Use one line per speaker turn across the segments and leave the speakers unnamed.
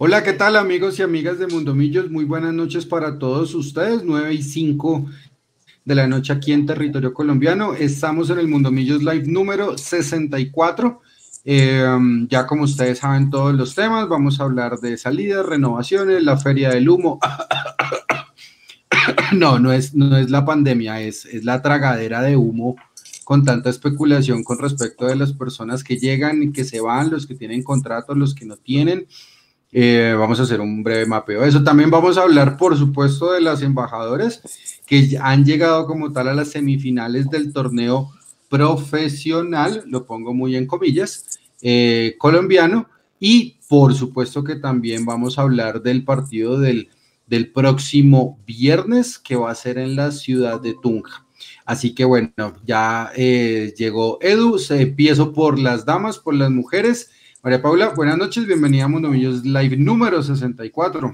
Hola, ¿qué tal amigos y amigas de Mundomillos? Muy buenas noches para todos ustedes, 9 y 5 de la noche aquí en territorio colombiano. Estamos en el Mundomillos Live número 64. Eh, ya como ustedes saben todos los temas, vamos a hablar de salidas, renovaciones, la feria del humo. no, no es, no es la pandemia, es, es la tragadera de humo con tanta especulación con respecto de las personas que llegan y que se van, los que tienen contratos, los que no tienen. Eh, vamos a hacer un breve mapeo eso. También vamos a hablar, por supuesto, de las embajadoras que han llegado como tal a las semifinales del torneo profesional, lo pongo muy en comillas, eh, colombiano, y por supuesto que también vamos a hablar del partido del, del próximo viernes que va a ser en la ciudad de Tunja. Así que bueno, ya eh, llegó Edu, se empiezo por las damas, por las mujeres. María Paula, buenas noches, bienvenida a Mundo Millos Live número 64.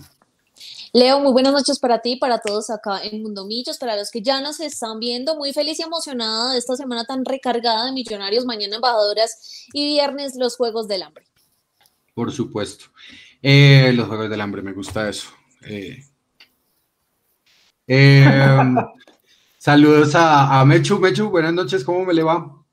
Leo, muy buenas noches para ti, para todos acá en Mundo Millos, para los que ya nos están viendo, muy feliz y emocionada de esta semana tan recargada de millonarios, mañana embajadoras y viernes los Juegos del Hambre.
Por supuesto. Eh, los Juegos del Hambre, me gusta eso. Eh, em, saludos a, a, Mechu. Mechu, buenas noches, ¿cómo me le va?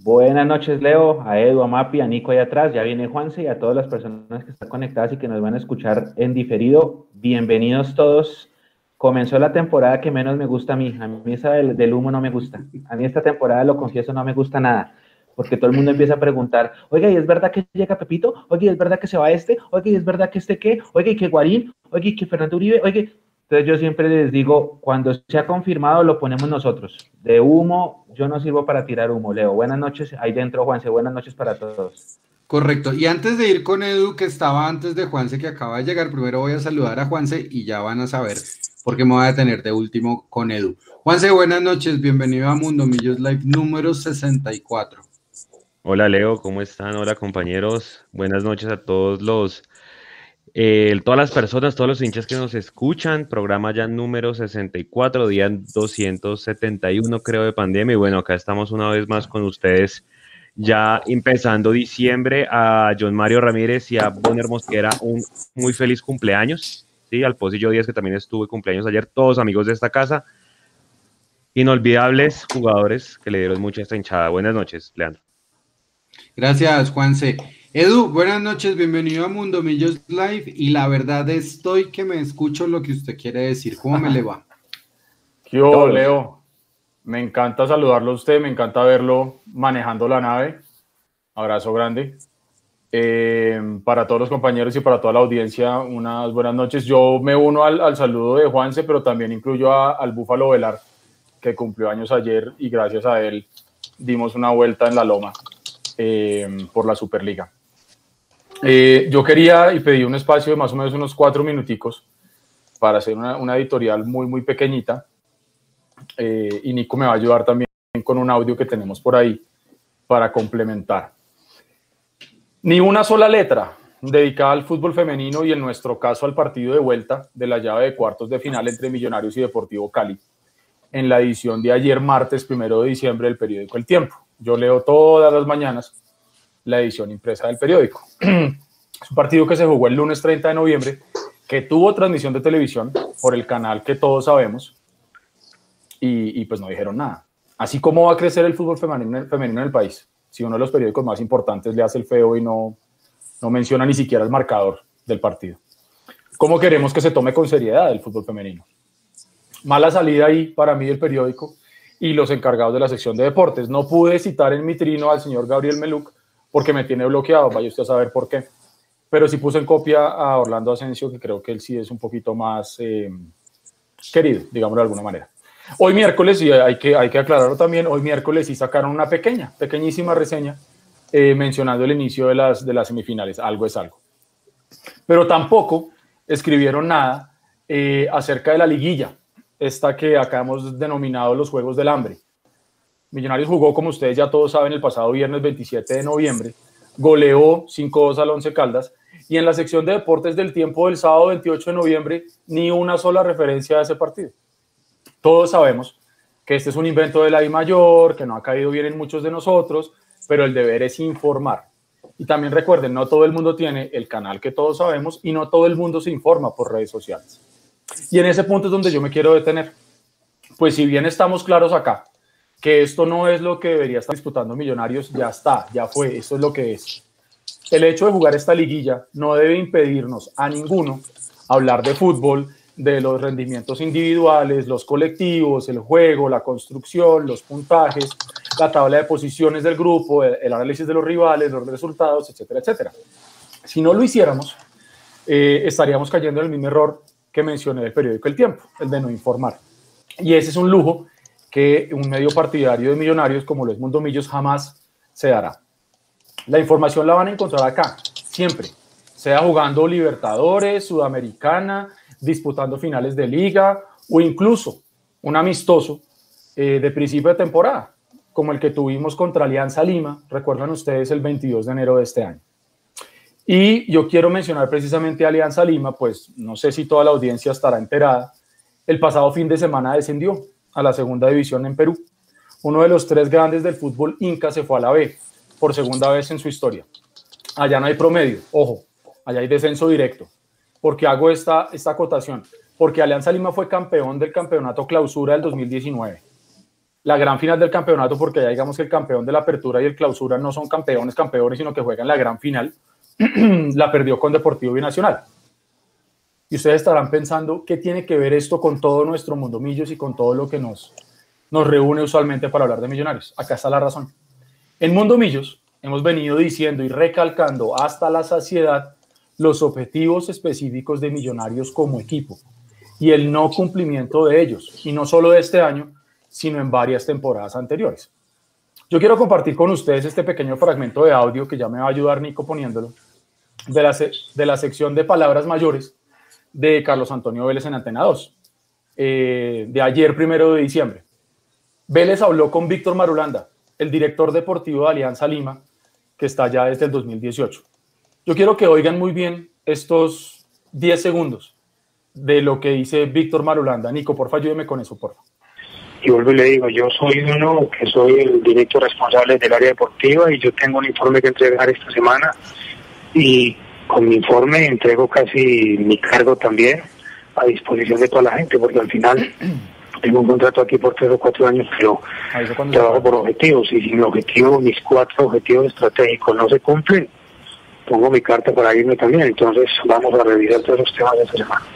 Buenas noches, Leo, a Edu, a Mapi, a Nico ahí atrás, ya viene Juanse y a todas las personas que están conectadas y que nos van a escuchar en diferido. Bienvenidos todos. Comenzó la temporada que menos me gusta a mí. A mí esa del, humo no me gusta. A mí esta temporada, lo confieso, no me gusta nada. Porque todo el mundo empieza a preguntar, oiga, ¿y es verdad que llega Pepito? Oiga, ¿y es verdad que se va este? Oiga, ¿y es verdad que este qué? Oiga, ¿y que Guarín? Oiga, ¿y que Fernando Uribe? Oiga, entonces yo siempre les digo, cuando se ha confirmado lo ponemos nosotros. De humo, yo no sirvo para tirar humo, Leo. Buenas noches, ahí dentro Juanse, buenas noches para todos.
Correcto. Y antes de ir con Edu, que estaba antes de Juanse, que acaba de llegar, primero voy a saludar a Juanse y ya van a saber por qué me voy a tener de último con Edu. Juanse, buenas noches, bienvenido a Mundo Millos Live número 64.
Hola Leo, ¿cómo están? Hola compañeros, buenas noches a todos los eh, todas las personas, todos los hinchas que nos escuchan, programa ya número 64, día 271 creo de pandemia. Y bueno, acá estamos una vez más con ustedes, ya empezando diciembre, a John Mario Ramírez y a Bonner Mosquera un muy feliz cumpleaños. Sí, al Pocillo Díaz que también estuve cumpleaños ayer, todos amigos de esta casa. Inolvidables jugadores que le dieron mucha esta hinchada. Buenas noches, Leandro.
Gracias, Juanse. Edu, buenas noches, bienvenido a Mundo Millos Live y la verdad estoy que me escucho lo que usted quiere decir. ¿Cómo me le va?
Yo, Leo, me encanta saludarlo a usted, me encanta verlo manejando la nave. Abrazo grande. Eh, para todos los compañeros y para toda la audiencia, unas buenas noches. Yo me uno al, saludo de Juanse, pero también incluyo al Búfalo Velar, que cumplió años ayer y gracias a él dimos una vuelta en la loma eh, por la Superliga. Eh, yo quería y pedí un espacio de más o menos unos cuatro minuticos para hacer una, editorial muy, muy pequeñita. Eh, y Nico me va a ayudar también con un audio que tenemos por ahí para complementar. Ni una sola letra dedicada al fútbol femenino y en nuestro caso al partido de vuelta de la llave de cuartos de final entre Millonarios y Deportivo Cali en la edición de ayer martes primero de diciembre del periódico El Tiempo. Yo leo todas las mañanas la edición impresa del periódico. Es un partido que se jugó el lunes 30 de noviembre, que tuvo transmisión de televisión por el canal que todos sabemos, y, pues no dijeron nada. Así como va a crecer el fútbol femenino, femenino en el país, si uno de los periódicos más importantes le hace el feo y no, no menciona ni siquiera el marcador del partido. ¿Cómo queremos que se tome con seriedad el fútbol femenino? Mala salida ahí para mí del periódico y los encargados de la sección de deportes. No pude citar en mi trino al señor Gabriel Meluc porque me tiene bloqueado, vaya usted a saber por qué. Pero sí puse en copia a Orlando Asensio, que creo que él sí es un poquito más eh, querido, digámoslo de alguna manera. Hoy miércoles, y hay que, hay que aclararlo también, hoy miércoles sí sacaron una pequeña, pequeñísima reseña eh, mencionando el inicio de las, de las semifinales, algo es algo. Pero tampoco escribieron nada eh, acerca de la liguilla, esta que acá hemos denominado los Juegos del Hambre. Millonarios jugó, como ustedes ya todos saben, el pasado viernes 27 de noviembre, goleó 5-2 al Once Caldas y en la sección de deportes del tiempo del sábado 28 de noviembre ni una sola referencia a ese partido. Todos sabemos que este es un invento de la I mayor, que no ha caído bien en muchos de nosotros, pero el deber es informar. Y también recuerden, no todo el mundo tiene el canal que todos sabemos y no todo el mundo se informa por redes sociales. Y en ese punto es donde yo me quiero detener. Pues si bien estamos claros acá, que esto no es lo que debería estar disputando Millonarios, ya está, ya fue, esto es lo que es. El hecho de jugar esta liguilla no debe impedirnos a ninguno hablar de fútbol, de los rendimientos individuales, los colectivos, el juego, la construcción, los puntajes, la tabla de posiciones del grupo, el, análisis de los rivales, los resultados, etcétera, etcétera. Si no lo hiciéramos, eh, estaríamos cayendo en el mismo error que mencioné del periódico El Tiempo, el de no informar. Y ese es un lujo que un medio partidario de millonarios como lo es Mundo Millos jamás se dará. La información la van a encontrar acá, siempre, sea jugando Libertadores, Sudamericana, disputando finales de liga o incluso un amistoso eh, de principio de temporada, como el que tuvimos contra Alianza Lima, recuerdan ustedes el 22 de enero de este año. Y yo quiero mencionar precisamente Alianza Lima, pues no sé si toda la audiencia estará enterada, el pasado fin de semana descendió a la segunda división en Perú. Uno de los tres grandes del fútbol inca se fue a la B por segunda vez en su historia. Allá no hay promedio, ojo, allá hay descenso directo. ¿Por qué hago esta, esta acotación? Porque Alianza Lima fue campeón del campeonato clausura del 2019. La gran final del campeonato, porque ya digamos que el campeón de la apertura y el clausura no son campeones, campeones, sino que juegan la gran final, la perdió con Deportivo Binacional. Y ustedes estarán pensando, ¿qué tiene que ver esto con todo nuestro mundo millos y con todo lo que nos, nos reúne usualmente para hablar de millonarios? Acá está la razón. En Mundo Millos hemos venido diciendo y recalcando hasta la saciedad los objetivos específicos de Millonarios como equipo y el no cumplimiento de ellos, y no solo de este año, sino en varias temporadas anteriores. Yo quiero compartir con ustedes este pequeño fragmento de audio que ya me va a ayudar Nico poniéndolo, de la, de la sección de palabras mayores de Carlos Antonio Vélez en Antena 2, eh, de ayer, primero de diciembre. Vélez habló con Víctor Marulanda, el director deportivo de Alianza Lima, que está ya desde el 2018. Yo quiero que oigan muy bien estos 10 segundos de lo que dice Víctor Marulanda. Nico, porfa, ayúdeme con eso, porfa.
Y vuelvo y le digo, yo soy uno que soy el director responsable del área deportiva y yo tengo un informe que entregar esta semana y con mi informe entrego casi mi cargo también a disposición de toda la gente, porque al final tengo un contrato aquí por tres o cuatro años, pero trabajo por objetivos y si mi objetivo, mis cuatro objetivos estratégicos no se cumplen, pongo mi carta para irme también. Entonces vamos a revisar todos los temas de esta semana.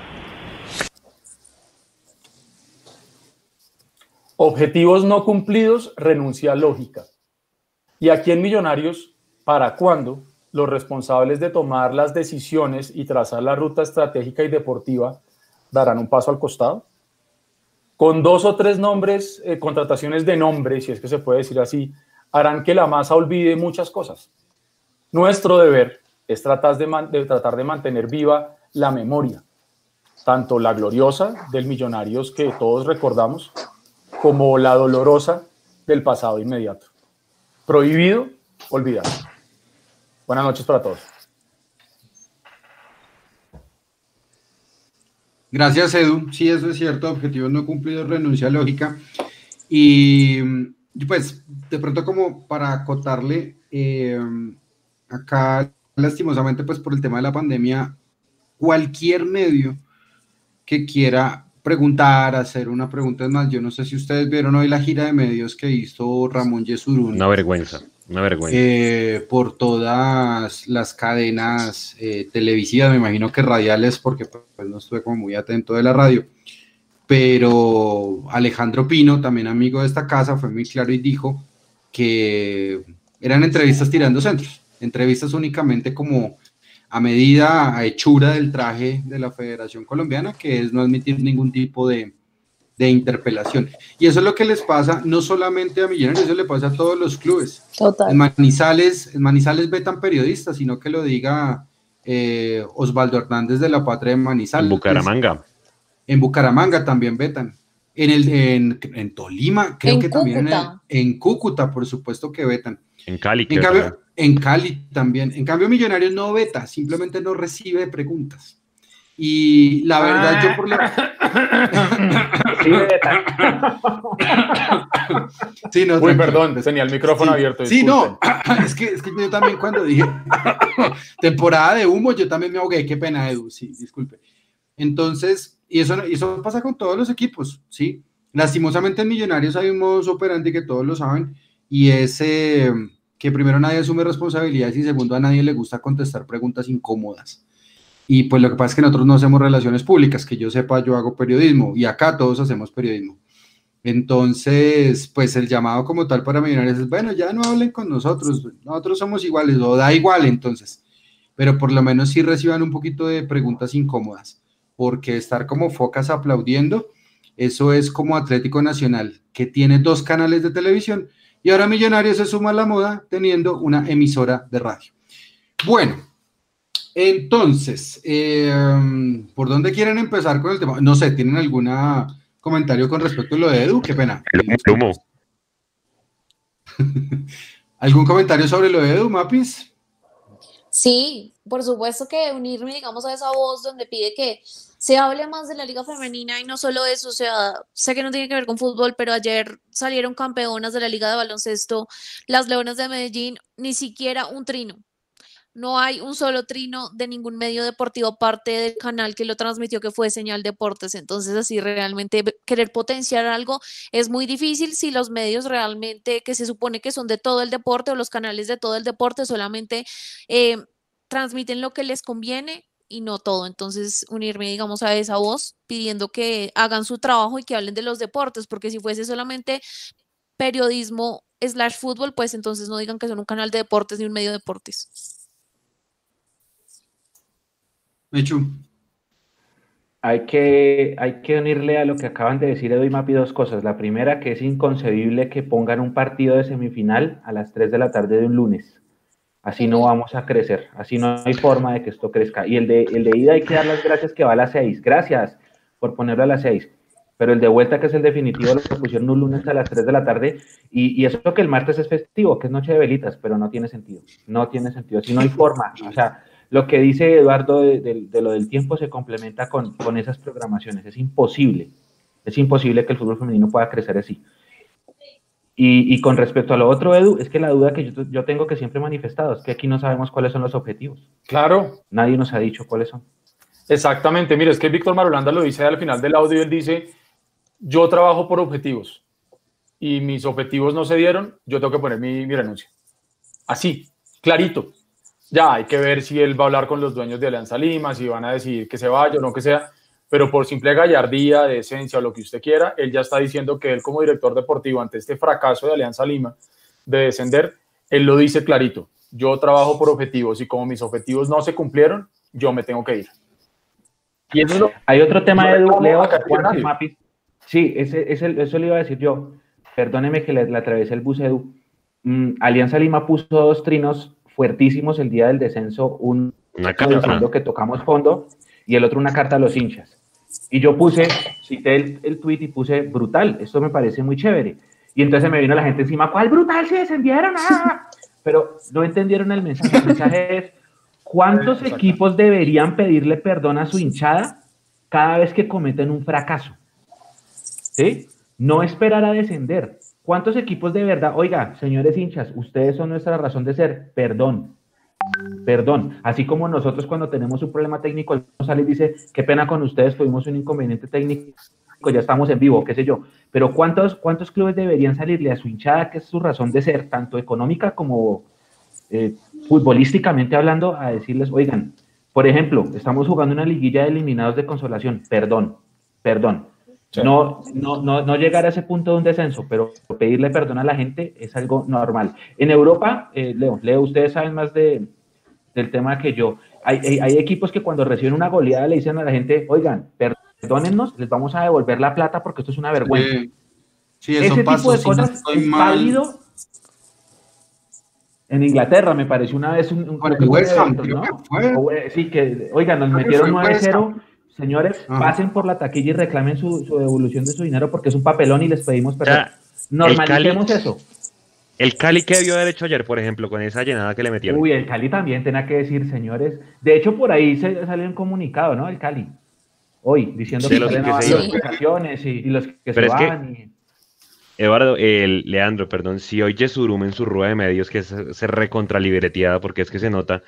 Objetivos no cumplidos, renuncia lógica. Y aquí en Millonarios, ¿para cuándo los responsables de tomar las decisiones y trazar la ruta estratégica y deportiva darán un paso al costado? Con dos o tres nombres, eh, contrataciones de nombre, si es que se puede decir así, harán que la masa olvide muchas cosas. Nuestro deber es tratar de, tratar de mantener viva la memoria, tanto la gloriosa del Millonarios que todos recordamos, como la dolorosa del pasado inmediato. Prohibido olvidar. Buenas noches para todos.
Gracias, Edu. Sí, eso es cierto. Objetivos no cumplidos, renuncia lógica. Y pues, de pronto, como para acotarle, eh, acá lastimosamente, pues por el tema de la pandemia, cualquier medio que quiera preguntar, hacer una pregunta, es más, yo no sé si ustedes vieron hoy la gira de medios que hizo Ramón Yesurún.
Una vergüenza, una vergüenza.
Eh, por todas las cadenas eh, televisivas, me imagino que radiales, porque pues no estuve como muy atento de la radio. Pero Alejandro Pino, también amigo de esta casa, fue muy claro y dijo que eran entrevistas tirando centros entrevistas únicamente como a medida, a hechura del traje de la Federación Colombiana, que es no admitir ningún tipo de, de interpelación. Y eso es lo que les pasa no solamente a Millonarios, eso le pasa a todos los clubes.
Total.
En Manizales, en Manizales vetan periodistas, sino que lo diga eh, Osvaldo Hernández de la Patria de Manizales.
En Bucaramanga.
En Bucaramanga también vetan. En, el, en, en Tolima, creo que también en, en, Cúcuta, por supuesto que vetan.
En Cali,
en cambio, en Cali también. En cambio, Millonarios no veta, simplemente no recibe preguntas. Y la verdad, yo por la...
sí, no, Uy, perdón, tenía el micrófono abierto.
Sí, no, es que, es que yo también cuando dije temporada de humo, yo también me ahogué, qué pena, Edu, sí, disculpe. Entonces, y eso, y eso pasa con todos los equipos, ¿sí? Lastimosamente en Millonarios hay un modus operandi que todos lo saben, y es eh, que primero nadie asume responsabilidades y segundo a nadie le gusta contestar preguntas incómodas. Y pues lo que pasa es que nosotros no hacemos relaciones públicas, que yo sepa, yo hago periodismo y acá todos hacemos periodismo. Entonces, pues el llamado como tal para millonarios es, bueno, ya no hablen con nosotros, nosotros somos iguales, o da igual entonces, pero por lo menos sí reciban un poquito de preguntas incómodas, porque estar como focas aplaudiendo, eso es como Atlético Nacional, que tiene dos canales de televisión y ahora Millonarios se suma a la moda teniendo una emisora de radio. Bueno, entonces, eh, ¿por dónde quieren empezar con el tema? No sé, ¿tienen algún comentario con respecto a lo de Edu? Qué pena. ¿Algún comentario sobre lo de Edu, Mapis?
Sí, por supuesto que unirme, digamos, a esa voz donde pide que se hable más de la liga femenina y no solo eso, o sea, sé que no tiene que ver con fútbol, pero ayer salieron campeonas de la liga de baloncesto, las Leonas de Medellín, ni siquiera un trino, no hay un solo trino de ningún medio deportivo aparte del canal que lo transmitió que fue Señal Deportes. Entonces, así realmente querer potenciar algo es muy difícil si los medios realmente que se supone que son de todo el deporte o los canales de todo el deporte solamente eh, transmiten lo que les conviene y no todo. Entonces, unirme, digamos, a esa voz pidiendo que hagan su trabajo y que hablen de los deportes, porque si fuese solamente periodismo slash fútbol, pues entonces no digan que son un canal de deportes ni un medio de deportes.
Mechu.
Hay que, hay que unirle a lo que acaban de decir Edu y Mapi dos cosas. La primera, que es inconcebible que pongan un partido de semifinal a las 3 de la tarde de un lunes. Así no vamos a crecer, así no hay forma de que esto crezca. Y el de, el de ida hay que dar las gracias que va a las 6. Gracias por ponerlo a las 6. Pero el de vuelta, que es el definitivo, lo pusieron un lunes a las 3 de la tarde. Y, y eso que el martes es festivo, que es noche de velitas, pero no tiene sentido. No tiene sentido. Así no hay forma. O sea, lo que dice Eduardo de, lo del tiempo se complementa con, esas programaciones. Es imposible, es imposible que el fútbol femenino pueda crecer así. Y, con respecto a lo otro, Edu, es que la duda que yo, tengo que siempre he manifestado es que aquí no sabemos cuáles son los objetivos.
Claro.
Nadie nos ha dicho cuáles son.
Exactamente. Mire, es que Víctor Marulanda lo dice al final del audio. Él dice: Yo trabajo por objetivos y mis objetivos no se dieron. Yo tengo que poner mi, mi renuncia. Así, clarito. Ya hay que ver si él va a hablar con los dueños de Alianza Lima, si van a decir que se vaya o no que sea, pero por simple gallardía, de esencia o lo que usted quiera, él ya está diciendo que él como director deportivo ante este fracaso de Alianza Lima de descender, él lo dice clarito, yo trabajo por objetivos y como mis objetivos no se cumplieron, yo me tengo que ir.
Y eso Hay otro tema de Leo, Sí, ese, ese, eso le iba a decir yo. Perdóneme que le, le atravesé el bus Edu. Mm, Alianza Lima puso dos trinos fuertísimos el día del descenso, un una carta. que tocamos fondo y el otro una carta a los hinchas. Y yo puse, cité el, el tweet y puse brutal, esto me parece muy chévere. Y entonces me vino la gente encima, ¿cuál brutal? Se descendieron. Ah". Pero no entendieron el mensaje. El mensaje es, ¿cuántos equipos deberían pedirle perdón a su hinchada cada vez que cometen un fracaso? ¿Sí? No esperar a descender. ¿Cuántos equipos de verdad, oiga, señores hinchas, ustedes son nuestra razón de ser? Perdón, perdón. Así como nosotros cuando tenemos un problema técnico, sale y dice, qué pena con ustedes, tuvimos un inconveniente técnico, ya estamos en vivo, qué sé yo. Pero ¿cuántos, cuántos clubes deberían salirle a su hinchada, que es su razón de ser, tanto económica como eh, futbolísticamente hablando, a decirles, oigan, por ejemplo, estamos jugando una liguilla de eliminados de consolación, perdón, perdón no, no, no, no, llegar a ese punto de un descenso, pero pedirle perdón a la gente es algo normal. En Europa, eh, Leo, Leo, ustedes saben más de, del tema que yo. Hay, hay, equipos que cuando reciben una goleada le dicen a la gente, oigan, perdónennos, les vamos a devolver la plata porque esto es una vergüenza.
Sí, eso Ese tipo de cosas es válido.
En Inglaterra me pareció una vez un, ¿no? Sí, que, oigan, nos metieron 9-0 Señores, pasen por la taquilla y reclamen su, devolución de su dinero porque es un papelón y les pedimos perdón. Normalicemos eso.
El Cali que debió haber hecho ayer, por ejemplo, con esa llenada que le metieron.
Uy, el Cali también tenía que decir, señores. De hecho, por ahí se salió un comunicado, ¿no? El Cali. Hoy, diciendo que,
los
que
que
se vacaciones y, y, los que
Pero
se
es que-
van. y-
Eduardo, el Leandro, perdón, si hoy Yesurum en su rueda de medios que se, se recontralibreteada porque es que se nota,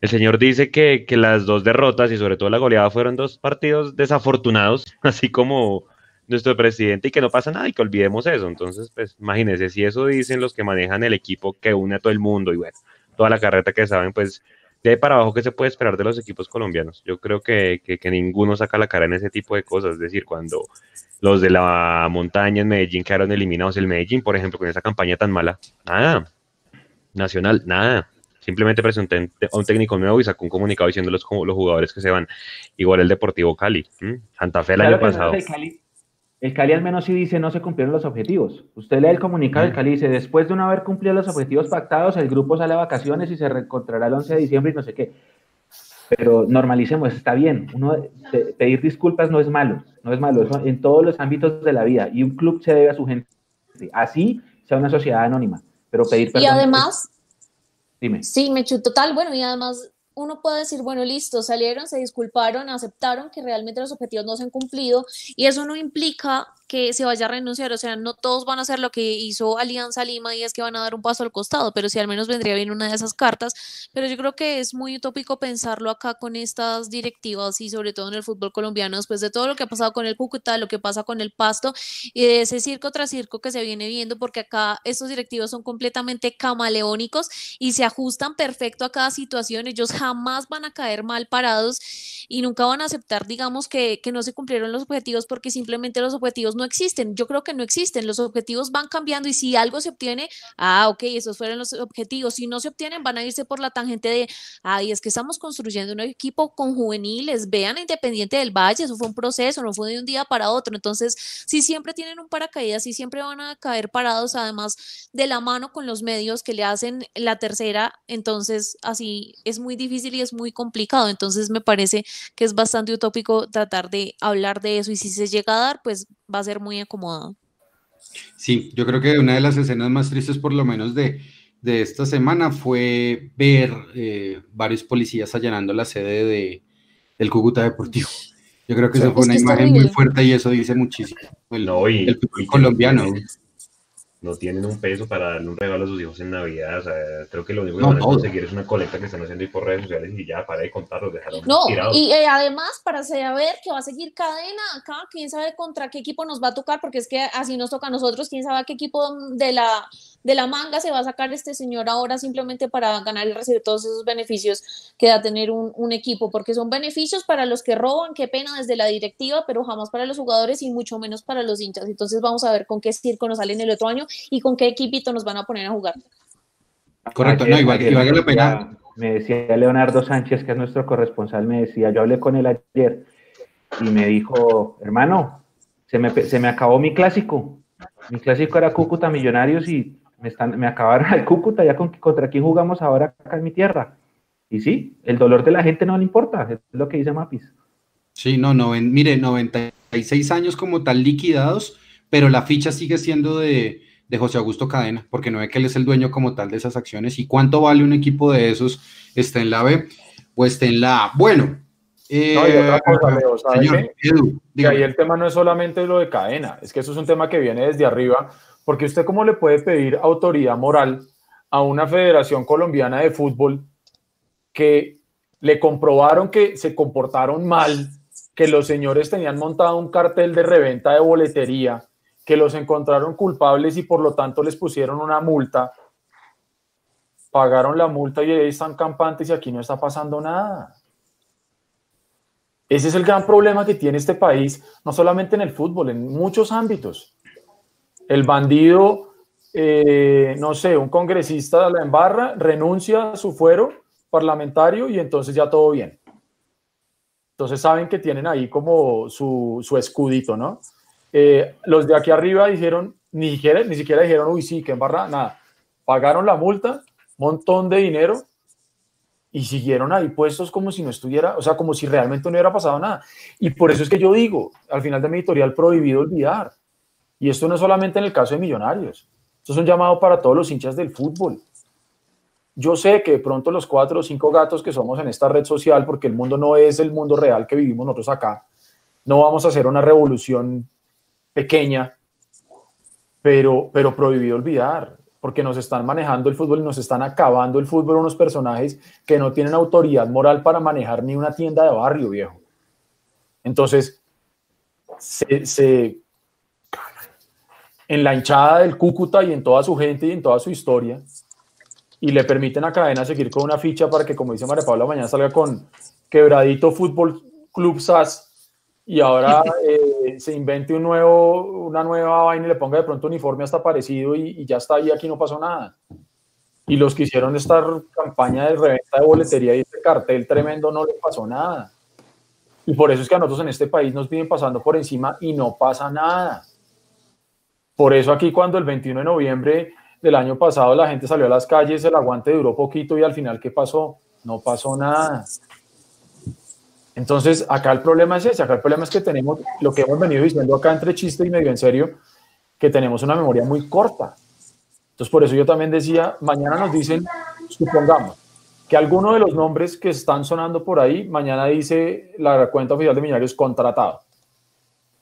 el señor dice que, que las dos derrotas y sobre todo la goleada fueron dos partidos desafortunados, así como nuestro presidente, y que no pasa nada y que olvidemos eso. Entonces, pues imagínense, si eso dicen los que manejan el equipo que une a todo el mundo y bueno, toda la carreta que saben, pues de para abajo, ¿qué se puede esperar de los equipos colombianos? Yo creo que, que, que ninguno saca la cara en ese tipo de cosas, es decir, cuando los de la montaña en Medellín quedaron eliminados. El Medellín, por ejemplo, con esa campaña tan mala, nada. Nacional, nada. Simplemente presenté a un técnico nuevo y sacó un comunicado diciendo los, los jugadores que se van. Igual el Deportivo Cali, ¿m? Santa Fe el
Claro
año pasado.
El Cali, el Cali al menos sí dice no se cumplieron los objetivos. Usted lee el comunicado
Mm.
del Cali y dice, después de no haber cumplido los objetivos pactados, el grupo sale a vacaciones y se reencontrará el 11 de diciembre y no sé qué. Pero normalicemos, está bien. Uno, pe- pedir disculpas no es malo, no es malo, eso en todos los ámbitos de la vida. Y un club se debe a su gente. Así sea una sociedad anónima. Pero pedir
Y
perdón.
además, Sí, me chuto total. Bueno, y además uno puede decir, bueno, listo, salieron, se disculparon, aceptaron que realmente los objetivos no se han cumplido y eso no implica que se vaya a renunciar, o sea, no todos van a hacer lo que hizo Alianza Lima y es que van a dar un paso al costado, pero sí al menos vendría bien una de esas cartas, pero yo creo que es muy utópico pensarlo acá con estas directivas y sobre todo en el fútbol colombiano, después de todo lo que ha pasado con el Cúcuta, lo que pasa con el Pasto y de ese circo tras circo que se viene viendo, porque acá estos directivos son completamente camaleónicos y se ajustan perfecto a cada situación, ellos jamás van a caer mal parados y nunca van a aceptar, digamos, que, que no se cumplieron los objetivos porque simplemente los objetivos no existen. Yo creo que no existen, los objetivos van cambiando y si algo se obtiene, ah, ok, esos fueron los objetivos. Si no se obtienen, van a irse por la tangente de, ay, es que estamos construyendo un equipo con juveniles, vean Independiente del Valle, eso fue un proceso, no fue de un día para otro. Entonces, si siempre tienen un paracaídas, si siempre van a caer parados, además de la mano con los medios que le hacen la tercera, entonces así es muy difícil y es muy complicado. Entonces, me parece que es bastante utópico tratar de hablar de eso y si se llega a dar, pues va a ser muy acomodado.
Sí, yo creo que una de las escenas más tristes, por lo menos de, de esta semana, fue ver eh, varios policías allanando la sede de, del Cúcuta Deportivo. Yo creo que
Sí,
eso fue
es
una imagen muy fuerte y eso dice muchísimo. El,
No, y-
el fútbol
y que
colombiano.
No tienen un peso para darle un regalo a sus hijos en Navidad. O sea, creo que lo único que
No,
van a
todo.
conseguir es una colecta que están haciendo ahí por redes sociales y ya, para de contarlos, dejaron
No,
tirados.
y eh, además para saber que va a seguir cadena acá, quién sabe contra qué equipo nos va a tocar, porque es que así nos toca a nosotros, quién sabe a qué equipo de la, de la manga se va a sacar este señor ahora simplemente para ganar y recibir todos esos beneficios que da tener un, un equipo, porque son beneficios para los que roban, qué pena desde la directiva, pero jamás para los jugadores y mucho menos para los hinchas. Entonces vamos a ver con qué circo nos salen el otro año y con qué equipito nos van a poner a jugar.
Correcto,
Ayer-
no, igual,
ayer me
la pena.
decía- Me decía Leonardo Sánchez, que es nuestro corresponsal, me decía, yo hablé con él ayer y me dijo, hermano, se me, se me acabó mi clásico. Mi clásico era Cúcuta Millonarios y me, están, me acabaron el Cúcuta, ya con, contra quién jugamos ahora acá en mi tierra. Y sí, el dolor de la gente no le importa, es lo que dice Mapis.
Sí, no, no, mire, 96 años como tal liquidados, pero la ficha sigue siendo de, de José Augusto Cadena, porque no ve que él es el dueño como tal de esas acciones. ¿Y cuánto vale un equipo de esos? ¿Está en la B o está en la A? Bueno, eh,
No, y otra cosa, Leo, ¿sabe
señor
qué?
Edu,
Y
dígame.
ahí el tema no es solamente lo de cadena, es que eso es un tema que viene desde arriba, porque usted cómo le puede pedir autoridad moral a una federación colombiana de fútbol que le comprobaron que se comportaron mal, que los señores tenían montado un cartel de reventa de boletería, que los encontraron culpables y por lo tanto les pusieron una multa, pagaron la multa y ahí están campantes y aquí no está pasando nada. Ese es el gran problema que tiene este país, no solamente en el fútbol, en muchos ámbitos. El bandido, eh, no sé, un congresista de la embarra, renuncia a su fuero parlamentario y entonces ya todo bien. Entonces saben que tienen ahí como su, su escudito, ¿no? Eh, los de aquí arriba dijeron, ni siquiera, ni siquiera dijeron, uy, sí, que embarra, nada. Pagaron la multa, montón de dinero y siguieron ahí puestos como si no estuviera, o sea, como si realmente no hubiera pasado nada. Y por eso es que yo digo, al final de mi editorial, prohibido olvidar. Y esto no es solamente en el caso de Millonarios. Esto es un llamado para todos los hinchas del fútbol. Yo sé que de pronto los cuatro o cinco gatos que somos en esta red social, porque el mundo no es el mundo real que vivimos nosotros acá, no vamos a hacer una revolución pequeña, pero, pero prohibido olvidar, porque nos están manejando el fútbol y nos están acabando el fútbol unos personajes que no tienen autoridad moral para manejar ni una tienda de barrio, viejo. Entonces, se, en la hinchada del Cúcuta y en toda su gente y en toda su historia, y le permiten a Cadena seguir con una ficha para que, como dice María Paula, mañana salga con Quebradito Fútbol Club SAS y ahora eh, se invente un nuevo, una nueva vaina y le ponga de pronto uniforme hasta parecido y, ya está ahí, aquí no pasó nada. Y los que hicieron esta campaña de reventa de boletería y este cartel tremendo no le pasó nada. Y por eso es que a nosotros en este país nos vienen pasando por encima y no pasa nada. Por eso aquí cuando el 21 de noviembre del año pasado la gente salió a las calles, el aguante duró poquito y al final, ¿qué pasó? No pasó nada. Entonces, acá el problema es ese, acá el problema es que tenemos lo que hemos venido diciendo acá entre chiste y medio en serio, que tenemos una memoria muy corta. Entonces, por eso yo también decía, mañana nos dicen, supongamos, que alguno de los nombres que están sonando por ahí, mañana dice la cuenta oficial de Millonarios contratado.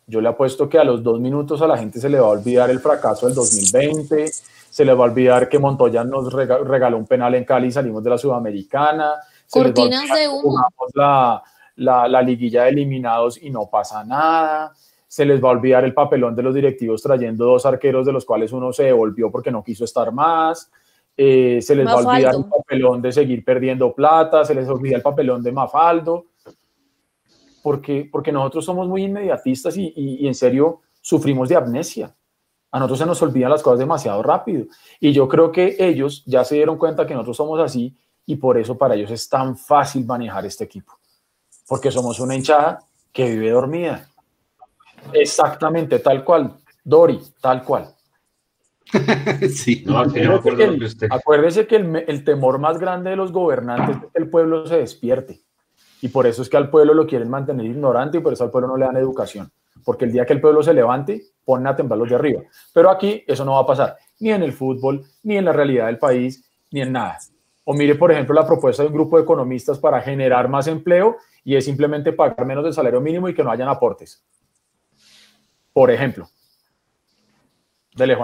Yo le apuesto que a los dos minutos a la gente se le va a olvidar el fracaso del 2020, se le va a olvidar que Montoya nos regaló un penal en Cali y salimos de la Sudamericana.
Cortinas de humo.
La, la, liguilla de eliminados y no pasa nada. Se les va a olvidar el papelón de los directivos trayendo dos arqueros de los cuales uno se devolvió porque no quiso estar más. Eh, se les va a olvidar el papelón de seguir perdiendo plata, se les olvida el papelón de Mafaldo, porque, porque nosotros somos muy inmediatistas y, y en serio sufrimos de amnesia. A nosotros se nos olvidan las cosas demasiado rápido. Y yo creo que ellos ya se dieron cuenta que nosotros somos así y por eso para ellos es tan fácil manejar este equipo porque somos una hinchada que vive dormida. Exactamente, tal cual. Dori, tal cual.
sí,
no, acuérdese, que, el, temor más grande de los gobernantes es que el pueblo se despierte. Y por eso es que al pueblo lo quieren mantener ignorante y por eso al pueblo no le dan educación. Porque el día que el pueblo se levante, ponen a temblar los de arriba. Pero aquí eso no va a pasar, ni en el fútbol, ni en la realidad del país, ni en nada. O mire, por ejemplo, la propuesta de un grupo de economistas para generar más empleo y es simplemente pagar menos del salario mínimo y que no hayan aportes. Por ejemplo. Dele.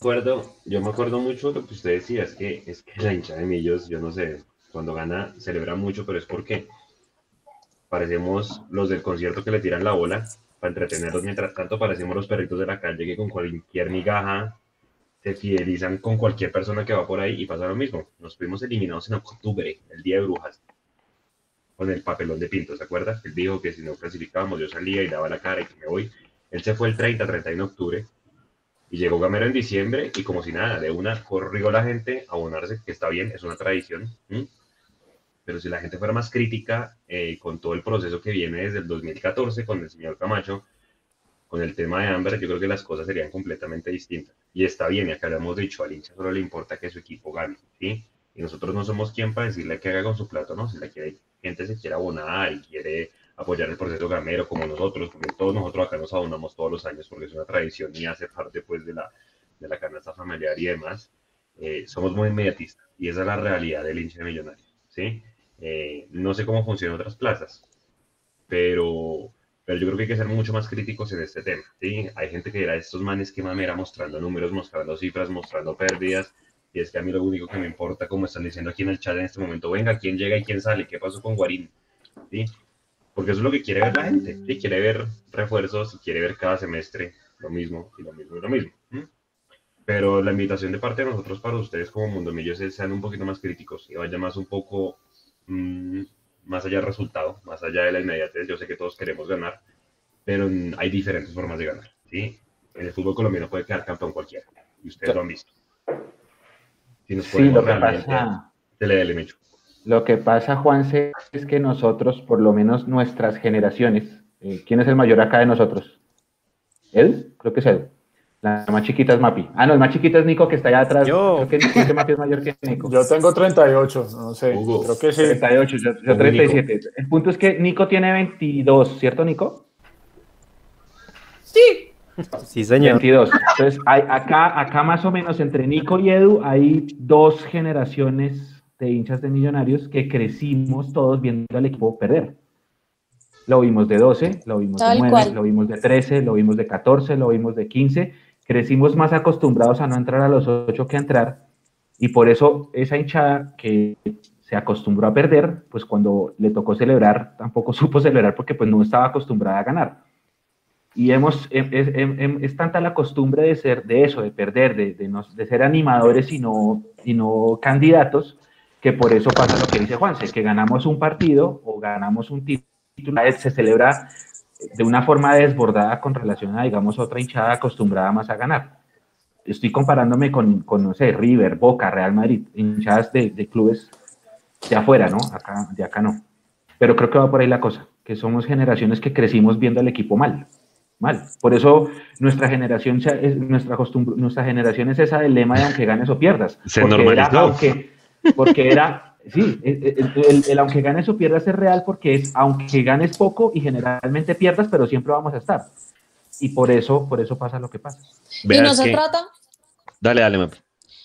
Acuerdo, yo me acuerdo mucho de lo que usted decía, es que, es que la hincha de Millos, yo no sé, cuando gana celebra mucho, pero es porque parecemos los del concierto que le tiran la bola para entretenerlos, mientras tanto parecemos los perritos de la calle que con cualquier migaja se fidelizan con cualquier persona que va por ahí y pasa lo mismo. Nos fuimos eliminados en octubre, el día de brujas con el papelón de Pinto, ¿se acuerda? Él dijo que si no clasificábamos yo salía y daba la cara y que me voy. Él se fue el 30, 31 de octubre y llegó Gamero en diciembre y como si nada, de una corrió la gente a abonarse, que está bien, es una tradición. Pero si la gente fuera más crítica eh, con todo el proceso que viene desde el 2014 con el señor Camacho, con el tema de Amber, yo creo que las cosas serían completamente distintas. Y está bien, y acá le hemos dicho, al hincha solo le importa que su equipo gane, ¿sí? Y nosotros no somos quien para decirle que haga con su plato, ¿no? Si la quiere gente se quiere abonar y quiere apoyar el proceso gamero como nosotros, porque todos nosotros acá nos abonamos todos los años porque es una tradición y hace parte pues de la, de la canasta familiar y demás, eh, somos muy inmediatistas y esa es la realidad del hincha millonario, ¿sí? Eh, no sé cómo funcionan otras plazas, pero, pero yo creo que hay que ser mucho más críticos en este tema, ¿sí? Hay gente que dirá, estos manes que mamera mostrando números, mostrando cifras, mostrando pérdidas, y es que a mí lo único que me importa, como están diciendo aquí en el chat en este momento, venga, quién llega y quién sale, qué pasó con Guarín, ¿sí? Porque eso es lo que quiere ver la gente, ¿sí? Quiere ver refuerzos, quiere ver cada semestre lo mismo y lo mismo y lo mismo. Pero la invitación de parte de nosotros para ustedes como Mundo Millos es sean un poquito más críticos y vayan más un poco mm, más allá del resultado, más allá de la inmediatez. Yo sé que todos queremos ganar, pero hay diferentes formas de ganar, ¿sí? En el fútbol colombiano puede quedar campeón cualquiera y ustedes lo han visto
sí, lo que pasa, Lo que pasa, Juanse, es que nosotros, por lo menos nuestras generaciones, eh, ¿quién es el mayor acá de nosotros? ¿Él? Creo que es él. La más chiquita es Mapi. Ah, no, el más chiquita es Nico, que está allá atrás.
Yo.
Creo que, Mapi es mayor que Nico.
Yo tengo 38, no sé. Creo que sí.
38, yo, yo 37. El punto es que Nico tiene 22, ¿cierto, Nico?
Sí.
Sí, señor. 22. Entonces, hay, acá, acá más o menos entre Nico y Edu hay dos generaciones de hinchas de millonarios que crecimos todos viendo al equipo perder. Lo vimos de 12, lo vimos de 9, lo vimos de 13, lo vimos de 14, lo vimos de 15. Crecimos más acostumbrados a no entrar a los 8 que a entrar. Y por eso esa hinchada que se acostumbró a perder, pues cuando le tocó celebrar, tampoco supo celebrar porque pues no estaba acostumbrada a ganar. Y hemos, es, tanta la costumbre de ser, de eso, de perder, de, de, ser animadores y no, y no candidatos, que por eso pasa lo que dice Juanse, que ganamos un partido o ganamos un título, se celebra de una forma desbordada con relación a, digamos, otra hinchada acostumbrada más a ganar. Estoy comparándome con, con no sé, River, Boca, Real Madrid, hinchadas de, de clubes de afuera, ¿no? Acá, de acá no. Pero creo que va por ahí la cosa, que somos generaciones que crecimos viendo al equipo mal, mal. Por eso nuestra generación, es, nuestra, costumbre, nuestra generación es esa del lema de aunque ganes o pierdas.
Se
porque
era
aunque, porque era, sí, el, aunque ganes o pierdas es real porque es aunque ganes poco y generalmente pierdas, pero siempre vamos a estar. Y por eso, por eso pasa lo que pasa.
y no se trata.
Dale, dale, me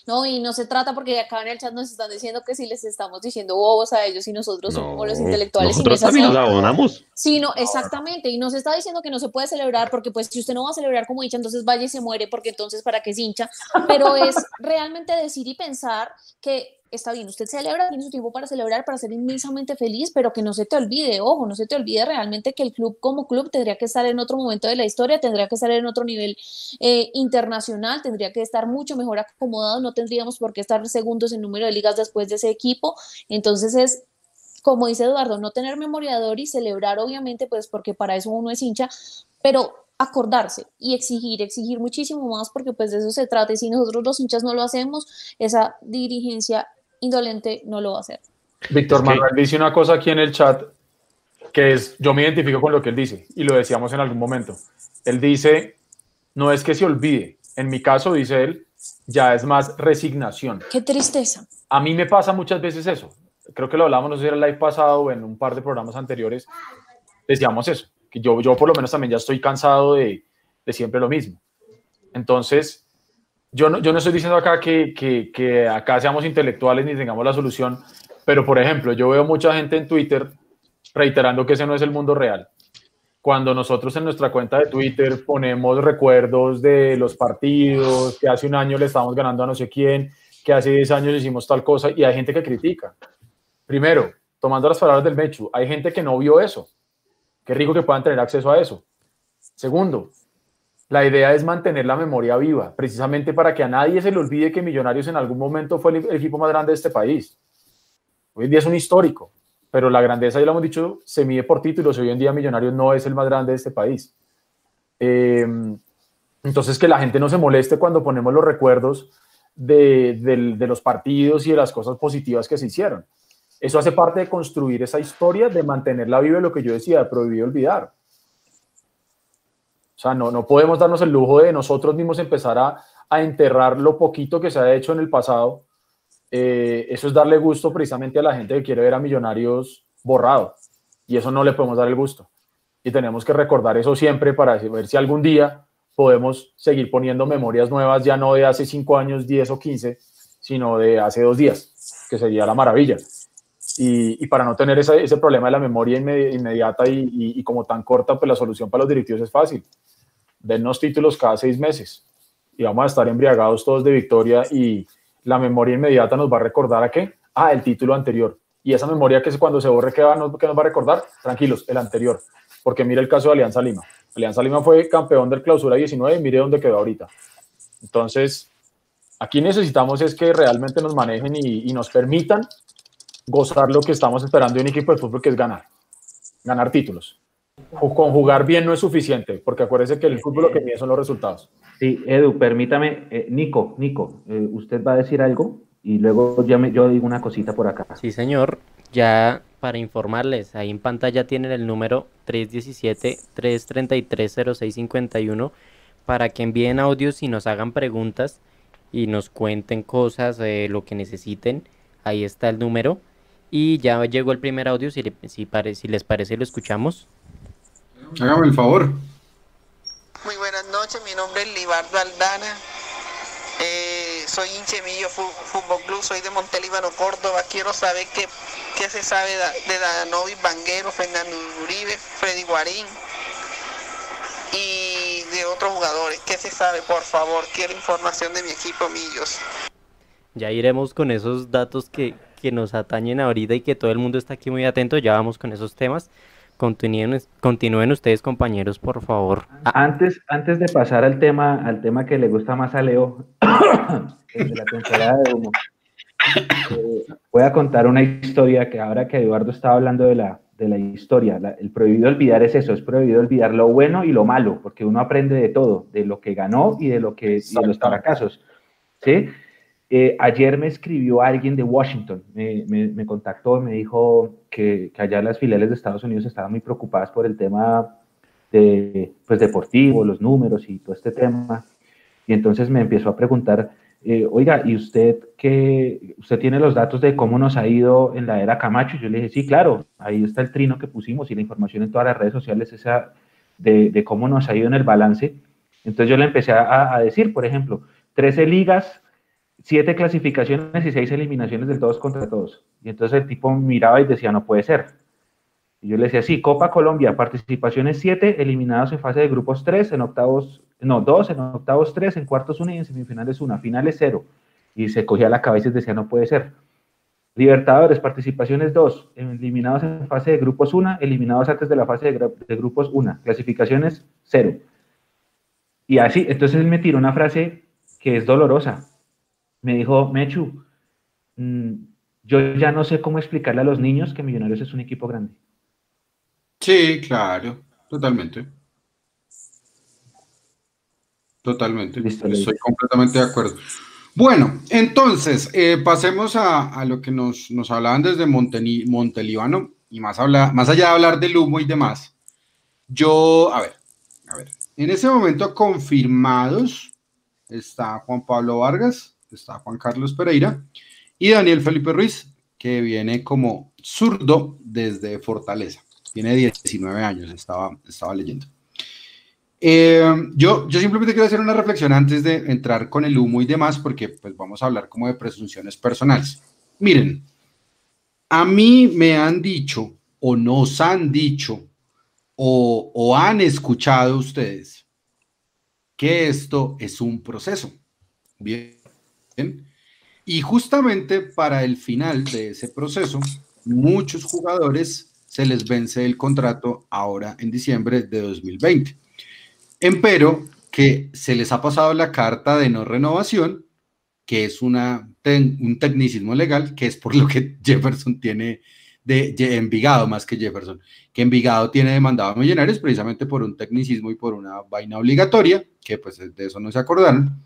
no, y no se trata porque acá en el chat nos están diciendo que si les estamos diciendo bobos a ellos y nosotros somos los intelectuales.
Nosotros también nos abonamos.
Sí, no, exactamente. Y nos está diciendo que no se puede celebrar porque pues si usted no va a celebrar como hincha, entonces vaya y se muere porque entonces para qué es hincha. Pero es realmente decir y pensar que está bien, usted celebra, tiene su tiempo para celebrar, para ser inmensamente feliz, pero que no se te olvide, ojo, no se te olvide realmente que el club como club tendría que estar en otro momento de la historia, tendría que estar en otro nivel eh, internacional, tendría que estar mucho mejor acomodado, no tendríamos por qué estar segundos en número de ligas después de ese equipo. Entonces es, como dice Eduardo, no tener memoriador y celebrar, obviamente, pues porque para eso uno es hincha, pero acordarse y exigir, exigir muchísimo más porque pues de eso se trata y si nosotros los hinchas no lo hacemos, esa dirigencia indolente no lo va a hacer.
Víctor Manuel dice una cosa aquí en el chat que es, yo me identifico con lo que él dice y lo decíamos en algún momento. Él dice, no es que se olvide, en mi caso, dice él, ya es más resignación.
Qué tristeza.
A mí me pasa muchas veces eso. Creo que lo hablamos, no sé si era el live pasado o en un par de programas anteriores, decíamos eso, que yo, yo por lo menos también ya estoy cansado de, de siempre lo mismo. Entonces, yo no, yo no estoy diciendo acá que, que, que, acá seamos intelectuales ni tengamos la solución, pero por ejemplo, yo veo mucha gente en Twitter reiterando que ese no es el mundo real. Cuando nosotros en nuestra cuenta de Twitter ponemos recuerdos de los partidos, que hace un año le estábamos ganando a no sé quién, que hace 10 años hicimos tal cosa, y hay gente que critica. Primero, tomando las palabras del Mechu, hay gente que no vio eso. Qué rico que puedan tener acceso a eso. Segundo, la idea es mantener la memoria viva, precisamente para que a nadie se le olvide que Millonarios en algún momento fue el equipo más grande de este país. Hoy en día es un histórico, pero la grandeza, ya lo hemos dicho, se mide por títulos. Hoy en día Millonarios no es el más grande de este país. Em, entonces, que la gente no se moleste cuando ponemos los recuerdos de, de los partidos y de las cosas positivas que se hicieron. Eso hace parte de construir esa historia, de mantenerla viva, lo que yo decía, de prohibir olvidar. O sea, no, no podemos darnos el lujo de nosotros mismos empezar a, a enterrar lo poquito que se ha hecho en el pasado. Eh, eso es darle gusto precisamente a la gente que quiere ver a Millonarios borrado. Y eso no le podemos dar el gusto. Y tenemos que recordar eso siempre para ver si algún día podemos seguir poniendo memorias nuevas, ya no de hace 5 años, 10 o 15, sino de hace dos días, que sería la maravilla. Y, y para no tener ese, ese, problema de la memoria inmediata y, y, y, como tan corta, pues la solución para los directivos es fácil dennos títulos cada seis meses y vamos a estar embriagados todos de victoria y la memoria inmediata nos va a recordar a qué? Ah, el título anterior. Y esa memoria que cuando se borre, ¿qué, va, nos, nos va a recordar? Tranquilos, el anterior. Porque mire el caso de Alianza Lima. Alianza Lima fue campeón del clausura 19 y mire dónde quedó ahorita. Entonces, aquí necesitamos es que realmente nos manejen y, y nos permitan gozar lo que estamos esperando de un equipo de fútbol, que es ganar. Ganar títulos con jugar bien no es suficiente, porque acuérdese que el fútbol lo que mide son los resultados.
Sí, Edu, permítame, eh, Nico, Nico, eh, ¿usted va a decir algo? Y luego yo, me, yo digo una cosita por acá.
Sí, señor, ya para informarles, ahí en pantalla tienen el número 317-333-0651 para que envíen audios y nos hagan preguntas y nos cuenten cosas, eh, lo que necesiten. Ahí está el número. Y ya llegó el primer audio, si, si, pare, si les parece lo escuchamos.
Hágame el favor.
Muy buenas noches mi nombre es Libardo Aldana. Eh, soy hincha Millo Fútbol Club, soy de Montelíbano, Córdoba. Quiero saber qué, qué se sabe de Danovi Banguero, Fernando Uribe, Freddy Guarín y de otros jugadores. ¿Qué se sabe, por favor? Quiero información de mi equipo Millos.
Ya iremos con esos datos que, que nos atañen ahorita y que todo el mundo está aquí muy atento. Ya vamos con esos temas. Continúen, continúen ustedes, compañeros, por favor.
Antes, antes de pasar al tema, al tema que le gusta más a Leo, de la temporada de humo, eh, voy a contar una historia que ahora que Eduardo estaba hablando de la, de la historia, el prohibido olvidar es eso, es prohibido olvidar lo bueno y lo malo, porque uno aprende de todo, de lo que ganó y de lo que y de los fracasos. ¿sí? Eh, ayer me escribió alguien de Washington, me, me, contactó, me dijo que, que, allá las filiales de Estados Unidos estaban muy preocupadas por el tema de, pues, deportivo, los números y todo este tema. Y entonces me empezó a preguntar, eh, oiga, ¿y usted qué, usted tiene los datos de cómo nos ha ido en la era Camacho? Yo le dije, sí, claro, ahí está el trino que pusimos y la información en todas las redes sociales esa de, cómo nos ha ido en el balance. Entonces yo le empecé a, a decir, por ejemplo, 13 ligas, siete clasificaciones y seis eliminaciones del todos contra todos. Y entonces el tipo miraba y decía, no puede ser. Y yo le decía, sí, Copa Colombia, participaciones siete, eliminados en fase de grupos tres, en octavos, no, dos, en octavos tres, en cuartos una y en semifinales una, finales cero. Y se cogía la cabeza y decía, no puede ser. Libertadores, participaciones dos, eliminados en fase de grupos una, eliminados antes de la fase de, de grupos una, clasificaciones cero. Y así, entonces él me tiró una frase que es dolorosa me dijo, Mechu, mm, yo ya no sé cómo explicarle a los niños que Millonarios es un equipo grande.
Sí, claro, totalmente. Totalmente. Estoy completamente de acuerdo. Bueno, entonces, eh, pasemos a, lo que nos, nos hablaban desde Montelíbano y más, habla, más allá de hablar del humo y demás. Yo, a ver, a ver, en ese momento confirmados está Juan Pablo Vargas, está Juan Carlos Pereira y Daniel Felipe Ruiz, que viene como zurdo desde Fortaleza. Tiene 19 años, estaba, estaba leyendo. Eh, yo, yo simplemente quiero hacer una reflexión antes de entrar con el humo y demás, porque pues vamos a hablar como de presunciones personales. Miren, a mí me han dicho o nos han dicho o, o han escuchado ustedes que esto es un proceso. Bien, y justamente para el final de ese proceso, muchos jugadores se les vence el contrato ahora en diciembre de 2020. Empero que se les ha pasado la carta de no renovación, que es una, un tecnicismo legal, que es por lo que Jefferson tiene de, Envigado más que Jefferson, que Envigado tiene demandado a Millonarios precisamente por un tecnicismo y por una vaina obligatoria, que pues de eso no se acordaron.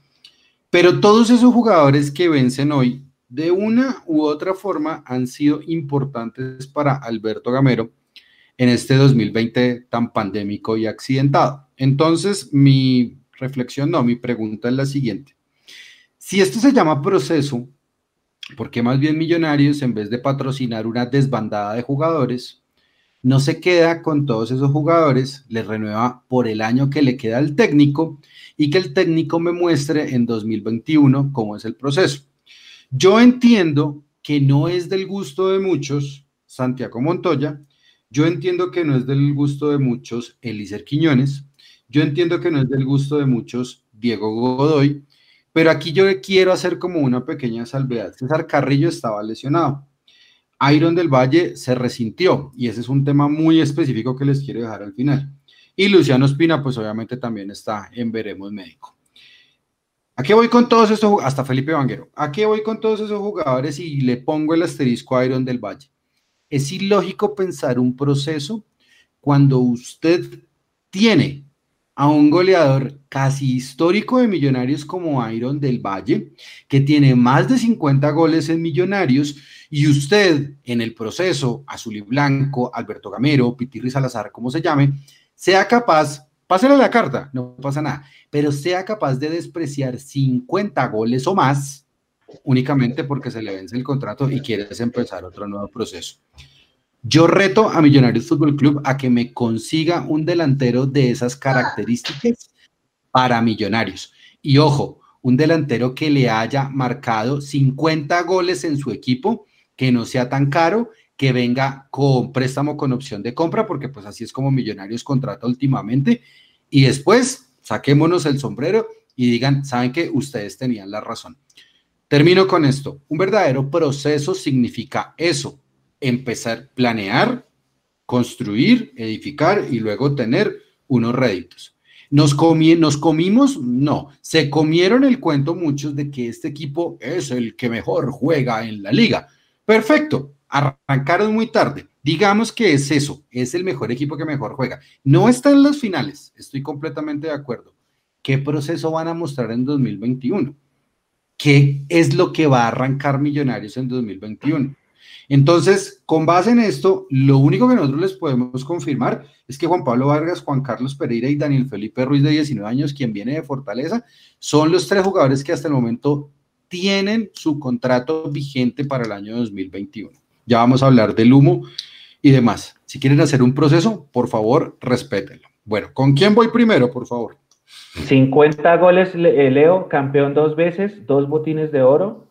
Pero todos esos jugadores que vencen hoy, de una u otra forma, han sido importantes para Alberto Gamero en este 2020 tan pandémico y accidentado. Entonces, mi reflexión, no, mi pregunta es la siguiente. Si esto se llama proceso, ¿por qué más bien Millonarios, en vez de patrocinar una desbandada de jugadores, no se queda con todos esos jugadores, les renueva por el año que le queda al técnico y que el técnico me muestre en 2021 cómo es el proceso. Yo entiendo que no es del gusto de muchos Santiago Montoya, yo entiendo que no es del gusto de muchos Elícer Quiñones, yo entiendo que no es del gusto de muchos Diego Godoy, pero aquí yo quiero hacer como una pequeña salvedad. César Carrillo estaba lesionado. Iron del Valle se resintió y ese es un tema muy específico que les quiero dejar al final. Y Luciano Espina, pues obviamente también está en Veremos Médico. ¿A qué voy con todos estos, hasta Felipe Vanguero, a qué voy con todos esos jugadores y le pongo el asterisco a Iron del Valle? Es ilógico pensar un proceso cuando usted tiene a un goleador casi histórico de Millonarios como Iron del Valle, que tiene más de 50 goles en Millonarios, y usted en el proceso, azul y blanco, Alberto Gamero, Pitirri Salazar, como se llame, sea capaz, pásale la carta, no pasa nada, pero sea capaz de despreciar 50 goles o más únicamente porque se le vence el contrato y quieres empezar otro nuevo proceso. Yo reto a Millonarios Fútbol Club a que me consiga un delantero de esas características para Millonarios. Y ojo, un delantero que le haya marcado 50 goles en su equipo, que no sea tan caro, que venga con préstamo con opción de compra, porque pues así es como Millonarios contrata últimamente. Y después saquémonos el sombrero y digan, saben que ustedes tenían la razón. Termino con esto. Un verdadero proceso significa eso, empezar, planear, construir, edificar y luego tener unos réditos. Nos, nos comimos, no, se comieron el cuento muchos de que este equipo es el que mejor juega en la liga. Perfecto, arrancaron muy tarde. Digamos que es eso, es el mejor equipo que mejor juega. No está en las finales, estoy completamente de acuerdo. ¿Qué proceso van a mostrar en 2021? ¿Qué es lo que va a arrancar Millonarios en 2021? Entonces, con base en esto, lo único que nosotros les podemos confirmar es que Juan Pablo Vargas, Juan Carlos Pereira y Daniel Felipe Ruiz de 19 años, quien viene de Fortaleza, son los tres jugadores que hasta el momento tienen su contrato vigente para el año 2021. Ya vamos a hablar del humo y demás. Si quieren hacer un proceso, por favor, respétenlo. Bueno, ¿con quién voy primero, por favor?
50 goles, eh, Leo, campeón dos veces, dos botines de oro,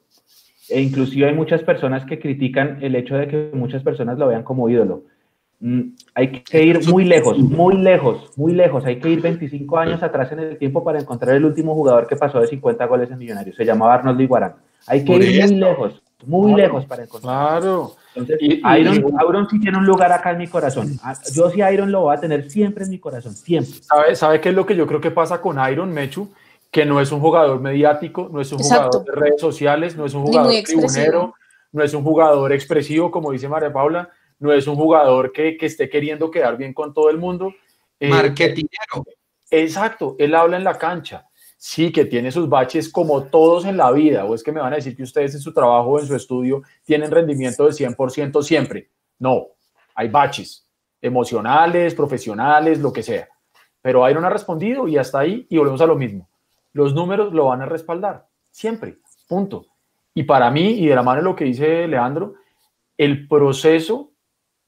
e inclusive hay muchas personas que critican el hecho de que muchas personas lo vean como ídolo. Mm, hay que ir muy lejos, muy lejos, muy lejos. Hay que ir 25 años atrás en el tiempo para encontrar el último jugador que pasó de 50 goles en Millonarios. Se llamaba Arnold Iguarán. Hay que ir muy lejos, muy lejos para encontrar.
Claro.
Entonces, Iron, sí tiene un lugar acá en mi corazón. Ah, yo sí Iron lo voy a tener siempre en mi corazón, siempre.
¿Sabe, ¿Sabe qué es lo que yo creo que pasa con Iron, Mechu? Que no es un jugador mediático, no es un jugador de redes sociales, no es un jugador tribunero, no es un jugador expresivo, como dice María Paula, no es un jugador que, que esté queriendo quedar bien con todo el mundo.
Eh, Marketingero.
exacto, él habla en la cancha sí, que tiene sus baches como todos en la vida, o es que me van a decir que ustedes en su trabajo en su estudio tienen rendimiento de 100% siempre. No, hay baches emocionales, profesionales, lo que sea. Pero Iron ha respondido y hasta ahí, y volvemos a lo mismo. Los números lo van a respaldar, siempre, punto. Y para mí, y de la mano de lo que dice Leandro, el proceso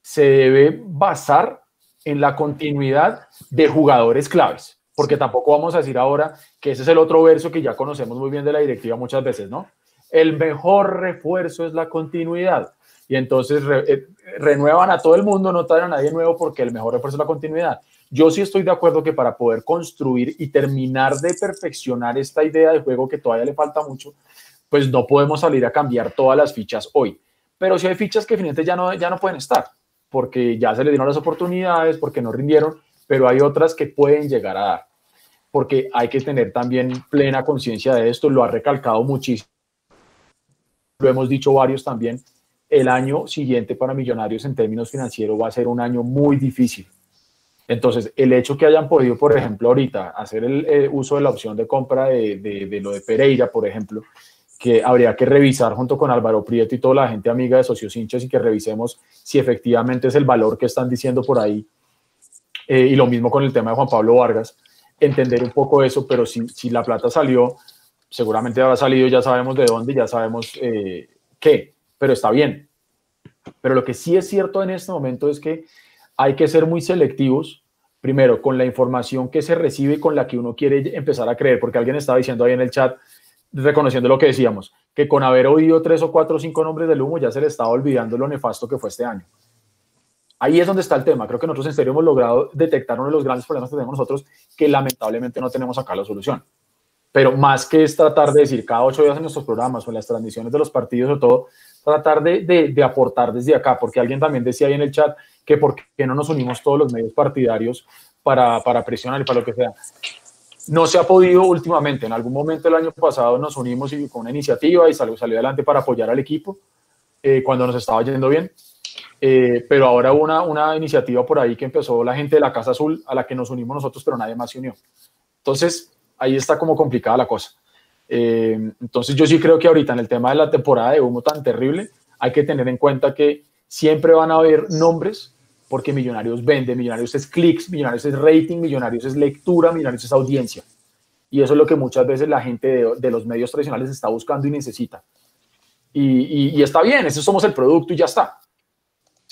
se debe basar en la continuidad de jugadores claves porque tampoco vamos a decir ahora que ese es el otro verso que ya conocemos muy bien de la directiva muchas veces, ¿no? El mejor refuerzo es la continuidad. Y entonces eh, renuevan a todo el mundo, no traen a nadie nuevo porque el mejor refuerzo es la continuidad. Yo sí estoy de acuerdo que para poder construir y terminar de perfeccionar esta idea de juego que todavía le falta mucho, pues no podemos salir a cambiar todas las fichas hoy. Pero si hay fichas que finalmente ya no, ya no pueden estar, porque ya se le dieron las oportunidades, porque no rindieron, pero hay otras que pueden llegar a dar, porque hay que tener también plena conciencia de esto, lo ha recalcado muchísimo, lo hemos dicho varios también, el año siguiente para Millonarios en términos financieros va a ser un año muy difícil. Entonces, el hecho que hayan podido, por ejemplo, ahorita hacer el eh, uso de la opción de compra de, de, lo de Pereira, por ejemplo, que habría que revisar junto con Álvaro Prieto y toda la gente amiga de Socios Hinchas y que revisemos si efectivamente es el valor que están diciendo por ahí eh, y lo mismo con el tema de Juan Pablo Vargas, entender un poco eso, pero si, si la plata salió, seguramente habrá salido, ya sabemos de dónde, ya sabemos eh, qué, pero está bien. Pero lo que sí es cierto en este momento es que hay que ser muy selectivos, primero, con la información que se recibe y con la que uno quiere empezar a creer, porque alguien estaba diciendo ahí en el chat, reconociendo lo que decíamos, que con haber oído tres o cuatro o cinco nombres del humo ya se le estaba olvidando lo nefasto que fue este año. Ahí es donde está el tema. Creo que nosotros en serio hemos logrado detectar uno de los grandes problemas que tenemos nosotros, que lamentablemente no tenemos acá la solución. Pero más que es tratar de decir cada ocho días en nuestros programas o en las transmisiones de los partidos o todo, tratar de, de, aportar desde acá, porque alguien también decía ahí en el chat que por qué no nos unimos todos los medios partidarios para, presionar y para lo que sea. No se ha podido últimamente. En algún momento el año pasado nos unimos y, con una iniciativa y salió, salió adelante para apoyar al equipo eh, cuando nos estaba yendo bien. Eh, pero ahora hubo una, una iniciativa por ahí que empezó la gente de la Casa Azul a la que nos unimos nosotros, pero nadie más se unió. Entonces, ahí está como complicada la cosa. Eh, entonces, yo sí creo que ahorita en el tema de la temporada de humo tan terrible, hay que tener en cuenta que siempre van a haber nombres, porque Millonarios vende, Millonarios es clics, Millonarios es rating, Millonarios es lectura, Millonarios es audiencia. Y eso es lo que muchas veces la gente de, de los medios tradicionales está buscando y necesita. Y, y, y está bien, ese somos el producto y ya está.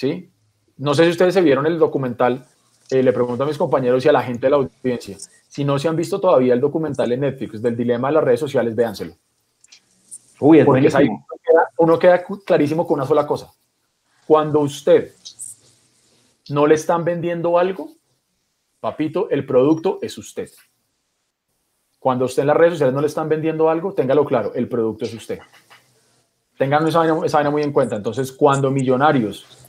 ¿Sí? No sé si ustedes se vieron el documental, eh, le pregunto a mis compañeros y a la gente de la audiencia, Si no se han visto todavía el documental en Netflix del dilema de las redes sociales, véanselo.
Uy, es
Porque ahí
buenísimo.
uno queda, uno queda clarísimo con una sola cosa. Cuando usted no le están vendiendo algo, papito, el producto es usted. Cuando usted en las redes sociales no le están vendiendo algo, téngalo claro, el producto es usted. Tengan esa vaina, esa vaina muy en cuenta. Entonces, cuando Millonarios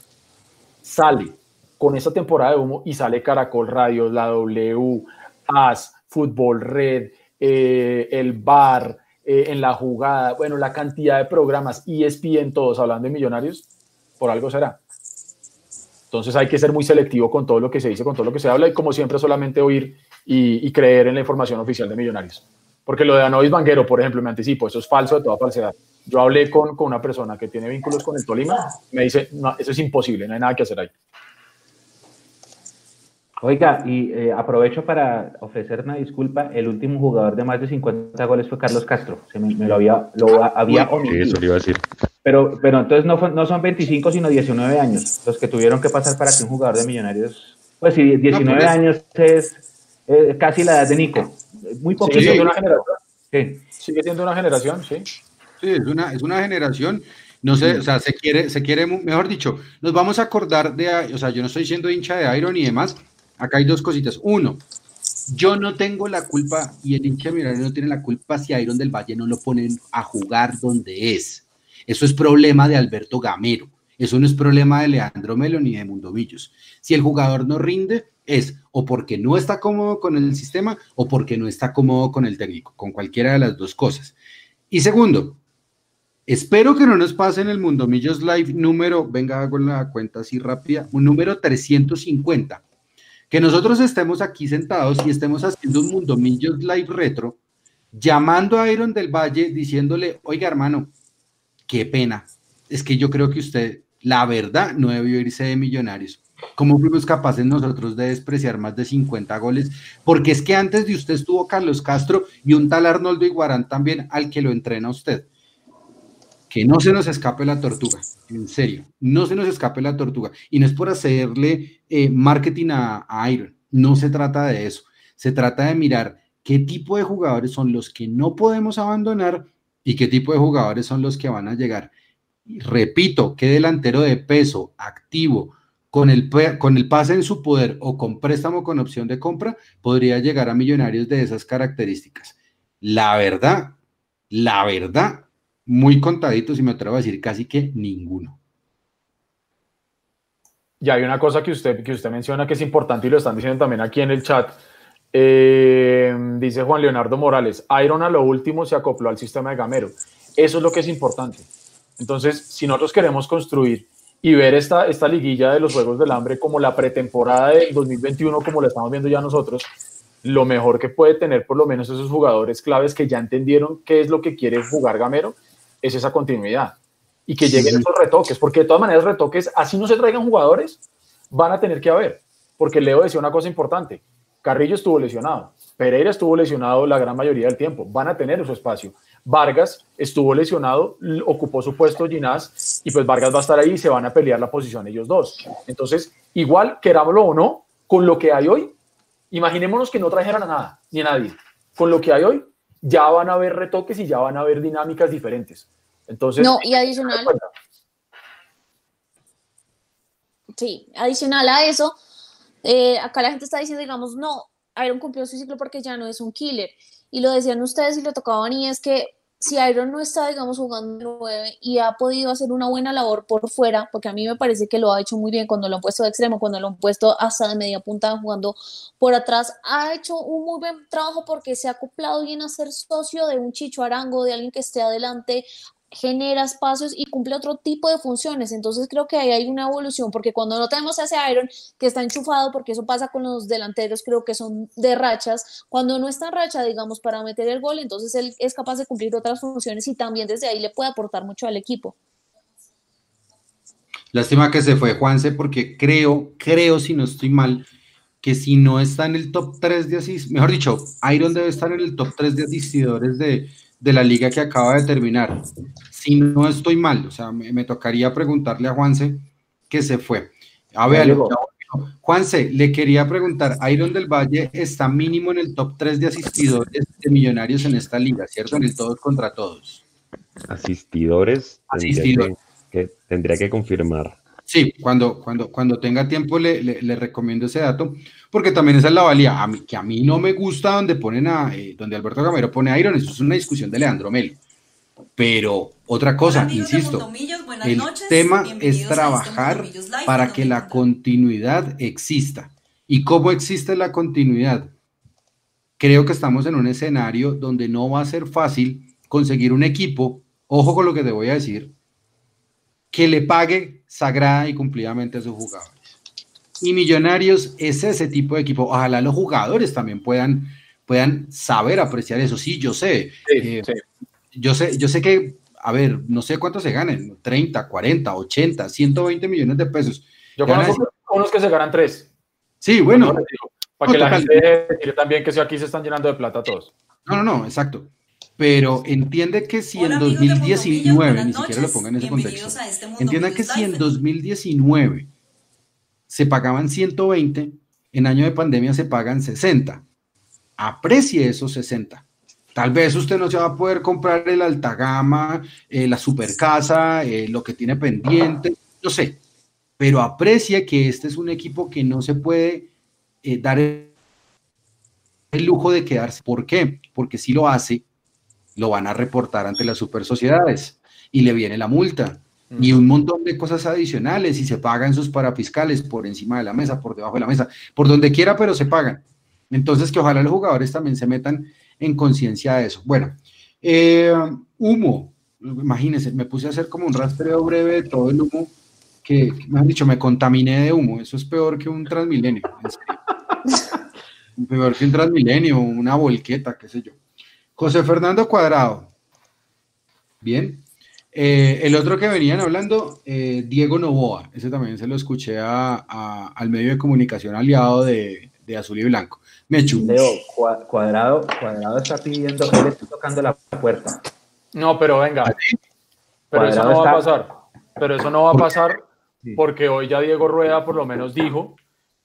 sale con esta temporada de humo y sale Caracol Radio, la W, AS, Fútbol Red, eh, el Bar, eh, en la jugada, bueno, la cantidad de programas, E ESPN, todos hablando de Millonarios, por algo será. Entonces hay que ser muy selectivo con todo lo que se dice, con todo lo que se habla y como siempre solamente oír y, y creer en la información oficial de Millonarios. Porque lo de Anovis Banguero, por ejemplo, me anticipo, eso es falso de toda falsedad. Yo hablé con, con una persona que tiene vínculos con el Tolima, me dice, no, eso es imposible, no hay nada que hacer ahí.
Oiga, y eh, aprovecho para ofrecer una disculpa. El último jugador de más de 50 goles fue Carlos Castro. Se me, me lo había, lo había
Sí,
omitido.
eso le iba a decir.
Pero, pero entonces no, fue- no son 25, sino 19 años los que tuvieron que pasar para que un jugador de Millonarios. Pues sí, 19
pues-
años es eh, casi la edad de Nico. Muy poquito.
siendo una generación.
Sí.
Sigue siendo una generación, sí.
Sí, es una, es una generación, no sé, o sea, se quiere, se quiere, mejor dicho, nos vamos a acordar de, o sea, yo no estoy siendo hincha de Iron y demás, acá hay dos cositas. Uno, yo no tengo la culpa y el hincha de Millonarios no tiene la culpa si a Iron del Valle no lo ponen a jugar donde es. Eso es problema de Alberto Gamero. Eso no es problema de Leandro Melo ni de Mundomillos. Si el jugador no rinde, es o porque no está cómodo con el sistema o porque no está cómodo con el técnico, con cualquiera de las dos cosas. Y segundo, espero que no nos pase en el Mundomillos Live número, venga, hago la cuenta así rápida, un número 350. Que nosotros estemos aquí sentados y estemos haciendo un Mundomillos Live retro, llamando a Iron del Valle diciéndole, oiga hermano, qué pena, es que yo creo que usted, la verdad, no debió irse de millonarios. ¿Cómo fuimos capaces nosotros de despreciar más de 50 goles? Porque es que antes de usted estuvo Carlos Castro y un tal Arnoldo Iguarán también al que lo entrena usted. Que no se nos escape la tortuga, en serio, no se nos escape la tortuga. Y no es por hacerle eh, marketing a, Iron, no se trata de eso. Se trata de mirar qué tipo de jugadores son los que no podemos abandonar y qué tipo de jugadores son los que van a llegar. Repito, qué delantero de peso, activo, con el, con el pase en su poder o con préstamo con opción de compra, podría llegar a millonarios de esas características. La verdad, la verdad, muy contaditos y me atrevo a decir casi que ninguno.
Y hay una cosa que usted, que usted menciona que es importante y lo están diciendo también aquí en el chat. Eh, dice Juan Leonardo Morales, Iron a lo último se acopló al sistema de Gamero. Eso es lo que es importante. Entonces, si nosotros queremos construir y ver esta, esta liguilla de los Juegos del Hambre como la pretemporada de 2021, como la estamos viendo ya nosotros, lo mejor que puede tener por lo menos esos jugadores claves que ya entendieron qué es lo que quiere jugar Gamero, es esa continuidad. Y que lleguen esos retoques, porque de todas maneras retoques, así no se traigan jugadores, van a tener que haber. Porque Leo decía una cosa importante, Carrillo estuvo lesionado, Pereira estuvo lesionado la gran mayoría del tiempo, van a tener su espacio. Vargas estuvo lesionado, ocupó su puesto Ginás y pues Vargas va a estar ahí y se van a pelear la posición ellos dos. Entonces, igual, querámoslo o no, con lo que hay hoy, imaginémonos que no trajeran a nada, ni a nadie. Con lo que hay hoy, ya van a haber retoques y ya van a haber dinámicas diferentes. Entonces,
No, y adicional, sí, adicional a eso, eh, acá la gente está diciendo, digamos, no, Iron cumplió su ciclo porque ya no es un killer. Y lo decían ustedes y lo tocaban, y es que si Iron no está, digamos, jugando de nueve y ha podido hacer una buena labor por fuera, porque a mí me parece que lo ha hecho muy bien cuando lo han puesto de extremo, cuando lo han puesto hasta de media punta jugando por atrás, ha hecho un muy buen trabajo porque se ha acoplado bien a ser socio de un Chicho Arango, de alguien que esté adelante, genera espacios y cumple otro tipo de funciones. Entonces creo que ahí hay una evolución, porque cuando no tenemos ese Iron que está enchufado, porque eso pasa con los delanteros, creo que son de rachas, cuando no está en racha, digamos, para meter el gol, entonces él es capaz de cumplir otras funciones y también desde ahí le puede aportar mucho al equipo.
Lástima que se fue Juanse porque creo, creo, si no estoy mal, que si no está en el top 3 de asistidores, mejor dicho, Iron debe estar en el top 3 de asistidores de, de la liga que acaba de terminar. Si no estoy mal, o sea, me, me tocaría preguntarle a Juanse que se fue. A ver, Juanse, le quería preguntar, Iron del Valle está mínimo en el top 3 de asistidores de millonarios en esta liga, ¿cierto? En el todos contra todos.
Asistidores.
Asistidores.
Que, tendría que confirmar.
Sí, cuando, cuando, cuando tenga tiempo le, le, recomiendo ese dato, porque también esa es la valía. A mí, que a mí no me gusta donde ponen a, eh, donde Alberto Gamero pone a Iron, eso es una discusión de Leandro Melo. Pero otra cosa, insisto, el tema es este trabajar para que la continuidad exista. ¿Y cómo existe la continuidad? Creo que estamos en un escenario donde no va a ser fácil conseguir un equipo, ojo con lo que te voy a decir, que le pague sagrada y cumplidamente a sus jugadores. Y Millonarios es ese tipo de equipo. Ojalá los jugadores también puedan, puedan saber apreciar eso. Sí, yo sé. Eh, yo sé, yo sé que, a ver, no sé cuánto se ganen, 30, 40, 80, 120 millones de pesos.
Yo conozco unos que se ganan tres.
Sí, bueno.
para que la gente también que aquí se están llenando de plata todos.
No, no, no, exacto. Pero entiende que si en 2019, ni siquiera lo pongan en ese contexto, este entienda que si en 2019 se pagaban 120, en año de pandemia se pagan 60. Aprecie esos 60 Tal vez usted no se va a poder comprar el alta gama, eh, la super casa, eh, lo que tiene pendiente, no sé, pero aprecie que este es un equipo que no se puede eh, dar el, lujo de quedarse. ¿Por qué? Porque si lo hace, lo van a reportar ante las super sociedades y le viene la multa y un montón de cosas adicionales y se pagan sus parafiscales por encima de la mesa, por debajo de la mesa, por donde quiera, pero se pagan. Entonces, que ojalá los jugadores también se metan en conciencia de eso. Bueno, eh, humo, imagínense, me puse a hacer como un rastreo breve de todo el humo que, me han dicho, me contaminé de humo, eso es peor que un transmilenio. peor que un transmilenio, una volqueta, qué sé yo. José Fernando Cuadrado. Bien. Eh, el otro que venían hablando, eh, Diego Novoa, ese también se lo escuché al medio de comunicación aliado de, de Azul y Blanco.
Leo, cuadrado, cuadrado está pidiendo, él está tocando la puerta.
No, pero venga. ¿Ah, pero eso no va a pasar. Pero eso no va a pasar porque hoy ya Diego Rueda por lo menos dijo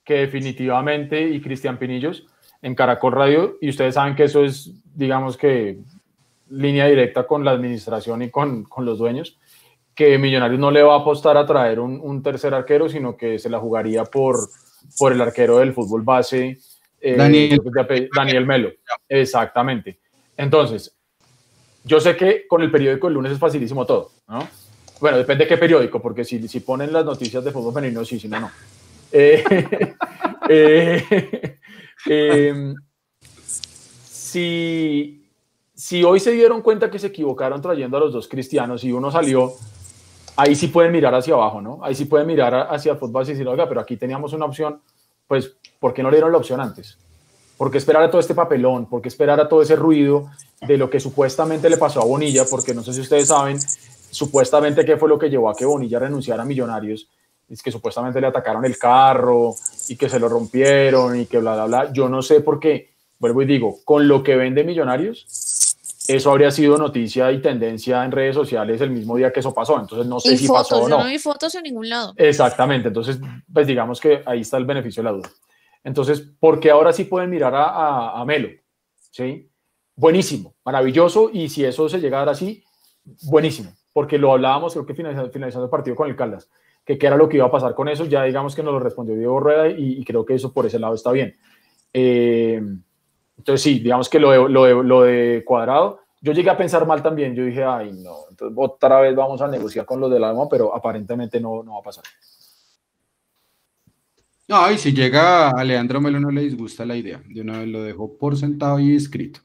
que definitivamente, y Cristian Pinillos en Caracol Radio, y ustedes saben que eso es, digamos que, línea directa con la administración y con, con los dueños, que Millonarios no le va a apostar a traer un, un, tercer arquero, sino que se la jugaría por, por el arquero del fútbol base eh, Daniel. Daniel Melo, exactamente. Entonces, yo sé que con el periódico el lunes es facilísimo todo, ¿no? Bueno, depende de qué periódico, porque si, si ponen las noticias de fútbol femenino, sí, si no, no. Eh, eh, em, si, si hoy se dieron cuenta que se equivocaron trayendo a los dos cristianos y uno salió, ahí sí pueden mirar hacia abajo, ¿no? Ahí sí pueden mirar hacia el fútbol y decir, oiga, pero aquí teníamos una opción, pues ¿por qué no le dieron la opción antes? ¿Por qué esperar a todo este papelón? ¿Por qué esperar a todo ese ruido de lo que supuestamente le pasó a Bonilla? Porque no sé si ustedes saben, supuestamente qué fue lo que llevó a que Bonilla renunciara a Millonarios. Es que supuestamente le atacaron el carro y que se lo rompieron y que bla, bla, bla. Yo no sé por qué, vuelvo y digo, con lo que vende Millonarios, eso habría sido noticia y tendencia en redes sociales el mismo día que eso pasó. Entonces no sé si pasó o no.
no hay fotos en ningún lado.
Exactamente. Entonces, pues digamos que ahí está el beneficio de la duda. Entonces, porque ahora sí pueden mirar a, Melo, ¿sí? Buenísimo, maravilloso, y si eso se llega a dar así, buenísimo, porque lo hablábamos, creo que finalizando, el partido con el Caldas, que qué era lo que iba a pasar con eso, ya digamos que nos lo respondió Diego Rueda y, creo que eso por ese lado está bien. Eh, entonces sí, digamos que lo de, lo, de, Cuadrado, yo llegué a pensar mal también, yo dije, ay no, entonces otra vez vamos a negociar con los de la pero aparentemente no, no va a pasar.
No, y si llega a Leandro Melo no le disgusta la idea. De una vez lo dejo por sentado y escrito.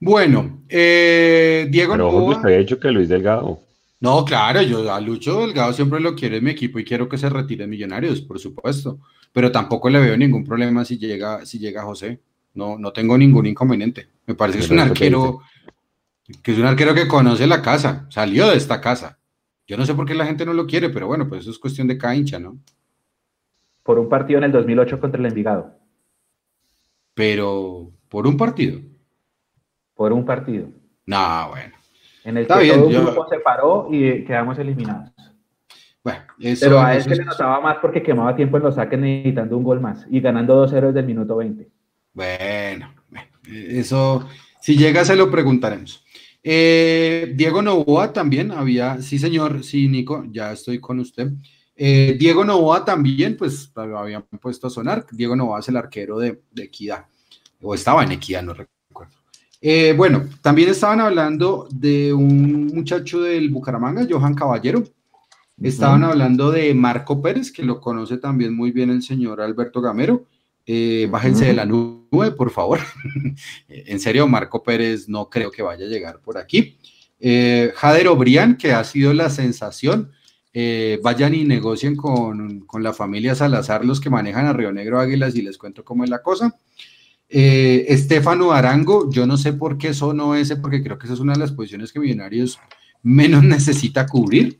Bueno, eh, Diego.
Pero Novoa, había dicho que Luis Delgado.
No, claro, yo a Lucho Delgado siempre lo quiero en mi equipo y quiero que se retire Millonarios, por supuesto. Pero tampoco le veo ningún problema si llega, si llega José. No, no tengo ningún inconveniente. Me parece que es un arquero, que es un arquero que conoce la casa, salió de esta casa. Yo no sé por qué la gente no lo quiere, pero bueno, pues eso es cuestión de cada hincha, ¿no?
por un partido en el 2008 contra el Envigado.
Pero, ¿por un partido?
Por un partido.
No, bueno.
En el que todo el grupo se paró y quedamos eliminados. Bueno, Pero a él se le notaba más porque quemaba tiempo en los saques necesitando un gol más y ganando dos héroes del minuto 20.
Bueno, eso, si llega se lo preguntaremos. Eh, Diego Novoa también había, sí señor, sí Nico, ya estoy con usted. Eh, Diego Novoa también, pues lo habían puesto a sonar. Diego Novoa es el arquero de, Equidad, o estaba en Equidad, no recuerdo. Eh, bueno, también estaban hablando de un muchacho del Bucaramanga, Johan Caballero. Estaban hablando de Marco Pérez, que lo conoce también muy bien el señor Alberto Gamero. Eh, bájense de la nube, por favor. en serio, Marco Pérez no creo que vaya a llegar por aquí. Eh, Jader que ha sido la sensación. Eh, vayan y negocien con, con, la familia Salazar, los que manejan a Río Negro Águilas, y les cuento cómo es la cosa. Estefano Arango, yo no sé por qué eso no ese, porque creo que esa es una de las posiciones que Millonarios menos necesita cubrir.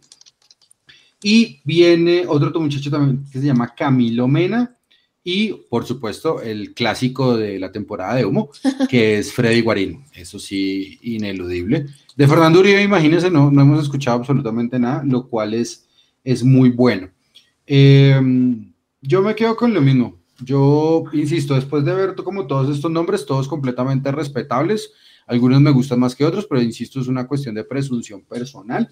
Y viene otro muchacho también que se llama Camilo Mena, y por supuesto el clásico de la temporada de humo, que es Freddy Guarín, eso sí, ineludible. De Fernando Uribe, imagínense, no, no hemos escuchado absolutamente nada, lo cual es, es muy bueno. Em, yo me quedo con lo mismo. Yo insisto, después de ver como todos estos nombres, todos completamente respetables, algunos me gustan más que otros, pero insisto, es una cuestión de presunción personal.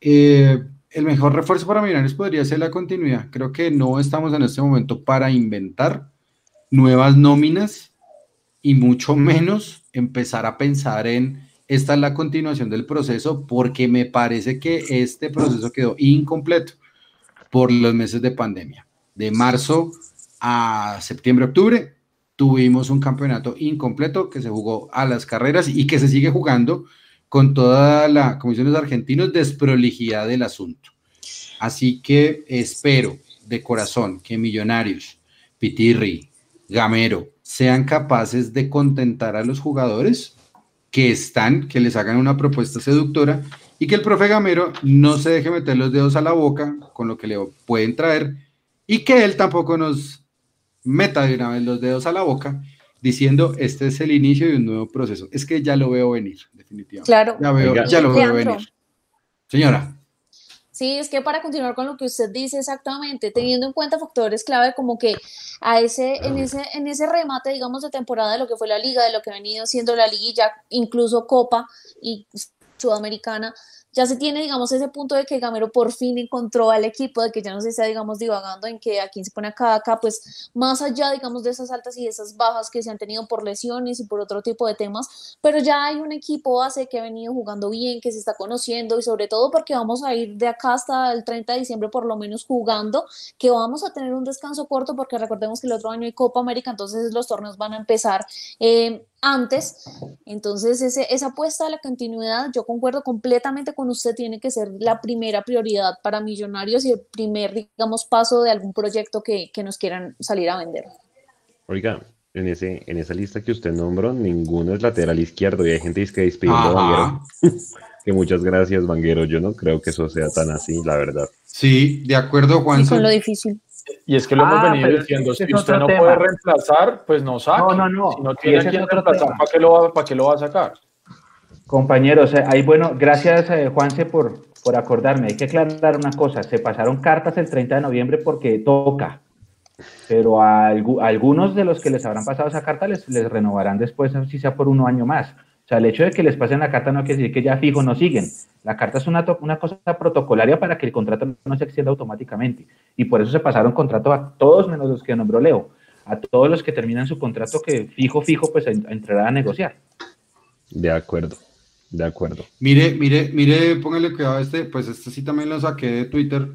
Eh, el mejor refuerzo para Millonarios podría ser la continuidad. Creo que no estamos en este momento para inventar nuevas nóminas y mucho menos empezar a pensar en esta es la continuación del proceso porque me parece que este proceso quedó incompleto por los meses de pandemia. De marzo a septiembre, octubre, tuvimos un campeonato incompleto que se jugó a las carreras y que se sigue jugando con toda la Comisión de Argentinos desprolijidad del asunto. Así que espero de corazón que Millonarios, Pitirri, Gamero sean capaces de contentar a los jugadores que están, que les hagan una propuesta seductora y que el profe Gamero no se deje meter los dedos a la boca con lo que le pueden traer y que él tampoco nos meta de una vez los dedos a la boca diciendo este es el inicio de un nuevo proceso. Es que ya lo veo venir, definitivamente.
Claro.
Ya, ya lo veo venir. Señora.
Sí, es que para continuar con lo que usted dice exactamente, teniendo en cuenta factores clave como que a ese, en ese, en ese remate, digamos, de temporada de lo que fue la liga, de lo que ha venido siendo la liguilla, incluso Copa y Sudamericana, ya se tiene, digamos, ese punto de que Gamero por fin encontró al equipo, de que ya no se está, digamos, divagando en que a quién se pone acá, acá, pues más allá, digamos, de esas altas y de esas bajas que se han tenido por lesiones y por otro tipo de temas, pero ya hay un equipo base que ha venido jugando bien, que se está conociendo y sobre todo porque vamos a ir de acá hasta el 30 de diciembre por lo menos jugando, que vamos a tener un descanso corto porque recordemos que el otro año hay Copa América, entonces los torneos van a empezar. Eh, antes. Entonces, ese, esa apuesta a la continuidad, yo concuerdo completamente con usted, tiene que ser la primera prioridad para millonarios y el primer, digamos, paso de algún proyecto que, nos quieran salir a vender.
Oiga, en, ese, en esa lista que usted nombró, ninguno es lateral izquierdo y hay gente que despidiendo a Vanguero. que muchas gracias, Vanguero. Yo no creo que eso sea tan así, la verdad.
Sí, de acuerdo, Juan.
con lo difícil.
Y es que lo hemos ah, venido diciendo, si usted no puede reemplazar, pues no saque. No, no, no. Si no tiene quien reemplazar, ¿para qué, lo va, ¿para qué lo va a sacar?
Compañeros, eh, ahí bueno, gracias eh, Juanse por, por acordarme. Hay que aclarar una cosa, se pasaron cartas el 30 de noviembre porque toca, pero a, algunos de los que les habrán pasado esa carta les, les renovarán después, si sea por un año más. O sea, el hecho de que les pasen la carta no quiere decir que ya fijo no siguen. La carta es una, una cosa protocolaria para que el contrato no se extienda automáticamente. Y por eso se pasaron contrato a todos menos los que nombró Leo. A todos los que terminan su contrato que fijo, fijo, pues entrará a negociar.
De acuerdo, de acuerdo.
Mire, mire, mire, póngale cuidado a este, pues este sí también lo saqué de Twitter.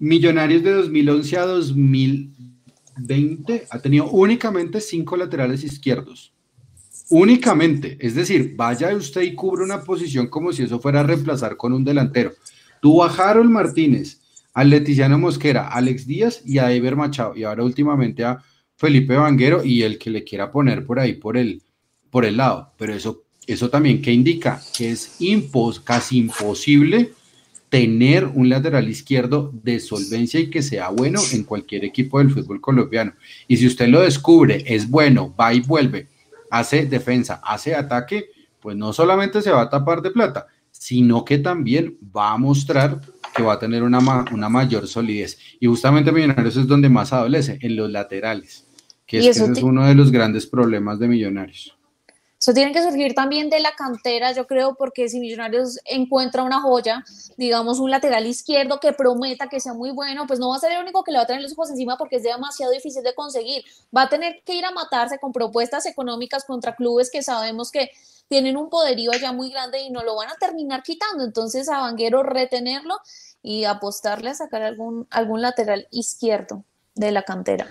Millonarios de 2011 a 2020 ha tenido únicamente cinco laterales izquierdos. Únicamente, es decir, vaya usted y cubre una posición como si eso fuera a reemplazar con un delantero. Tuvo a Harold Martínez, a Leticiano Mosquera, a Alex Díaz y a Eber Machado, y ahora últimamente a Felipe Vanguero y el que le quiera poner por ahí por el, por el lado. Pero eso, eso también que indica que es impos, casi imposible tener un lateral izquierdo de solvencia y que sea bueno en cualquier equipo del fútbol colombiano. Y si usted lo descubre, es bueno, va y vuelve, hace defensa, hace ataque, pues no solamente se va a tapar de plata, sino que también va a mostrar que va a tener una, una mayor solidez. Y justamente Millonarios es donde más adolece, en los laterales, que, es, ese es uno de los grandes problemas de Millonarios.
Eso tiene que surgir también de la cantera, yo creo, porque si Millonarios encuentra una joya, digamos un lateral izquierdo que prometa que sea muy bueno, pues no va a ser el único que le va a tener los ojos encima porque es demasiado difícil de conseguir. Va a tener que ir a matarse con propuestas económicas contra clubes que sabemos que tienen un poderío allá muy grande y no lo van a terminar quitando. Entonces a Vanguero retenerlo y apostarle a sacar algún, algún lateral izquierdo de la cantera.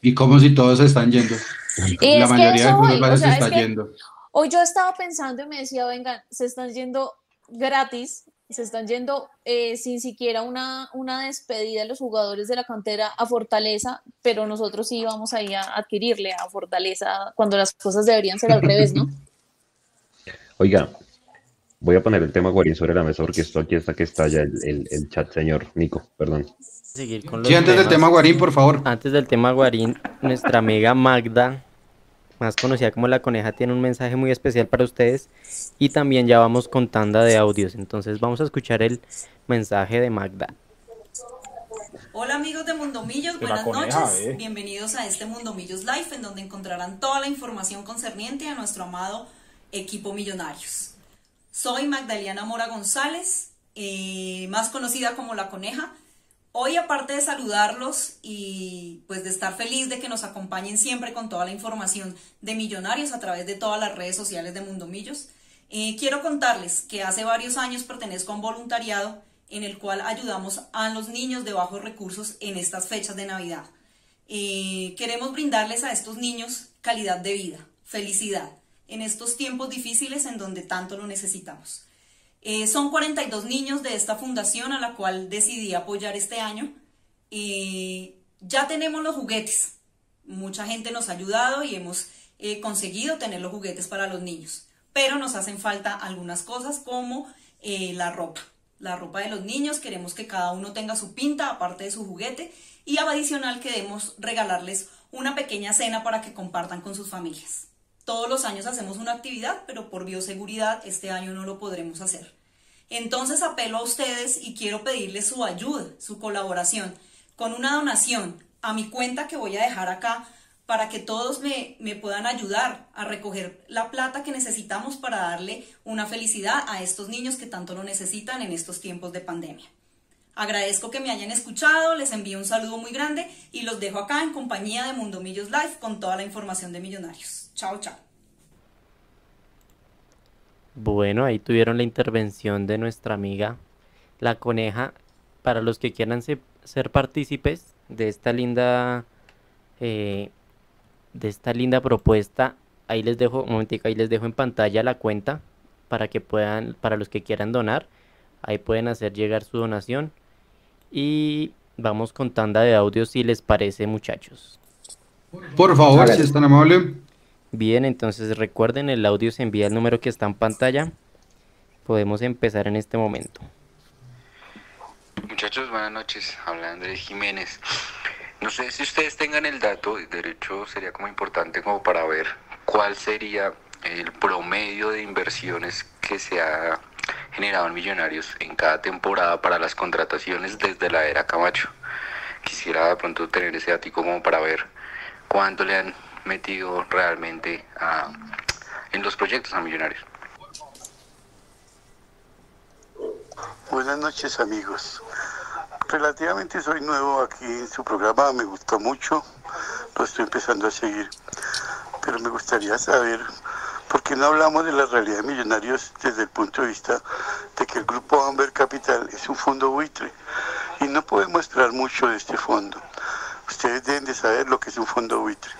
Y como si todos están yendo. la mayoría de los se está yendo.
Hoy yo estaba pensando y me decía, vengan, se están yendo gratis, se están yendo eh, sin siquiera una, una despedida de los jugadores de la cantera a Fortaleza, pero nosotros sí vamos ahí a adquirirle a Fortaleza cuando las cosas deberían ser al revés, ¿no?
Oiga, voy a poner el tema Guarín sobre la mesa porque esto aquí está que está ya el, el chat, señor Nico, perdón
seguir con los sí, antes del tema Guarín, por favor.
Antes del tema Guarín, nuestra amiga Magda, más conocida como La Coneja, tiene un mensaje muy especial para ustedes y también ya vamos con tanda de audios. Entonces vamos a escuchar el mensaje de Magda.
Hola amigos de Mundomillos, buenas noches. Eh. Bienvenidos a este Mundomillos Live en donde encontrarán toda la información concerniente a nuestro amado equipo Millonarios. Soy Magdalena Mora González, eh, más conocida como La Coneja. Hoy, aparte de saludarlos y pues de estar feliz de que nos acompañen siempre con toda la información de millonarios a través de todas las redes sociales de Mundo Millos, eh, quiero contarles que hace varios años pertenezco a un voluntariado en el cual ayudamos a los niños de bajos recursos en estas fechas de Navidad. Eh, queremos brindarles a estos niños calidad de vida, felicidad, en estos tiempos difíciles en donde tanto lo necesitamos. Eh, son 42 niños de esta fundación a la cual decidí apoyar este año. y ya tenemos los juguetes. Mucha gente nos ha ayudado y hemos eh, conseguido tener los juguetes para los niños. Pero nos hacen falta algunas cosas como eh, la ropa. La ropa de los niños, queremos que cada uno tenga su pinta aparte de su juguete y adicional queremos regalarles una pequeña cena para que compartan con sus familias. Todos los años hacemos una actividad, pero por bioseguridad este año no lo podremos hacer. Entonces apelo a ustedes y quiero pedirles su ayuda, su colaboración, con una donación a mi cuenta que voy a dejar acá para que todos me, puedan ayudar a recoger la plata que necesitamos para darle una felicidad a estos niños que tanto lo necesitan en estos tiempos de pandemia. Agradezco que me hayan escuchado, les envío un saludo muy grande y los dejo acá en compañía de Mundo Millos Live con toda la información de Millonarios. Chao, chao.
Bueno, ahí tuvieron la intervención de nuestra amiga la coneja. Para los que quieran ser partícipes de esta linda eh, de esta linda propuesta, ahí les dejo, un momentico, ahí les dejo en pantalla la cuenta para que puedan, para los que quieran donar, ahí pueden hacer llegar su donación y vamos con tanda de audio si les parece muchachos.
Por favor, si están amables.
Bien, entonces recuerden, el audio se envía al número que está en pantalla. Podemos empezar en este momento.
Muchachos, buenas noches. Habla Andrés Jiménez. No sé si ustedes tengan el dato, de hecho sería como importante como para ver cuál sería el promedio de inversiones que se ha generado en Millonarios en cada temporada para las contrataciones desde la era Camacho. Quisiera de pronto tener ese dato como para ver cuánto le han metido realmente en los proyectos a Millonarios.
Buenas noches amigos. Relativamente soy nuevo aquí en su programa, me gustó mucho, lo estoy empezando a seguir, pero me gustaría saber por qué no hablamos de la realidad de millonarios desde el punto de vista de que el grupo Amber Capital es un fondo buitre y no podemos esperar mucho de este fondo. Ustedes deben de saber lo que es un fondo buitre.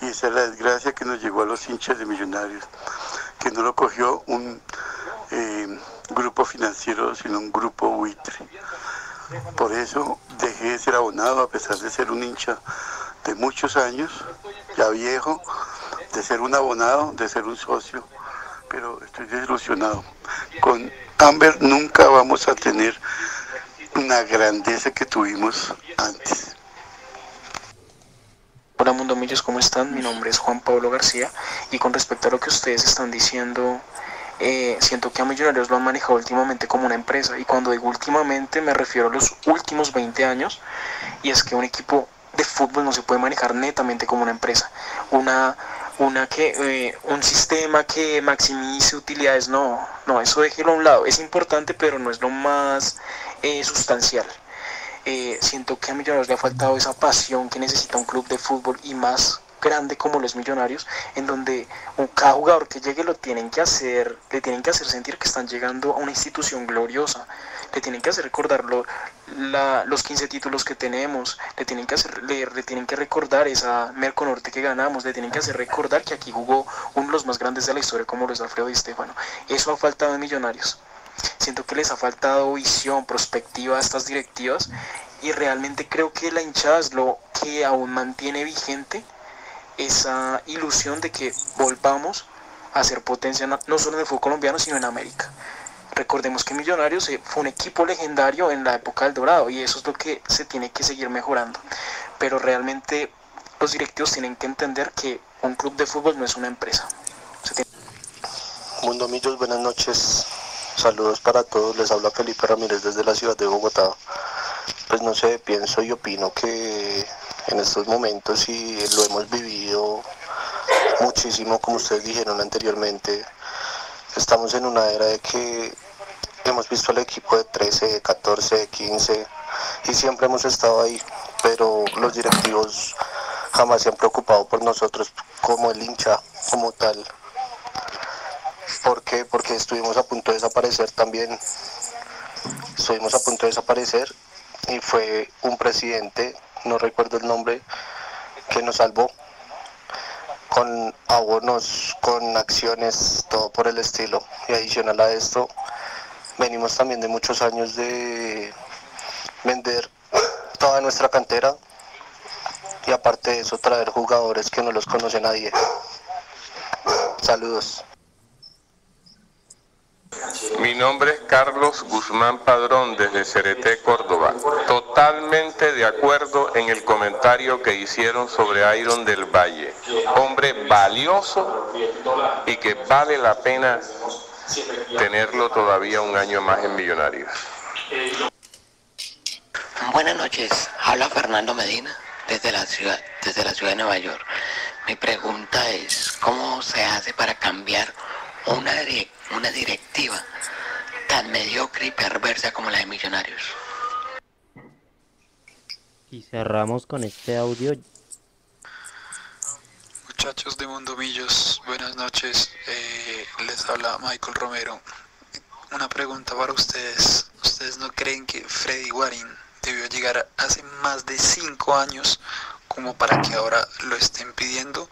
Y esa es la desgracia que nos llegó a los hinchas de Millonarios, que no lo cogió un eh, grupo financiero, sino un grupo buitre. Por eso dejé de ser abonado, a pesar de ser un hincha de muchos años, ya viejo, de ser un abonado, de ser un socio, pero estoy desilusionado. Con Amber nunca vamos a tener una grandeza que tuvimos antes.
Hola Mundo Millos, ¿cómo están? Mi nombre es Juan Pablo García y con respecto a lo que ustedes están diciendo eh, siento que a Millonarios lo han manejado últimamente como una empresa. Y cuando digo últimamente me refiero a los últimos 20 años. Y es que un equipo de fútbol no se puede manejar netamente como una empresa. Una, una que, eh, un sistema que maximice utilidades, no, no, eso déjelo a un lado. Es importante, pero no es lo más eh, sustancial. Siento que a Millonarios le ha faltado esa pasión que necesita un club de fútbol y más grande como los millonarios, en donde cada jugador que llegue lo tienen que hacer, le tienen que hacer sentir que están llegando a una institución gloriosa, le tienen que hacer recordar los 15 títulos que tenemos, le tienen que hacer leer, le tienen que recordar esa Merconorte que ganamos, le tienen que hacer recordar que aquí jugó uno de los más grandes de la historia como los Alfredo y Estefano. Eso ha faltado en Millonarios. Siento que les ha faltado visión, prospectiva a estas directivas y realmente creo que la hinchada es lo que aún mantiene vigente esa ilusión de que volvamos a ser potencia no solo en el fútbol colombiano, sino en América. Recordemos que Millonarios eh, fue un equipo legendario en la época del Dorado y eso es lo que se tiene que seguir mejorando. Pero realmente los directivos tienen que entender que un club de fútbol no es una empresa.
Mundo Millos, buenas noches. Saludos para todos. Les habla Felipe Ramírez desde la ciudad de Bogotá. Pues no sé, pienso y opino que en estos momentos y lo hemos vivido muchísimo, como ustedes dijeron anteriormente. Estamos en una era de que hemos visto al equipo de 13, 14, 15 y siempre hemos estado ahí, pero los directivos jamás se han preocupado por nosotros como el hincha, como tal. ¿Por qué? Porque estuvimos a punto de desaparecer también. Estuvimos a punto de desaparecer y fue un presidente no recuerdo el nombre, que nos salvó con abonos, con acciones, todo por el estilo. Y adicional a esto, venimos también de muchos años de vender toda nuestra cantera y aparte de eso traer jugadores que no los conoce nadie. Saludos.
Mi nombre es Carlos Guzmán Padrón desde Cereté, Córdoba. Totalmente de acuerdo en el comentario que hicieron sobre Iron del Valle. Hombre valioso y que vale la pena tenerlo todavía un año más en Millonarios.
Buenas noches, habla Fernando Medina desde la ciudad, desde la ciudad de Nueva York. Mi pregunta es, ¿cómo se hace para cambiar una, una directiva tan mediocre y perversa como la de Millonarios.
Y cerramos con este audio.
Muchachos de Mundo Millos, buenas noches. Eh, les habla Michael Romero. Una pregunta para ustedes. ¿Ustedes no creen que Freddy Waring debió llegar hace más de cinco años como para que ahora lo estén pidiendo?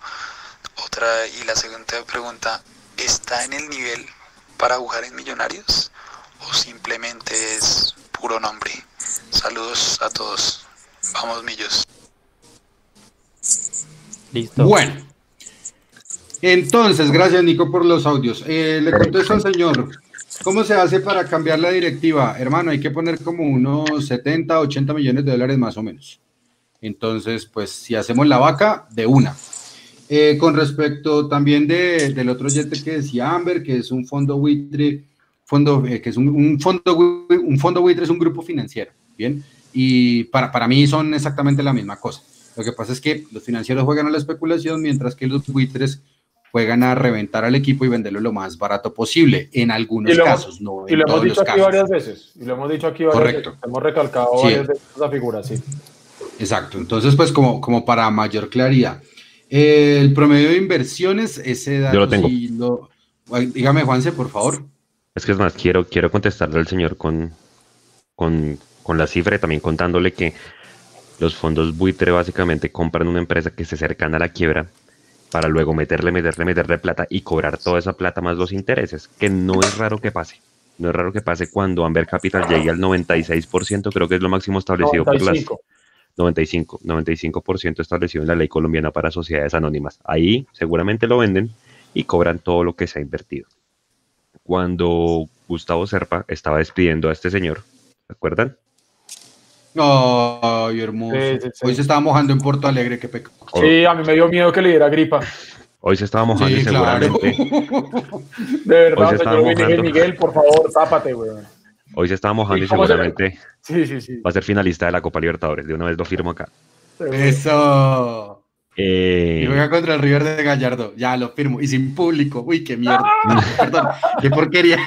Otra y la segunda pregunta, ¿está en el nivel para jugar en Millonarios o simplemente es puro nombre? Saludos a todos. Vamos, Millos.
Listo. Bueno. Entonces, gracias Nico por los audios. Eh, le contesto al señor, ¿cómo se hace para cambiar la directiva? Hermano, hay que poner como unos 70, 80 millones de dólares más o menos. Entonces, pues si hacemos la vaca, de una. Eh, con respecto también de, del otro oyente que decía Amber, que es un fondo buitre, fondo, eh, que es un, fondo, un fondo buitre es un grupo financiero, ¿bien? Y para, para mí son exactamente la misma cosa. Lo que pasa es que los financieros juegan a la especulación, mientras que los buitres juegan a reventar al equipo y venderlo lo más barato posible, en algunos casos, no
y lo hemos dicho aquí varias veces, y lo hemos dicho aquí varias Correcto. veces, hemos recalcado varias veces esa figura, sí.
Exacto, entonces pues como, como para mayor claridad, el promedio de inversiones, ese dato
Yo lo tengo.
dígame, Juanse, por favor.
Es que es más, quiero, quiero contestarle al señor con, con, con la cifra y también contándole que los fondos buitre básicamente compran una empresa que se cercana a la quiebra para luego meterle, meterle, meterle plata y cobrar toda esa plata más los intereses, que no es raro que pase. No es raro que pase cuando Amber Capital llegue al 96%, creo que es lo máximo establecido por las 95, 95% establecido en la ley colombiana para sociedades anónimas. Ahí seguramente lo venden y cobran todo lo que se ha invertido. Cuando Gustavo Serpa estaba despidiendo a este señor, ¿se acuerdan?
Ay, hermoso. Hoy se estaba mojando en Porto Alegre, qué pecado.
Sí, a mí me dio miedo que le diera gripa.
Hoy se estaba mojando y seguramente.
De verdad, señor Miguel, por favor, tápate, weón.
Hoy se estaba mojando y, seguramente sí, sí, sí. va a ser finalista de la Copa Libertadores. De una vez lo firmo acá.
Eso. Eh... Y juega contra el River de Gallardo. Ya lo firmo. Y sin público. Uy, qué mierda. Perdón. Qué porquería.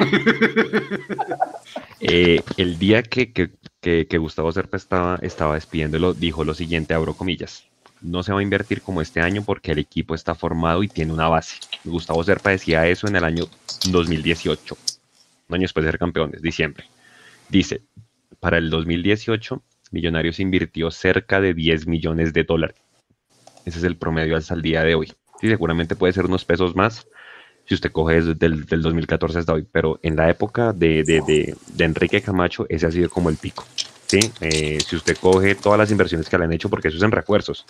Eh, el día que, que, que, Gustavo Serpa estaba, estaba despidiéndolo, dijo lo siguiente, abro comillas. No se va a invertir como este año porque el equipo está formado y tiene una base. Gustavo Serpa decía eso en el año 2018, un año después de ser campeones, diciembre. Dice, para el 2018, Millonarios invirtió cerca de 10 millones de dólares. Ese es el promedio hasta el día de hoy. Seguramente puede ser unos pesos más si usted coge desde el del 2014 hasta hoy, pero en la época de, de, de, Enrique Camacho, ese ha sido como el pico. ¿sí? Eh, si usted coge todas las inversiones que le han hecho, porque eso es en refuerzos,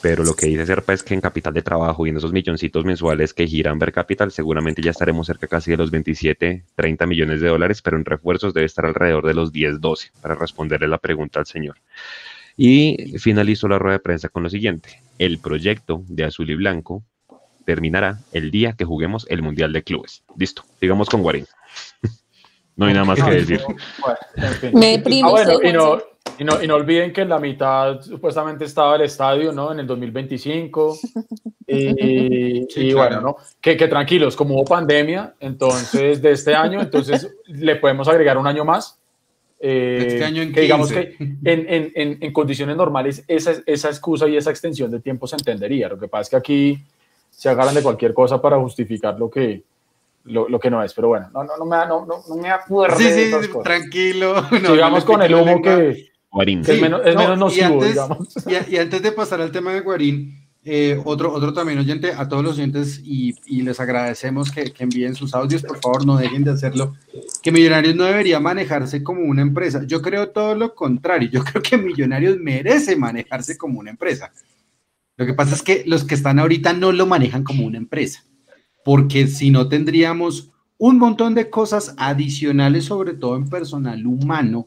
pero lo que dice Serpa es que en capital de trabajo y en esos milloncitos mensuales que giran Ver Capital, seguramente ya estaremos cerca casi de los 27, 30 millones de dólares, pero en refuerzos debe estar alrededor de los 10, 12, para responderle la pregunta al señor. Y finalizo la rueda de prensa con lo siguiente. El proyecto de Azul y Blanco terminará el día que juguemos el Mundial de Clubes. Listo, sigamos con Guarín. No hay nada más que decir.
Me deprimo.
Ah, y, no, y, no, olviden que en la mitad supuestamente estaba el estadio, ¿no? En el 2025. Y, bueno, ¿no? Que, que, tranquilos, como hubo pandemia, entonces de este año, entonces le podemos agregar un año más.
Eh, este año en
que digamos que en, en, en, en, condiciones normales esa, esa excusa y esa extensión de tiempo se entendería. Lo que pasa es que aquí se agarran de cualquier cosa para justificar lo que, lo, lo que no es. Pero bueno, no, no, no, me, no, no, me acuerdo
sí, sí, Tranquilo.
Sigamos con el humo que, que, es menos, es menos nocivo,
y antes,
digamos.
Y, y, antes de pasar al tema de Guarín, eh, otro, otro también oyente, a todos los oyentes, y, y les agradecemos que, que, envíen sus audios, por favor, no dejen de hacerlo, que Millonarios no debería manejarse como una empresa. Yo creo todo lo contrario, yo creo que Millonarios merece manejarse como una empresa. Lo que pasa es que los que están ahorita no lo manejan como una empresa, porque si no tendríamos un montón de cosas adicionales, sobre todo en personal humano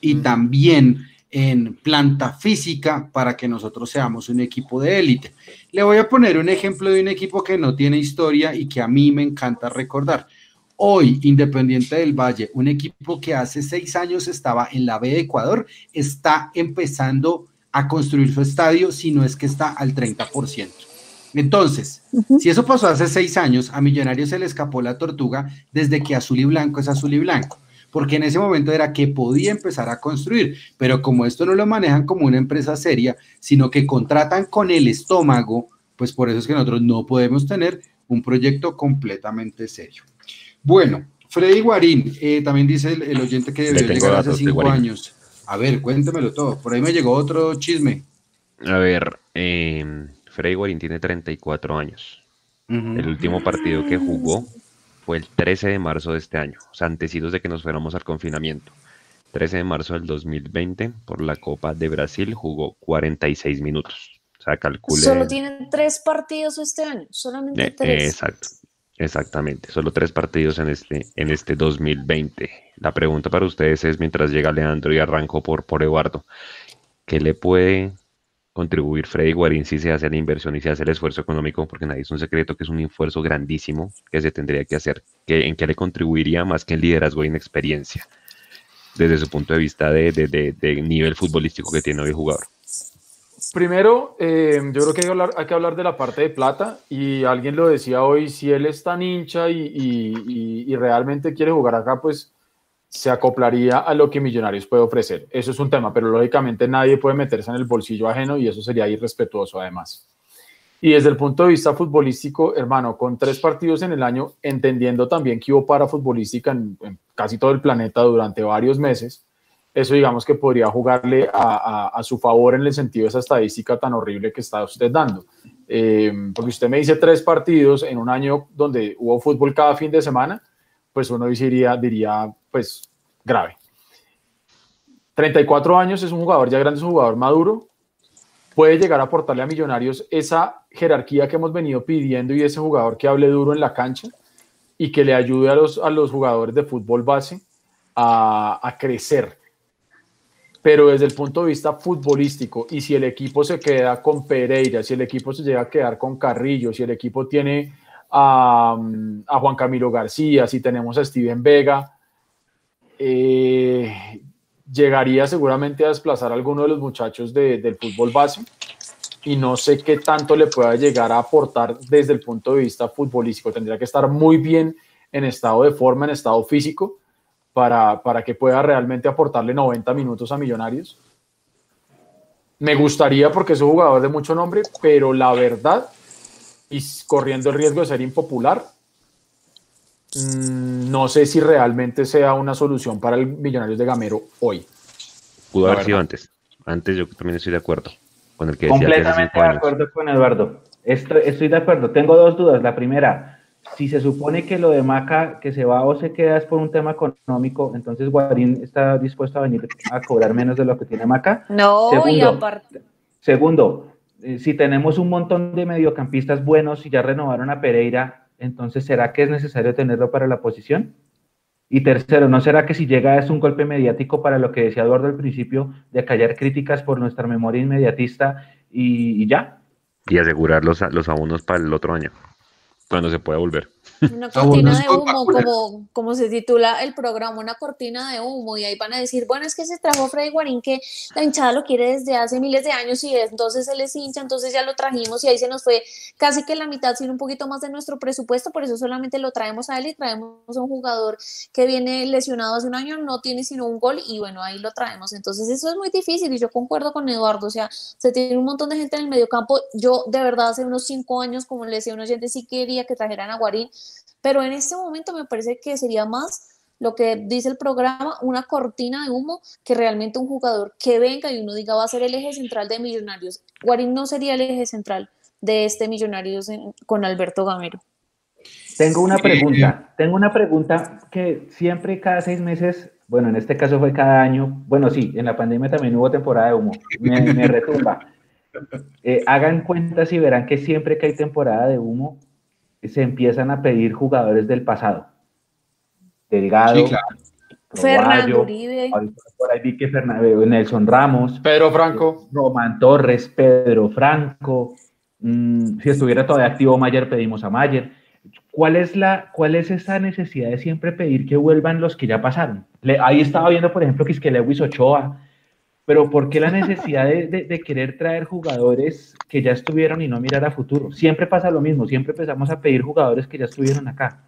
y también en planta física para que nosotros seamos un equipo de élite. Le voy a poner un ejemplo de un equipo que no tiene historia y que a mí me encanta recordar. Hoy, Independiente del Valle, un equipo que hace seis años estaba en la B de Ecuador, está empezando a construir su estadio, si no es que está al 30%. Entonces, si eso pasó hace seis años, a Millonarios se le escapó la tortuga desde que azul y blanco es azul y blanco, porque en ese momento era que podía empezar a construir, pero como esto no lo manejan como una empresa seria, sino que contratan con el estómago, pues por eso es que nosotros no podemos tener un proyecto completamente serio. Bueno, Freddy Guarín, eh, también dice el, oyente que debió llegar hace cinco años. A ver, cuéntamelo todo. Por ahí me llegó otro chisme.
A ver, eh, Freddy Guarín tiene 34 años. El último partido que jugó fue el 13 de marzo de este año, o sea, antecidos de que nos fuéramos al confinamiento. 13 de marzo del 2020, por la Copa de Brasil, jugó 46 minutos. O sea, calcule.
Solo tienen tres partidos este año, solamente eh, tres.
exacto. Exactamente, solo tres partidos en este, en este 2020. La pregunta para ustedes es, mientras llega Leandro y arranco por, por Eduardo, ¿qué le puede contribuir Freddy Guarín si se hace la inversión y se hace el esfuerzo económico? Porque nadie es un secreto que es un esfuerzo grandísimo que se tendría que hacer. ¿En qué le contribuiría más que en liderazgo y en experiencia? Desde su punto de vista de, de, de, de nivel futbolístico que tiene hoy el jugador.
Primero, eh, yo creo que hay que, hablar, hay que hablar de la parte de plata y alguien lo decía hoy, si él es tan hincha y, y, realmente quiere jugar acá, pues se acoplaría a lo que Millonarios puede ofrecer. Eso es un tema, pero lógicamente nadie puede meterse en el bolsillo ajeno y eso sería irrespetuoso además. Y desde el punto de vista futbolístico, hermano, con tres partidos en el año, entendiendo también que hubo para futbolística en, casi todo el planeta durante varios meses, eso digamos que podría jugarle a, su favor en el sentido de esa estadística tan horrible que está usted dando. Eh, porque usted me dice tres partidos en un año donde hubo fútbol cada fin de semana, pues uno diría, diría pues grave. 34 años es un jugador ya grande, es un jugador maduro, puede llegar a aportarle a Millonarios esa jerarquía que hemos venido pidiendo y ese jugador que hable duro en la cancha y que le ayude a los, a los jugadores de fútbol base a, a crecer pero desde el punto de vista futbolístico, y si el equipo se queda con Pereira, si el equipo se llega a quedar con Carrillo, si el equipo tiene a, Juan Camilo García, si tenemos a Steven Vega, eh, llegaría seguramente a desplazar a alguno de los muchachos del fútbol base y no sé qué tanto le pueda llegar a aportar desde el punto de vista futbolístico. Tendría que estar muy bien en estado de forma, en estado físico, para, para que pueda realmente aportarle 90 minutos a Millonarios. Me gustaría porque es un jugador de mucho nombre, pero la verdad, y corriendo el riesgo de ser impopular, mm, no sé si realmente sea una solución para el Millonarios de Gamero hoy.
Pudo haber sido antes. Antes yo también estoy de acuerdo con el que
decía Completamente de acuerdo con Eduardo. estoy de acuerdo. Tengo dos dudas. La primera, si se supone que lo de Maca que se va o se queda es por un tema económico, entonces Guarín está dispuesto a venir a cobrar menos de lo que tiene Maca.
No, segundo, y aparte.
Segundo, eh, si tenemos un montón de mediocampistas buenos y ya renovaron a Pereira, entonces ¿será que es necesario tenerlo para la posición? Y tercero, ¿no será que si llega es un golpe mediático para lo que decía Eduardo al principio, de callar críticas por nuestra memoria inmediatista y, ya?
Y asegurar los, los abonos para el otro año cuando se pueda volver.
Una cortina de humo, como, como se titula el programa, una cortina de humo, y ahí van a decir, bueno, es que se trajo Freddy Guarín, que la hinchada lo quiere desde hace miles de años y entonces él es hincha, entonces ya lo trajimos y ahí se nos fue casi que la mitad, sino un poquito más de nuestro presupuesto, por eso solamente lo traemos a él y traemos a un jugador que viene lesionado hace un año, no tiene sino un gol y bueno, ahí lo traemos. Entonces eso es muy difícil y yo concuerdo con Eduardo, o sea, se tiene un montón de gente en el medio campo, yo de verdad hace unos cinco años, como le decía a un oyente, sí quería que trajeran a Guarín, pero en este momento me parece que sería más lo que dice el programa, una cortina de humo que realmente un jugador que venga y uno diga va a ser el eje central de Millonarios. Guarín no sería el eje central de este Millonarios con Alberto Gamero.
Tengo una pregunta, tengo una pregunta que siempre cada seis meses, bueno, en este caso fue cada año, bueno, sí, en la pandemia también hubo temporada de humo, me, retumba. Eh, hagan cuentas y verán que siempre que hay temporada de humo, se empiezan a pedir jugadores del pasado. Delgado,
Fernando Uribe.
Por ahí vi que Fernando, Nelson Ramos,
Pedro Franco,
Román Torres, Pedro Franco. Mm, si estuviera todavía activo Mayer, pedimos a Mayer. ¿Cuál es, la, ¿Cuál es esa necesidad de siempre pedir que vuelvan los que ya pasaron? ahí estaba viendo, por ejemplo, que es que Lewis Ochoa, pero ¿por qué la necesidad de, querer traer jugadores que ya estuvieron y no mirar a futuro? Siempre pasa lo mismo, siempre empezamos a pedir jugadores que ya estuvieron acá.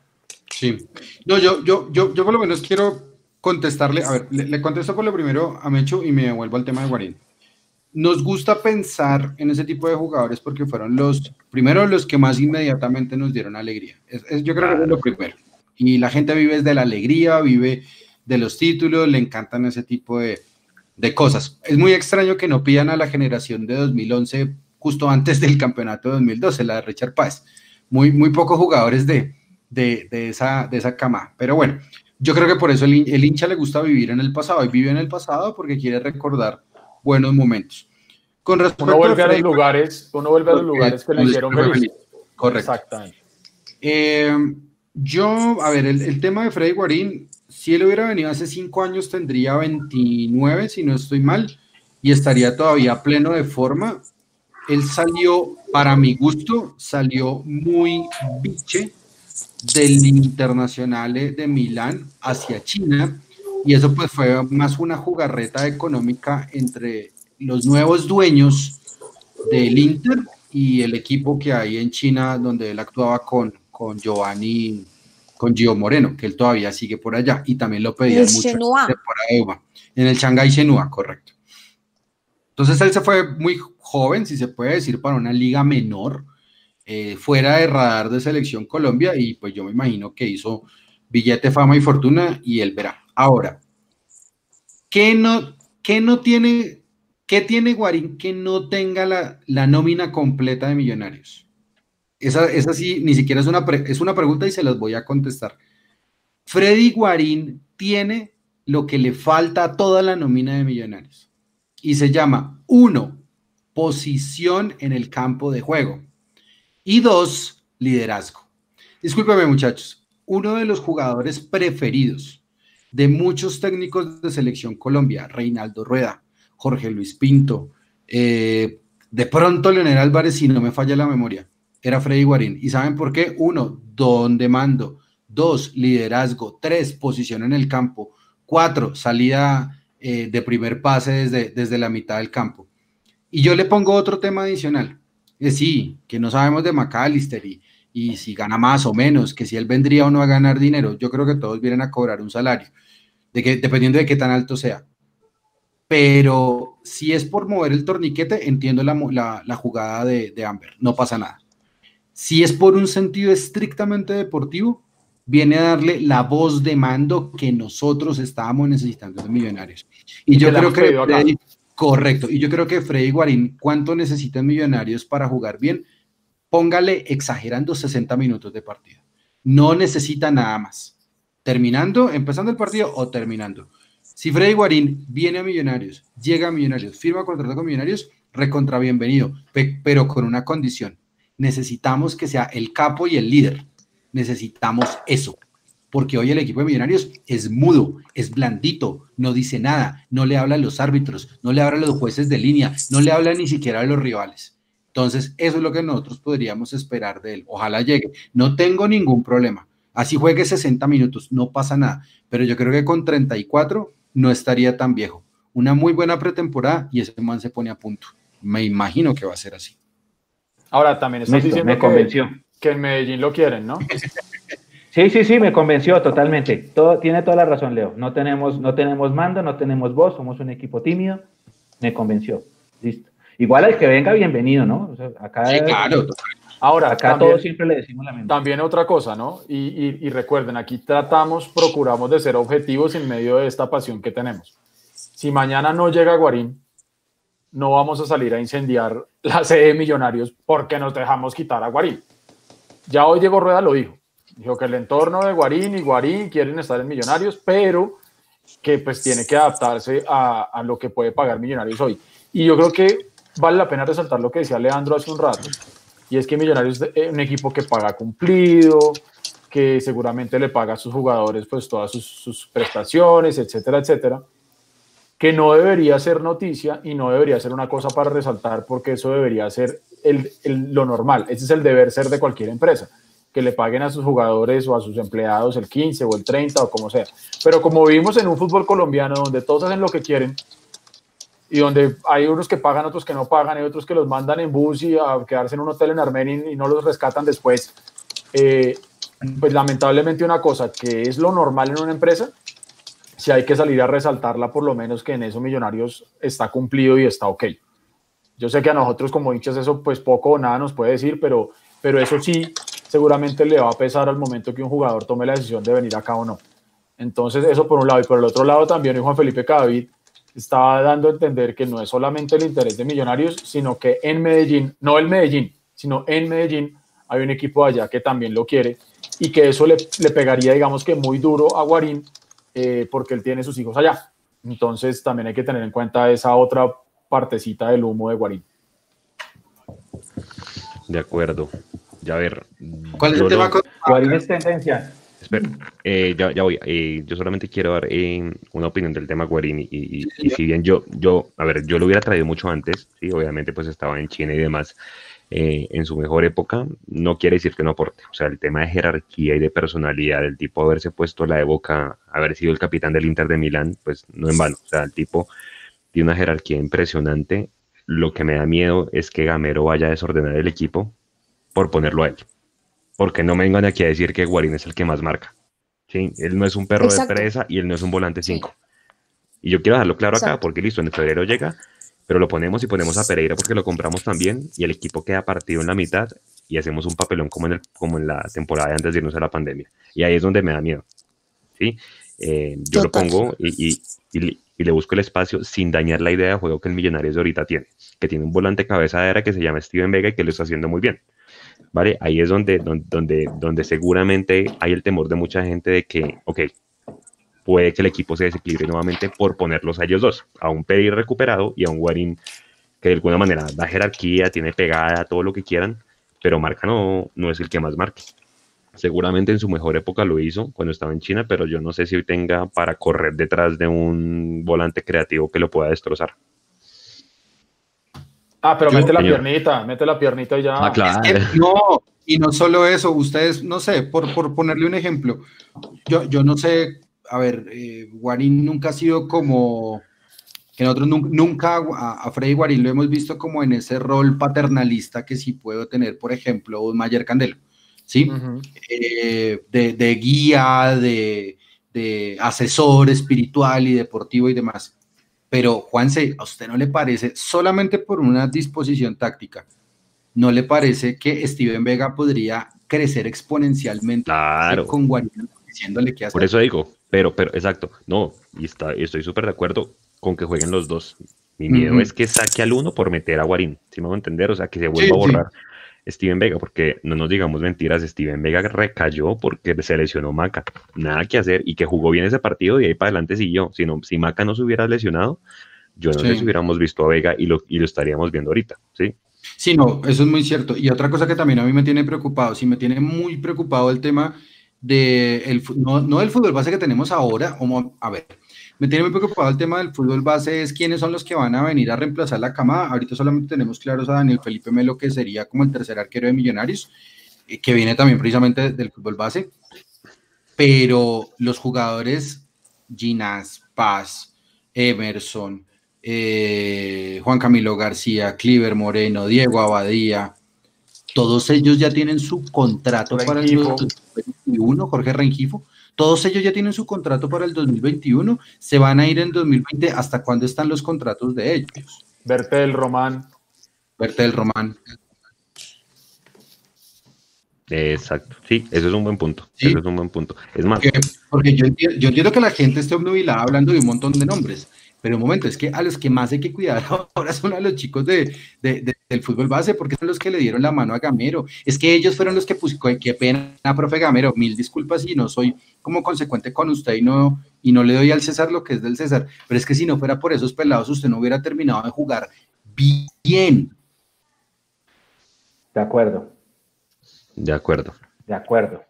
Sí, no, yo, yo, yo, yo por lo menos quiero contestarle, a ver, le, contesto por lo primero a Mecho y me vuelvo al tema de Guarín. Nos gusta pensar en ese tipo de jugadores porque fueron los, primero los que más inmediatamente nos dieron alegría. yo creo que es lo primero. Y la gente vive de la alegría, vive de los títulos, le encantan ese tipo de, de cosas. Es muy extraño que no pidan a la generación de 2011 justo antes del campeonato de 2012, la de Richard Páez. Muy, muy pocos jugadores de, de, esa, de esa cama. Pero bueno, yo creo que por eso el, el, hincha le gusta vivir en el pasado y vive en el pasado porque quiere recordar buenos momentos.
Con respecto uno vuelve a, los lugares, uno vuelve a los lugares que le hicieron feliz.
Correcto. Exactamente. Eh, yo, a ver, el, el, tema de Freddy Guarín, si él hubiera venido hace cinco años, tendría 29, si no estoy mal, y estaría todavía pleno de forma. Él salió, para mi gusto, salió muy biche del internacional de Milán hacia China, y eso pues fue más una jugarreta económica entre los nuevos dueños del Inter y el equipo que hay en China donde él actuaba con, con Giovanni con Gio Moreno, que él todavía sigue por allá y también lo pedía mucho en el Shanghai Shenhua, correcto. Entonces él se fue muy joven, si se puede decir, para una liga menor, eh, fuera de radar de selección Colombia y pues yo me imagino que hizo billete, fama y fortuna y él verá. Ahora, ¿qué no, qué no tiene, qué tiene Guarín que no tenga la, la nómina completa de millonarios? Esa, esa sí, ni siquiera es una, es una pregunta y se las voy a contestar. Freddy Guarín tiene lo que le falta a toda la nómina de millonarios. Y se llama, uno, posición en el campo de juego. Y dos, liderazgo. Discúlpeme muchachos, uno de los jugadores preferidos de muchos técnicos de selección Colombia, Reinaldo Rueda, Jorge Luis Pinto, eh, de pronto Leonel Álvarez, si no me falla la memoria, era Freddy Guarín. ¿Y saben por qué? Uno, don de mando. Dos, liderazgo. Tres, posición en el campo. Cuatro, salida eh, de primer pase desde, desde la mitad del campo. Y yo le pongo otro tema adicional. Es sí, que no sabemos de McAllister y, y si gana más o menos, que si él vendría o no a ganar dinero. Yo creo que todos vienen a cobrar un salario, de que, dependiendo de qué tan alto sea. Pero si es por mover el torniquete, entiendo la, la, jugada de, de Amber, no pasa nada. Si es por un sentido estrictamente deportivo, viene a darle la voz de mando que nosotros estábamos necesitando de Millonarios. Y, yo creo que correcto, y yo creo que Freddy Guarín, ¿cuánto necesitan Millonarios para jugar bien? Póngale exagerando 60 minutos de partido. No necesita nada más. Terminando, empezando el partido o terminando. Si Freddy Guarín viene a Millonarios, llega a Millonarios, firma contrato con Millonarios, recontra bienvenido, pero con una condición. Necesitamos que sea el capo y el líder necesitamos eso. Porque hoy el equipo de Millonarios es mudo, es blandito, no dice nada, no le habla a los árbitros, no le habla a los jueces de línea, no le habla ni siquiera a los rivales. Entonces, eso es lo que nosotros podríamos esperar de él. Ojalá llegue. No tengo ningún problema. Así juegue 60 minutos, no pasa nada. Pero yo creo que con 34 no estaría tan viejo. Una muy buena pretemporada y ese man se pone a punto. Me imagino que va a ser así.
Ahora también está diciendo
me convenció
que en Medellín lo quieren, ¿no?
Sí, sí, sí, me convenció totalmente. Todo, tiene toda la razón, Leo. No tenemos, no tenemos mando, no tenemos voz, somos un equipo tímido. Me convenció. Listo. Igual al que venga, bienvenido, ¿no? acá, sí, claro.
Ahora, acá todos siempre le decimos la mente. También otra cosa, ¿no? Y, y, recuerden, aquí tratamos, procuramos de ser objetivos en medio de esta pasión que tenemos. Si mañana no llega Guarín, no vamos a salir a incendiar la sede de Millonarios porque nos dejamos quitar a Guarín ya hoy Diego Rueda lo dijo. Dijo que el entorno de Guarín y Guarín quieren estar en Millonarios, pero que pues tiene que adaptarse a, lo que puede pagar Millonarios hoy. Y yo creo que vale la pena resaltar lo que decía Leandro hace un rato, y es que Millonarios es un equipo que paga cumplido, que seguramente le paga a sus jugadores pues todas sus, prestaciones, etcétera, etcétera, que no debería ser noticia y no debería ser una cosa para resaltar porque eso debería ser lo normal, ese es el deber ser de cualquier empresa, que le paguen a sus jugadores o a sus empleados el 15 o el 30 o como sea. Pero como vivimos en un fútbol colombiano donde todos hacen lo que quieren y donde hay unos que pagan, otros que no pagan, hay otros que los mandan en bus y a quedarse en un hotel en Armenia y no los rescatan después, eh, pues lamentablemente una cosa que es lo normal en una empresa, si hay que salir a resaltarla, por lo menos que en eso Millonarios está cumplido y está ok. Yo sé que a nosotros como hinchas eso pues poco o nada nos puede decir, pero, pero eso sí seguramente le va a pesar al momento que un jugador tome la decisión de venir acá o no. Entonces eso por un lado y por el otro lado también Juan Felipe Cadavid estaba dando a entender que no es solamente el interés de Millonarios, sino que en Medellín, no el Medellín, sino en Medellín hay un equipo allá que también lo quiere y que eso le, le pegaría, digamos que muy duro a Guarín eh, porque él tiene sus hijos allá. Entonces también hay que tener en cuenta esa otra partecita del humo de Guarín.
De acuerdo. Ya a ver.
¿Cuál es el tema con Guarín es tendencia?
Espera, eh, ya, ya, voy. Eh, yo solamente quiero dar eh, una opinión del tema Guarín y, si bien yo, yo, a ver, yo lo hubiera traído mucho antes, sí, obviamente pues estaba en China y demás, en su mejor época, no quiere decir que no aporte. O sea, el tema de jerarquía y de personalidad, del tipo haberse puesto la de boca, haber sido el capitán del Inter de Milán, pues no en vano. O sea, el tipo tiene una jerarquía impresionante. Lo que me da miedo es que Gamero vaya a desordenar el equipo por ponerlo a él. Porque no me vengan aquí a decir que Guarín es el que más marca. ¿sí? Él no es un perro de presa y él no es un volante 5. Y yo quiero dejarlo claro acá, porque listo, en febrero llega, pero lo ponemos y ponemos a Pereira porque lo compramos también y el equipo queda partido en la mitad y hacemos un papelón como en, el, como en la temporada de antes de irnos a la pandemia. Y ahí es donde me da miedo. ¿sí? Eh, yo lo pongo y, y le busco el espacio sin dañar la idea de juego que el Millonarios de ahorita tiene, que tiene un volante cabezadera que se llama Steven Vega y que lo está haciendo muy bien. ¿Vale? Ahí es donde, donde, donde, seguramente hay el temor de mucha gente de que, ok, puede que el equipo se desequilibre nuevamente por ponerlos a ellos dos, a un Peri recuperado y a un Guarín que de alguna manera da jerarquía, tiene pegada, todo lo que quieran, pero marca no, no es el que más marque. Seguramente en su mejor época lo hizo cuando estaba en China, pero yo no sé si hoy tenga para correr detrás de un volante creativo que lo pueda destrozar.
Ah, pero mete la piernita, mete la piernita y ya.
Ah, claro.
no, y no solo eso, ustedes, no sé, por, por ponerle un ejemplo, yo, yo no sé, a ver, eh, Guarín nunca ha sido como, que nosotros nunca, a, Freddy Guarín lo hemos visto como en ese rol paternalista que sí puedo tener, por ejemplo, un Mayer Candelo, ¿sí? Eh, de, de, guía, de, de asesor espiritual y deportivo y demás. Pero Juanse, ¿a usted no le parece, solamente por una disposición táctica, no le parece que Steven Vega podría crecer exponencialmente con Guarino diciéndole que?
Por eso digo, pero, pero, exacto, no, y está, estoy súper de acuerdo con que jueguen los dos. Mi miedo es que saque al uno por meter a Guarín, si me voy a entender, o sea, que se vuelva a borrar. Steven Vega, porque no nos digamos mentiras, Steven Vega recayó porque se lesionó Maca. Nada que hacer y que jugó bien ese partido y ahí para adelante siguió. Si, no, si Maca no se hubiera lesionado, yo no sé si hubiéramos visto a Vega y lo, y lo estaríamos viendo ahorita, ¿sí?
Sí, no, eso es muy cierto. Y otra cosa que también a mí me tiene preocupado, sí me tiene muy preocupado el tema de, el, no, no del fútbol base que tenemos ahora, como, a ver, me tiene muy preocupado el tema del fútbol base, es quiénes son los que van a venir a reemplazar la camada. Ahorita solamente tenemos claros a Daniel Felipe Melo, que sería como el tercer arquero de Millonarios, eh, que viene también precisamente del fútbol base. Pero los jugadores, Ginás, Paz, Emerson, eh, Juan Camilo García, Cliver Moreno, Diego Abadía, todos ellos ya tienen su contrato para el 2021, Jorge Rengifo, todos ellos ya tienen su contrato para el 2021, se van a ir en 2020. ¿Hasta cuándo están los contratos de ellos?
Bertel Román.
Bertel Román.
Exacto, sí, eso es un buen punto. Eso es un buen punto. Es más,
porque, yo, entiendo, que la gente esté obnubilada hablando de un montón de nombres, pero un momento, es que a los que más hay que cuidar ahora son a los chicos de, del fútbol base, porque son los que le dieron la mano a Gamero. Es que ellos fueron los que pusieron, qué pena, profe Gamero, mil disculpas si no soy como consecuente con usted y no, y no le doy al César lo que es del César, pero es que si no fuera por esos pelados, usted no hubiera terminado de jugar bien.
De acuerdo.
De acuerdo.
De acuerdo.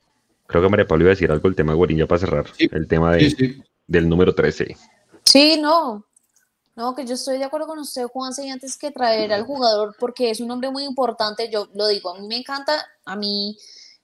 Creo que María Pablo iba a decir algo el tema de Guarín para cerrar. el tema de, del número 13.
Sí, no. No, que yo estoy de acuerdo con usted, Juan, y antes que traer al jugador, porque es un hombre muy importante, yo lo digo, a mí me encanta, a mí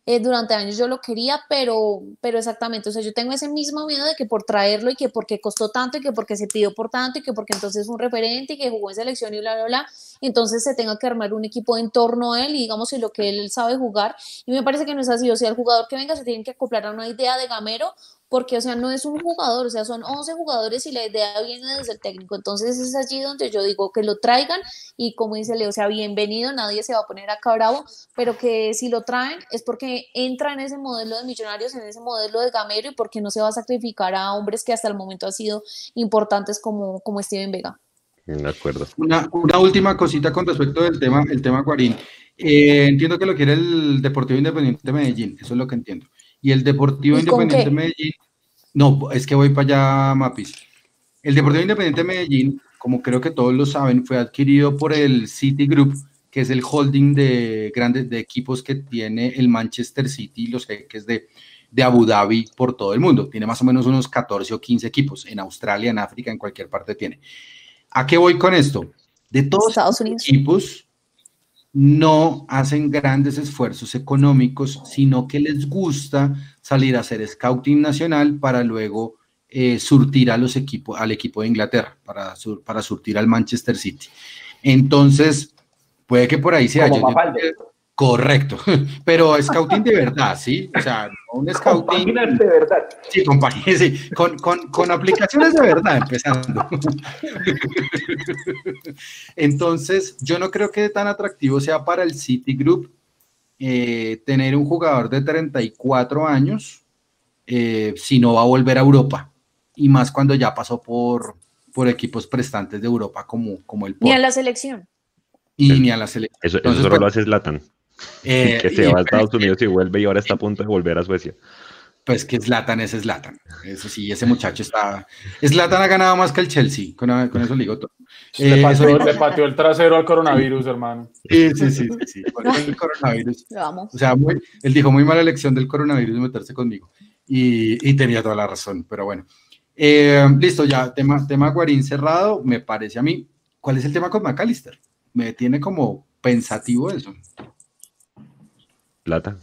eh, durante años yo lo quería, pero, pero exactamente, o sea, yo tengo ese mismo miedo de que por traerlo y que porque costó tanto y que porque se pidió por tanto y que porque entonces es un referente y que jugó en selección y bla, bla, bla, entonces se tenga que armar un equipo en torno a él y digamos si lo que él sabe jugar. Y me parece que no es así, o sea, el jugador que venga se tiene que acoplar a una idea de gamero porque, o sea, no es un jugador, o sea, son 11 jugadores y la idea viene desde el técnico. Entonces es allí donde yo digo que lo traigan y como dice Leo, o sea, bienvenido, nadie se va a poner acá bravo, pero que si lo traen es porque entra en ese modelo de millonarios, en ese modelo de gamero y porque no se va a sacrificar a hombres que hasta el momento han sido importantes como, como Steven Vega.
De acuerdo.
Una, una última cosita con respecto del tema, el tema Guarín. Eh, entiendo que lo quiere el Deportivo Independiente de Medellín, eso es lo que entiendo. Y el Deportivo Independiente Medellín, no, es que voy para allá, Mapis. El Deportivo Independiente Medellín, como creo que todos lo saben, fue adquirido por el City Group, que es el holding de grandes de equipos que tiene el Manchester City y los jeques de, de Abu Dhabi por todo el mundo. Tiene más o menos unos 14 o 15 equipos en Australia, en África, en cualquier parte tiene. ¿A qué voy con esto? De todos los equipos, no hacen grandes esfuerzos económicos, sino que les gusta salir a hacer scouting nacional para luego eh, surtir a los equipos, al equipo de Inglaterra, para, para surtir al Manchester City. Entonces, puede que por ahí sea. Yo, Correcto, pero scouting de verdad, ¿sí? O sea, un scouting...
de verdad.
Sí, con, sí, con, con, con aplicaciones de verdad, empezando. Entonces, yo no creo que tan atractivo sea para el City Group eh, tener un jugador de 34 años eh, si no va a volver a Europa, y más cuando ya pasó por, por equipos prestantes de Europa como, como el
Ni a la selección.
Y ni a la selección.
Eso, solo lo hace Zlatan. Eh, que se va a Estados Unidos y vuelve y ahora está a punto de volver a Suecia.
Pues que Zlatan es Zlatan. Eso sí, ese muchacho está. Zlatan ha ganado más que el Chelsea. Con, eso le digo todo.
Le, eh, pateó, el trasero al coronavirus, hermano.
Sí, sí, sí. sí, el coronavirus. O sea, él dijo muy mala elección del coronavirus meterse conmigo. Y, tenía toda la razón, pero bueno. Eh, listo, ya, tema, tema Guarín cerrado, me parece a mí. ¿Cuál es el tema con McAllister? Me tiene como pensativo eso.
Plata.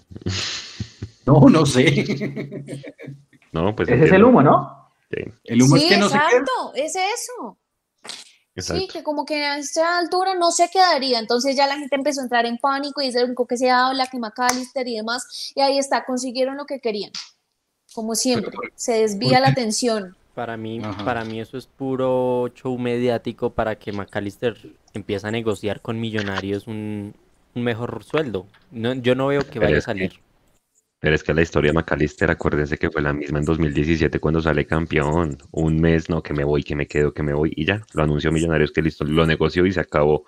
No, no sé.
No, pues. Ese es el humo, ¿no?
Sí. El humo es que no exacto, es eso. Sí, que como que a esta altura no se quedaría. Entonces ya la gente empezó a entrar en pánico y es el único que se habla, que McAllister y demás. Y ahí está, consiguieron lo que querían. Como siempre, se desvía la atención.
Para mí, para mí eso es puro show mediático para que McAllister empiece a negociar con millonarios un, mejor sueldo. No, yo no veo que vaya a salir.
Pero es que la historia de McAllister, acuérdense que fue la misma en 2017 cuando sale campeón. Un mes, no, que me voy, que me quedo, que me voy. Y ya, lo anunció Millonarios que listo, lo negoció y se acabó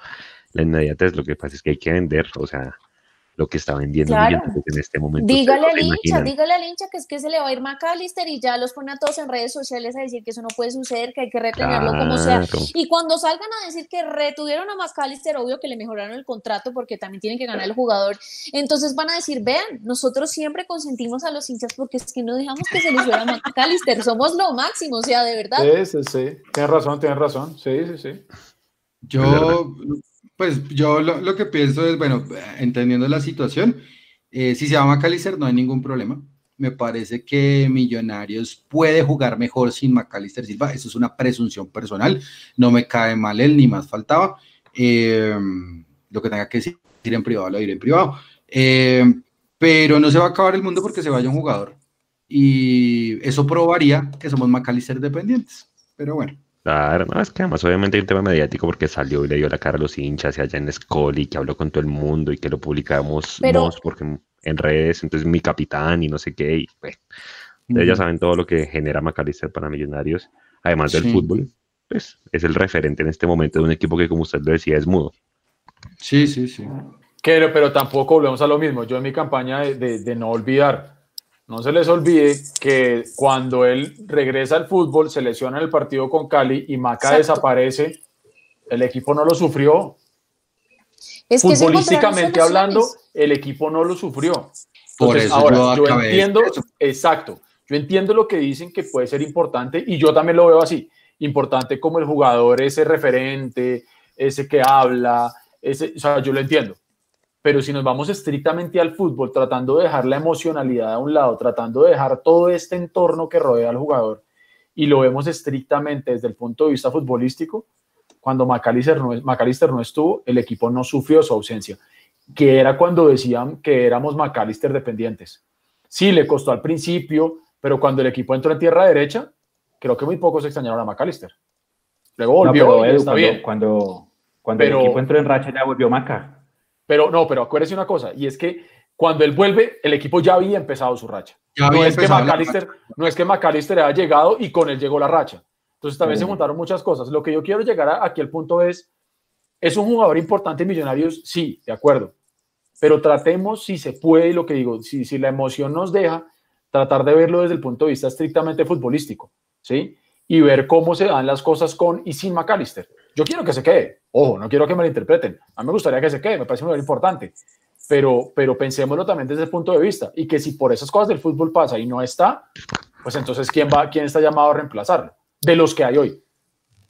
la inmediatez. Lo que pasa es que hay que vender, o sea, lo que está vendiendo en este momento.
Dígale al hincha, dígale al hincha que es que se le va a ir McAllister y ya los pone a todos en redes sociales a decir que eso no puede suceder, que hay que retenerlo como sea. Y cuando salgan a decir que retuvieron a McAllister, obvio que le mejoraron el contrato porque también tienen que ganar el jugador. Entonces van a decir, vean, nosotros siempre consentimos a los hinchas porque es que no dejamos que se les a McAllister, somos lo máximo, o sea, de verdad.
Sí, sí, sí, tienes razón, tienes razón, sí, sí, sí.
Yo pues yo lo, que pienso es, bueno, entendiendo la situación, eh, si se llama McAllister no hay ningún problema. Me parece que Millonarios puede jugar mejor sin McAllister Silva. Eso es una presunción personal. No me cae mal él, ni más faltaba. Eh, lo que tenga que decir en privado, lo diré en privado. Eh, pero no se va a acabar el mundo porque se vaya un jugador. Y eso probaría que somos McAllister dependientes. Pero bueno.
Claro, no, es que además obviamente hay un tema mediático porque salió y le dio la cara a los hinchas y allá en Scully que habló con todo el mundo y que lo publicamos porque en redes, entonces mi capitán y no sé qué, y pues, ya saben todo lo que genera McAllister para Millonarios, además del fútbol, pues es el referente en este momento de un equipo que como usted lo decía es mudo.
Sí, sí, sí.
Pero, pero tampoco volvemos a lo mismo, yo en mi campaña de, de no olvidar, no se les olvide que cuando él regresa al fútbol, se lesiona en el partido con Cali y Maca desaparece, el equipo no lo sufrió. Es Futbolísticamente hablando, el equipo no lo sufrió. Por eso ahora, yo, entiendo, exacto, yo entiendo lo que dicen que puede ser importante y yo también lo veo así, importante como el jugador, ese referente, ese que habla, ese, o sea, yo lo entiendo pero si nos vamos estrictamente al fútbol, tratando de dejar la emocionalidad a un lado, tratando de dejar todo este entorno que rodea al jugador, y lo vemos estrictamente desde el punto de vista futbolístico, cuando McAllister no, no estuvo, el equipo no sufrió su ausencia, que era cuando decían que éramos McAllister dependientes. Sí, le costó al principio, pero cuando el equipo entró en tierra derecha, creo que muy pocos extrañaron a McAllister. Luego volvió y está
cuando,
bien.
Cuando, cuando el equipo entró en racha ya volvió Maca.
Pero no, pero acuérdese una cosa, y es que cuando él vuelve, el equipo ya había empezado su racha. no, es que McAllister, no es que McAllister haya llegado y con él llegó la racha. Entonces también se juntaron muchas cosas. Lo que yo quiero llegar aquí al punto es, ¿es un jugador importante en Millonarios? Sí, de acuerdo. Pero tratemos, si se puede, y lo que digo, si, si la emoción nos deja, tratar de verlo desde el punto de vista estrictamente futbolístico, ¿sí? Y ver cómo se dan las cosas con y sin McAllister. Yo quiero que se quede. Ojo, no quiero que me lo interpreten. A mí me gustaría que se quede, me parece muy importante. Pero, pero pensémoslo también desde el punto de vista. Y que si por esas cosas del fútbol pasa y no está, pues entonces ¿quién, va, quién está llamado a reemplazarlo? De los que hay hoy.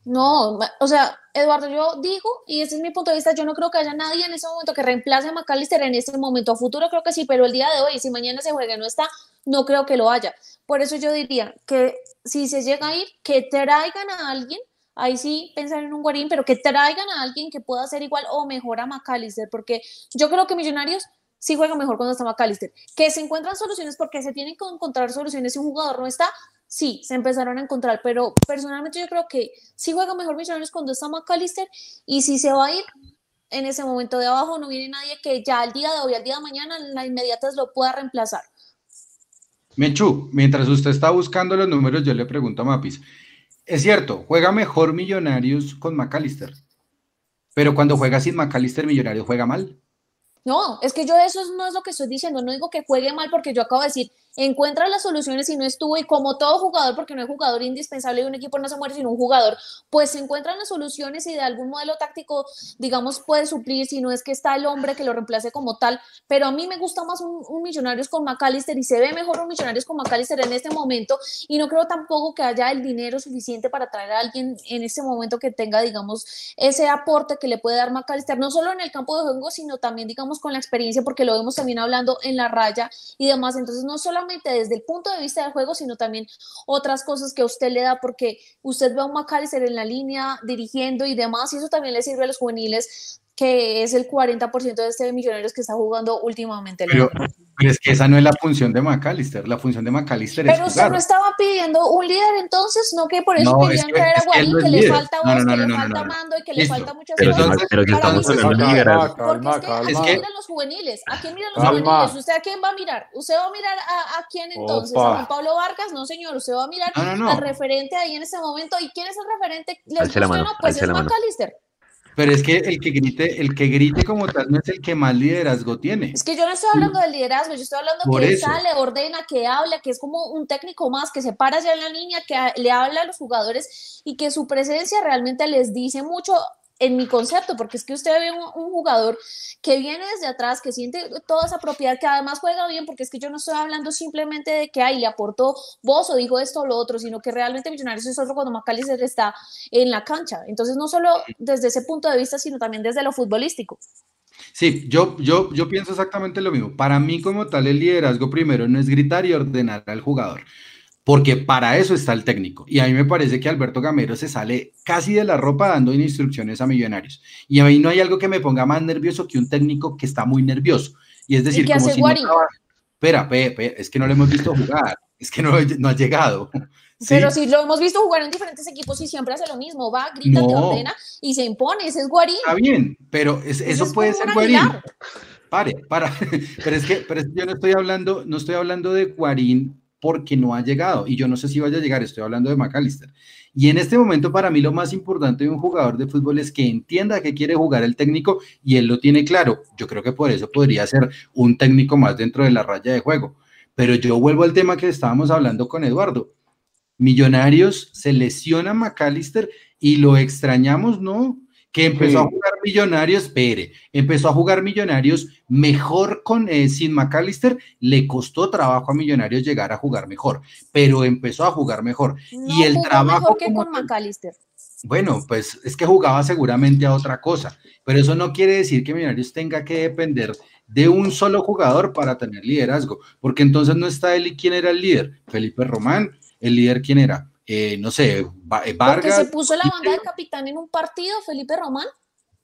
No, o sea, Eduardo, yo digo, y ese es mi punto de vista, yo no creo que haya nadie en ese momento que reemplace a McAllister en este momento. A futuro creo que sí, pero el día de hoy, si mañana se juega y no está, no creo que lo haya. Por eso yo diría que si se llega a ir, que traigan a alguien ahí sí pensar en un Guarín, pero que traigan a alguien que pueda hacer igual o mejor a McAllister, porque yo creo que Millonarios sí juega mejor cuando está McAllister. Que se encuentran soluciones porque se tienen que encontrar soluciones si un jugador no está, sí, se empezaron a encontrar, pero personalmente yo creo que sí juega mejor Millonarios cuando está McAllister y si se va a ir en ese momento de abajo no viene nadie que ya al día de hoy, al día de mañana, en la inmediata lo pueda reemplazar.
Menchu, mientras usted está buscando los números, yo le pregunto a Mapis, es cierto, juega mejor Millonarios con McAllister. Pero cuando juega sin McAllister, Millonarios juega mal.
No, es que yo eso no es lo que estoy diciendo. No digo que juegue mal porque yo acabo de decir encuentra las soluciones y no estuvo, y como todo jugador, porque no hay jugador indispensable de un equipo, no se muere sin un jugador, pues se encuentran las soluciones y de algún modelo táctico, digamos, puede suplir, si no es que está el hombre que lo reemplace como tal, pero a mí me gusta más un, un Millonarios con McAllister y se ve mejor un Millonarios con McAllister en este momento y no creo tampoco que haya el dinero suficiente para traer a alguien en este momento que tenga, digamos, ese aporte que le puede dar McAllister, no solo en el campo de juego, sino también, digamos, con la experiencia, porque lo vemos también hablando en la raya y demás. Entonces, no solamente desde el punto de vista del juego, sino también otras cosas que a usted le da, porque usted ve a un McAllister en la línea dirigiendo y demás, y eso también le sirve a los juveniles que es el 40% de este Millonarios que está jugando últimamente.
Pero, pero, es que esa no es la función de McAllister, la función de McAllister
pero es usted no estaba pidiendo un líder entonces, no que por eso
no,
querían
es que,
traer a Guarín, que,
es
le
líder.
falta voz,
no, no,
que
no,
le
no,
falta
no,
mando y que
Listo.
le falta muchas
pero,
cosas.
pero que estamos hablando de liderazgo.
porque es que
calma,
¿a quién miran los juveniles? ¿A quién miran los
Calma.
juveniles? ¿Usted a quién va a mirar? ¿Usted va a mirar a, a quién entonces?
Opa.
¿A Juan Pablo Vargas? No, señor, usted va a mirar
No, no, no.
al referente ahí en ese momento. ¿Y quién es el referente? ¿Les
Alce la mano?
Pues
alce
es. McAllister.
Pero es que el que grite, el que grite como tal no es el que más liderazgo tiene.
Es que yo no estoy hablando del liderazgo, yo estoy hablando
Por
que
eso.
sale, ordena, que habla, que es como un técnico más, que se para ya en la línea, que le habla a los jugadores y que su presencia realmente les dice mucho en mi concepto, porque es que usted ve un, un jugador que viene desde atrás, que siente toda esa propiedad, que además juega bien, porque es que yo no estoy hablando simplemente de que ay, le aportó vos o dijo esto o lo otro, sino que realmente Millonarios es otro cuando McAllister está en la cancha. Entonces, no solo desde ese punto de vista, sino también desde lo futbolístico.
Sí, yo, yo, yo pienso exactamente lo mismo. Para mí, como tal, el liderazgo primero no es gritar y ordenar al jugador, porque para eso está el técnico. Y a mí me parece que Alberto Gamero se sale casi de la ropa dando instrucciones a millonarios. Y a mí no hay algo que me ponga más nervioso que un técnico que está muy nervioso. Y es decir,
qué
como si
Guarín?
Espera, pe, pe, es que no lo hemos visto jugar, es que no, no ha llegado. Sí.
Pero si lo hemos visto jugar en diferentes equipos y siempre hace lo mismo, va, grita, te ordena y se impone, ese es Guarín.
Está bien, pero es- eso
es
puede ser Guarín.
Aguilar.
Pare, para. Pero es que, pero es que yo no estoy hablando, no estoy hablando de Guarín porque no ha llegado y yo no sé si vaya a llegar, estoy hablando de McAllister. Y en este momento para mí lo más importante de un jugador de fútbol es que entienda que quiere jugar el técnico y él lo tiene claro. Yo creo que por eso podría ser un técnico más dentro de la raya de juego. Pero yo vuelvo al tema que estábamos hablando con Eduardo. Millonarios se lesiona a McAllister y lo extrañamos, ¿no? Que empezó
Sí.
a jugar Millonarios, espere, empezó a jugar Millonarios mejor con eh, sin McAllister, le costó trabajo a Millonarios llegar a jugar mejor, pero empezó a jugar mejor.
No
y el
jugó
trabajo
mejor que
como
con McAllister.
bueno, pues es que jugaba seguramente a otra cosa, pero eso no quiere decir que Millonarios tenga que depender de un solo jugador para tener liderazgo, porque entonces no está él y quién era el líder, Felipe Román, el líder quién era, Eh, no sé, Va- eh,
Porque
Vargas.
se puso la banda de capitán en un partido, Felipe Román.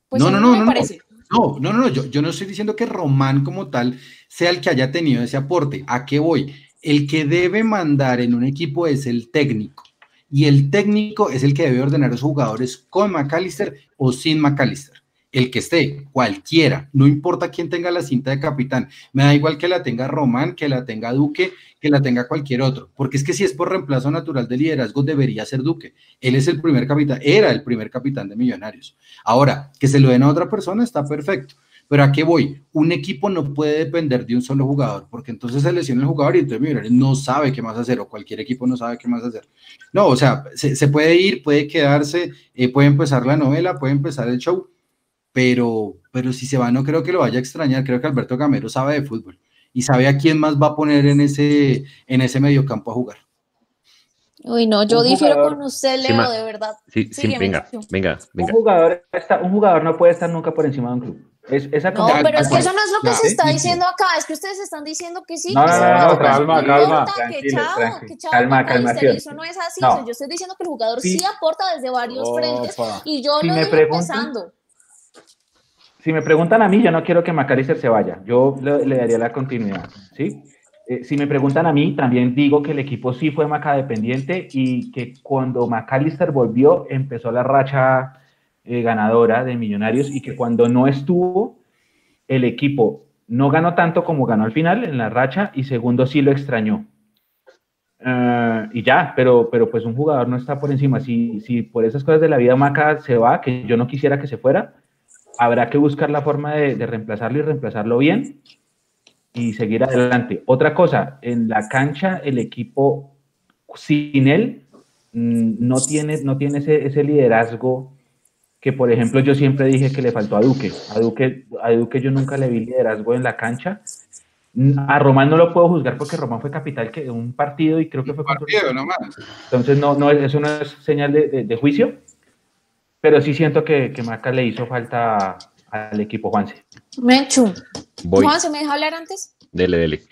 Pues
no, no, no,
me
no, no,
parece.
no, no, no, no, yo, yo no estoy diciendo que Román como tal sea el que haya tenido ese aporte. ¿A qué voy? El que debe mandar en un equipo es el técnico. Y el técnico es el que debe ordenar a los jugadores con McAllister o sin McAllister. El que esté, cualquiera, no importa quién tenga la cinta de capitán, me da igual que la tenga Román, que la tenga Duque, que la tenga cualquier otro, porque es que si es por reemplazo natural de liderazgo, debería ser Duque. Él es el primer capitán, era el primer capitán de Millonarios. Ahora, que se lo den a otra persona está perfecto. Pero ¿a qué voy? Un equipo no puede depender de un solo jugador, porque entonces se lesiona el jugador y entonces Millonarios no sabe qué más hacer, o cualquier equipo no sabe qué más hacer. No, o sea, se, puede ir, puede quedarse, eh, puede empezar la novela, puede empezar el show, pero, pero si se va, no creo que lo vaya a extrañar. Creo que Alberto Gamero sabe de fútbol y sabe a quién más va a poner en ese, en ese mediocampo a jugar.
Uy, no, yo
Un
difiero
jugador-
con usted, Leo, de verdad.
Sí, sí, venga,
Nacho.
venga,
Un
venga.
jugador, está, un jugador no puede estar nunca por encima de un club. Es, esa
No, pero es que eso no es lo que se está diciendo acá, es que ustedes están diciendo que sí,
No,
que
no, no, no,
no,
calma, calma.
Calma, calmación.
eso no es así,
No.
o sea, yo estoy diciendo que el jugador sí,
Sí.
aporta desde varios frentes y yo
Si
lo
me
digo empezando.
Si me preguntan a mí, yo no quiero que McAllister se vaya. Yo le, daría la continuidad, ¿sí? Eh, si me preguntan a mí, también digo que el equipo sí fue Maca dependiente y que cuando McAllister volvió, empezó la racha eh, ganadora de Millonarios y que cuando no estuvo, el equipo no ganó tanto como ganó al final en la racha y segundo sí lo extrañó. Eh, y ya, pero, pero pues un jugador no está por encima. Si, si por esas cosas de la vida Maca se va, que yo no quisiera que se fuera, habrá que buscar la forma de, de reemplazarlo y reemplazarlo bien. y seguir adelante. Otra cosa, en la cancha el equipo sin él mm, no tiene, no tiene ese, ese liderazgo que, por ejemplo, yo siempre dije que le faltó a Duque. A Duque, a Duque yo nunca le vi liderazgo en la cancha. A Román no lo puedo juzgar porque Román fue capital que un partido y creo que fue
partido nomás.
Entonces no, no, eso no es señal de, de, juicio, pero sí siento que, que Maca le hizo falta al equipo Juanse.
Menchu, Juanse, ¿me deja hablar antes?
Dele, dele.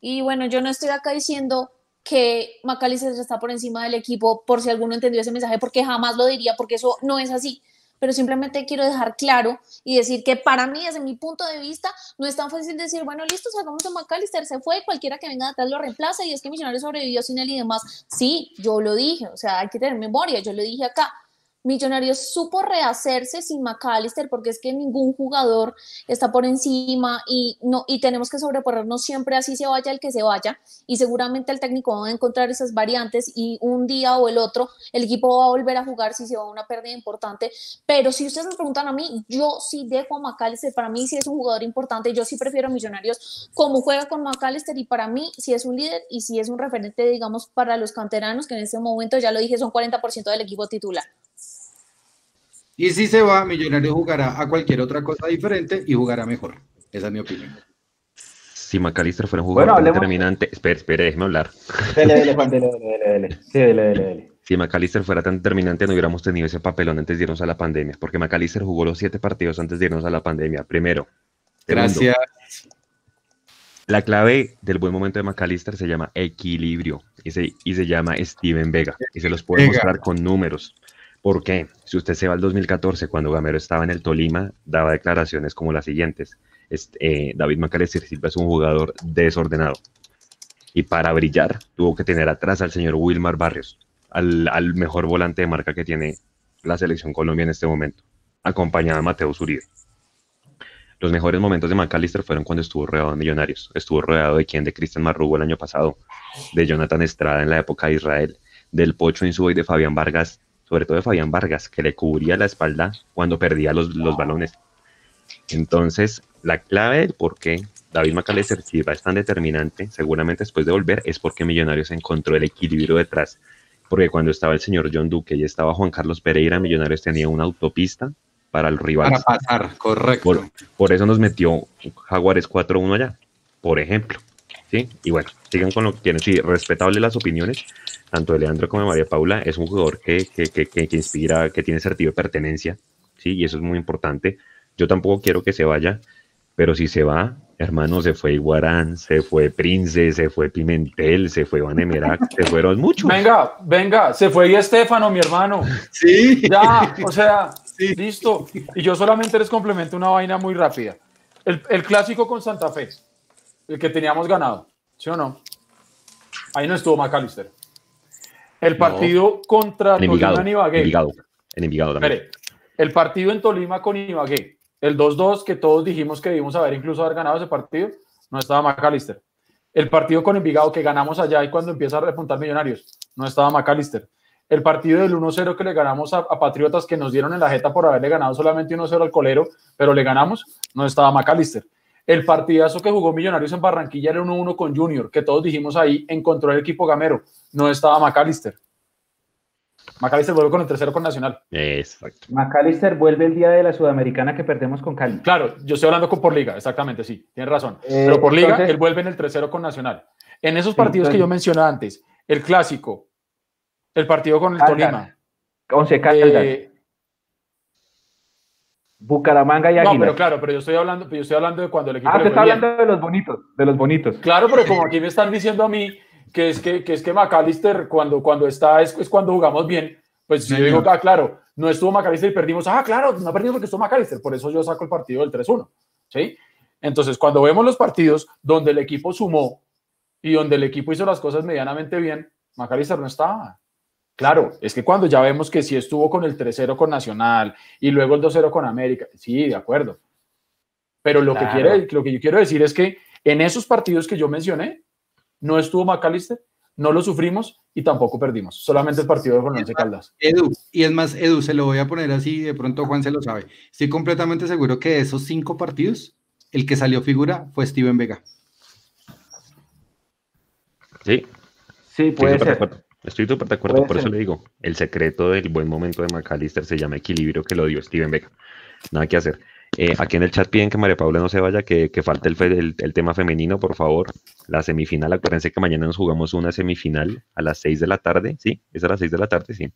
Y bueno, yo no estoy acá diciendo que Macalister está por encima del equipo, por si alguno entendió ese mensaje, porque jamás lo diría, porque eso no es así. Pero simplemente quiero dejar claro y decir que para mí, desde mi punto de vista, no es tan fácil decir, bueno, listo, sacamos a Macalister, se fue, cualquiera que venga atrás lo reemplaza y es que Millonarios sobrevivió sin él y demás. Sí, yo lo dije, o sea, hay que tener memoria, yo lo dije acá, Millonarios supo rehacerse sin McAllister porque es que ningún jugador está por encima y, no, y tenemos que sobreponernos siempre así se vaya el que se vaya. Y seguramente el técnico va a encontrar esas variantes y un día o el otro el equipo va a volver a jugar si se va una pérdida importante, pero si ustedes me preguntan a mí, yo sí dejo a McAllister, para mí sí es un jugador importante, yo sí prefiero a Millonarios como juega con McAllister y para mí sí es un líder y sí es un referente, digamos, para los canteranos que en este momento, ya lo dije, son 40% del equipo titular.
Y si se va, Millonario jugará a cualquier otra cosa diferente y jugará mejor. Esa es mi opinión.
Si McAllister fuera un jugador determinante, espere, espere, déjeme hablar.
Dele, dele, Juan, dele, dele, dele. Sí, dele, dele, dele.
Si McAllister fuera tan determinante, no hubiéramos tenido ese papelón antes de irnos a la pandemia, porque McAllister jugó los siete partidos antes de irnos a la pandemia. Primero.
Gracias.
La clave del buen momento de McAllister se llama equilibrio y se, y se llama Steven Vega, y se los puedo mostrar con números. ¿Por qué? Si usted se va al 2014, cuando Gamero estaba en el Tolima, daba declaraciones como las siguientes. Este, David Macalester Silva es un jugador desordenado. Y para brillar, tuvo que tener atrás al señor Wilmar Barrios, al, mejor volante de marca que tiene la selección Colombia en este momento, acompañado de Mateo Zuribe. Los mejores momentos de McAllister fueron cuando estuvo rodeado de millonarios. Estuvo rodeado de quien? De Cristian Marrugo el año pasado, de Jonathan Estrada en la época de Israel, del Pocho Insúa y de Fabián Vargas sobre todo de Fabián Vargas, que le cubría la espalda cuando perdía los, balones. Entonces, la clave del por qué David Macalester Silva es tan determinante, seguramente después de volver, es porque Millonarios encontró el equilibrio detrás. Porque cuando estaba el señor John Duque y estaba Juan Carlos Pereira, Millonarios tenía una autopista para el rival.
Para pasar, correcto.
Por, por eso nos metió Jaguares 4-1 allá, por ejemplo. ¿Sí? Y bueno, sigan con lo que tienen. Sí, respetable las opiniones, tanto de Leandro como de María Paula. Es un jugador que, que, que, que inspira, que tiene sentido de pertenencia, ¿sí? Y eso es muy importante. Yo tampoco quiero que se vaya, pero si se va, hermano, se fue Iguarán, se fue Prince, se fue Pimentel, se fue Van se fueron muchos.
Venga, venga, se fue y Estefano, mi hermano.
Sí.
Ya, o sea, listo. Y yo solamente les complemento una vaina muy rápida. El, el clásico con Santa Fe el que teníamos ganado, ¿sí o no? Ahí no estuvo McAllister. El partido contra
Tolima en Ibagué. En Envigado también.
el partido en Tolima con Ibagué, el 2-2 que todos dijimos que debimos haber incluso haber ganado ese partido, no estaba McAllister. El partido con Envigado que ganamos allá y cuando empieza a repuntar Millonarios, no estaba McAllister. El partido del 1-0 que le ganamos a, a, Patriotas que nos dieron en la jeta por haberle ganado solamente 1-0 al colero, pero le ganamos, no estaba McAllister. El partidazo que jugó Millonarios en Barranquilla era 1-1 con Junior, que todos dijimos ahí, encontró el equipo gamero. No estaba McAllister. McAllister vuelve con el tercero con Nacional.
Exacto.
McAllister vuelve el día de la Sudamericana que perdemos con Cali.
Claro, yo estoy hablando con por liga, exactamente, sí, tienes razón. Eh, Pero por liga, él vuelve en el tercero con Nacional. En esos partidos que yo mencioné antes, el clásico, el partido con el Tolima.
Once Caldas. Eh, Bucaramanga y Águilas. No,
pero claro, pero yo estoy hablando, yo estoy hablando de cuando el equipo.
Ah, te está hablando de los bonitos, de los bonitos.
Claro, pero como aquí me están diciendo a mí que es que, que es que McAllister cuando, cuando está es, es cuando jugamos bien, pues yo digo, ah, claro, no estuvo McAllister y perdimos, ah, claro, no perdimos porque estuvo McAllister, por eso yo saco el partido del 3-1, ¿sí? Entonces, cuando vemos los partidos donde el equipo sumó y donde el equipo hizo las cosas medianamente bien, McAllister no estaba. Claro, es que cuando ya vemos que sí estuvo con el 3-0 con Nacional y luego el 2-0 con América, sí, de acuerdo. Pero lo, que quiere, lo que yo quiero decir es que en esos partidos que yo mencioné, no estuvo McAllister, no lo sufrimos y tampoco perdimos. Solamente el partido de Jornal Caldas.
Edu, y es más, Edu, se lo voy a poner así, de pronto Juan se lo sabe. Estoy completamente seguro que de esos cinco partidos, el que salió figura fue Steven Vega.
Sí.
Sí, puede ser.
Estoy súper de acuerdo, por eso le digo, el secreto del buen momento de McAllister se llama equilibrio que lo dio Steven Vega. Nada que hacer. Eh, aquí en el chat piden que María Paula no se vaya, que, que falte el, el, tema femenino, por favor. La semifinal, acuérdense que mañana nos jugamos una semifinal a las 6 de la tarde, ¿sí? Es a las 6 de la tarde, sí.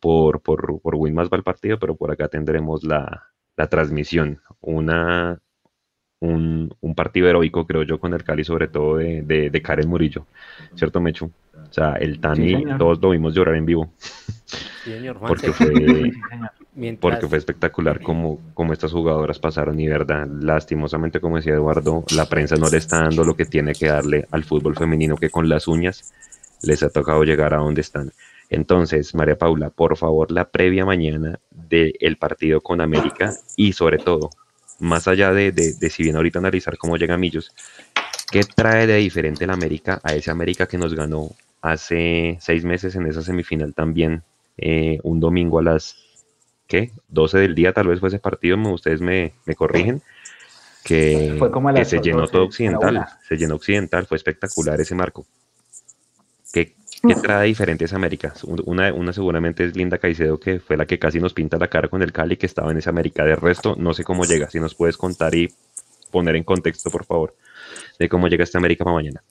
Por, por, por Winmas va el partido, pero por acá tendremos la, la transmisión. Una, un, un, partido heroico, creo yo, con el Cali, sobre todo de, de, de Karen Murillo. ¿Cierto, Mechu? O sea, el Tani, todos lo vimos llorar en vivo. porque fue, porque fue espectacular como, como estas jugadoras pasaron y verdad, lastimosamente, como decía Eduardo, la prensa no le está dando lo que tiene que darle al fútbol femenino que con las uñas les ha tocado llegar a donde están. Entonces, María Paula, por favor, la previa mañana del partido con América y sobre todo, más allá de, de, de si bien ahorita analizar cómo llega Millos, ¿qué trae de diferente el América a ese América que nos ganó hace seis meses en esa semifinal también, eh, un domingo a las, ¿qué? 12 del día tal vez fue ese partido, ustedes me, me corrigen, que, fue como que se llenó todo occidental, se llenó occidental, fue espectacular ese marco. ¿Qué, qué trae diferente esa América? Una, una seguramente es Linda Caicedo, que fue la que casi nos pinta la cara con el Cali, que estaba en esa América. De resto, no sé cómo llega. Si nos puedes contar y poner en contexto, por favor, de cómo llega esta América para mañana.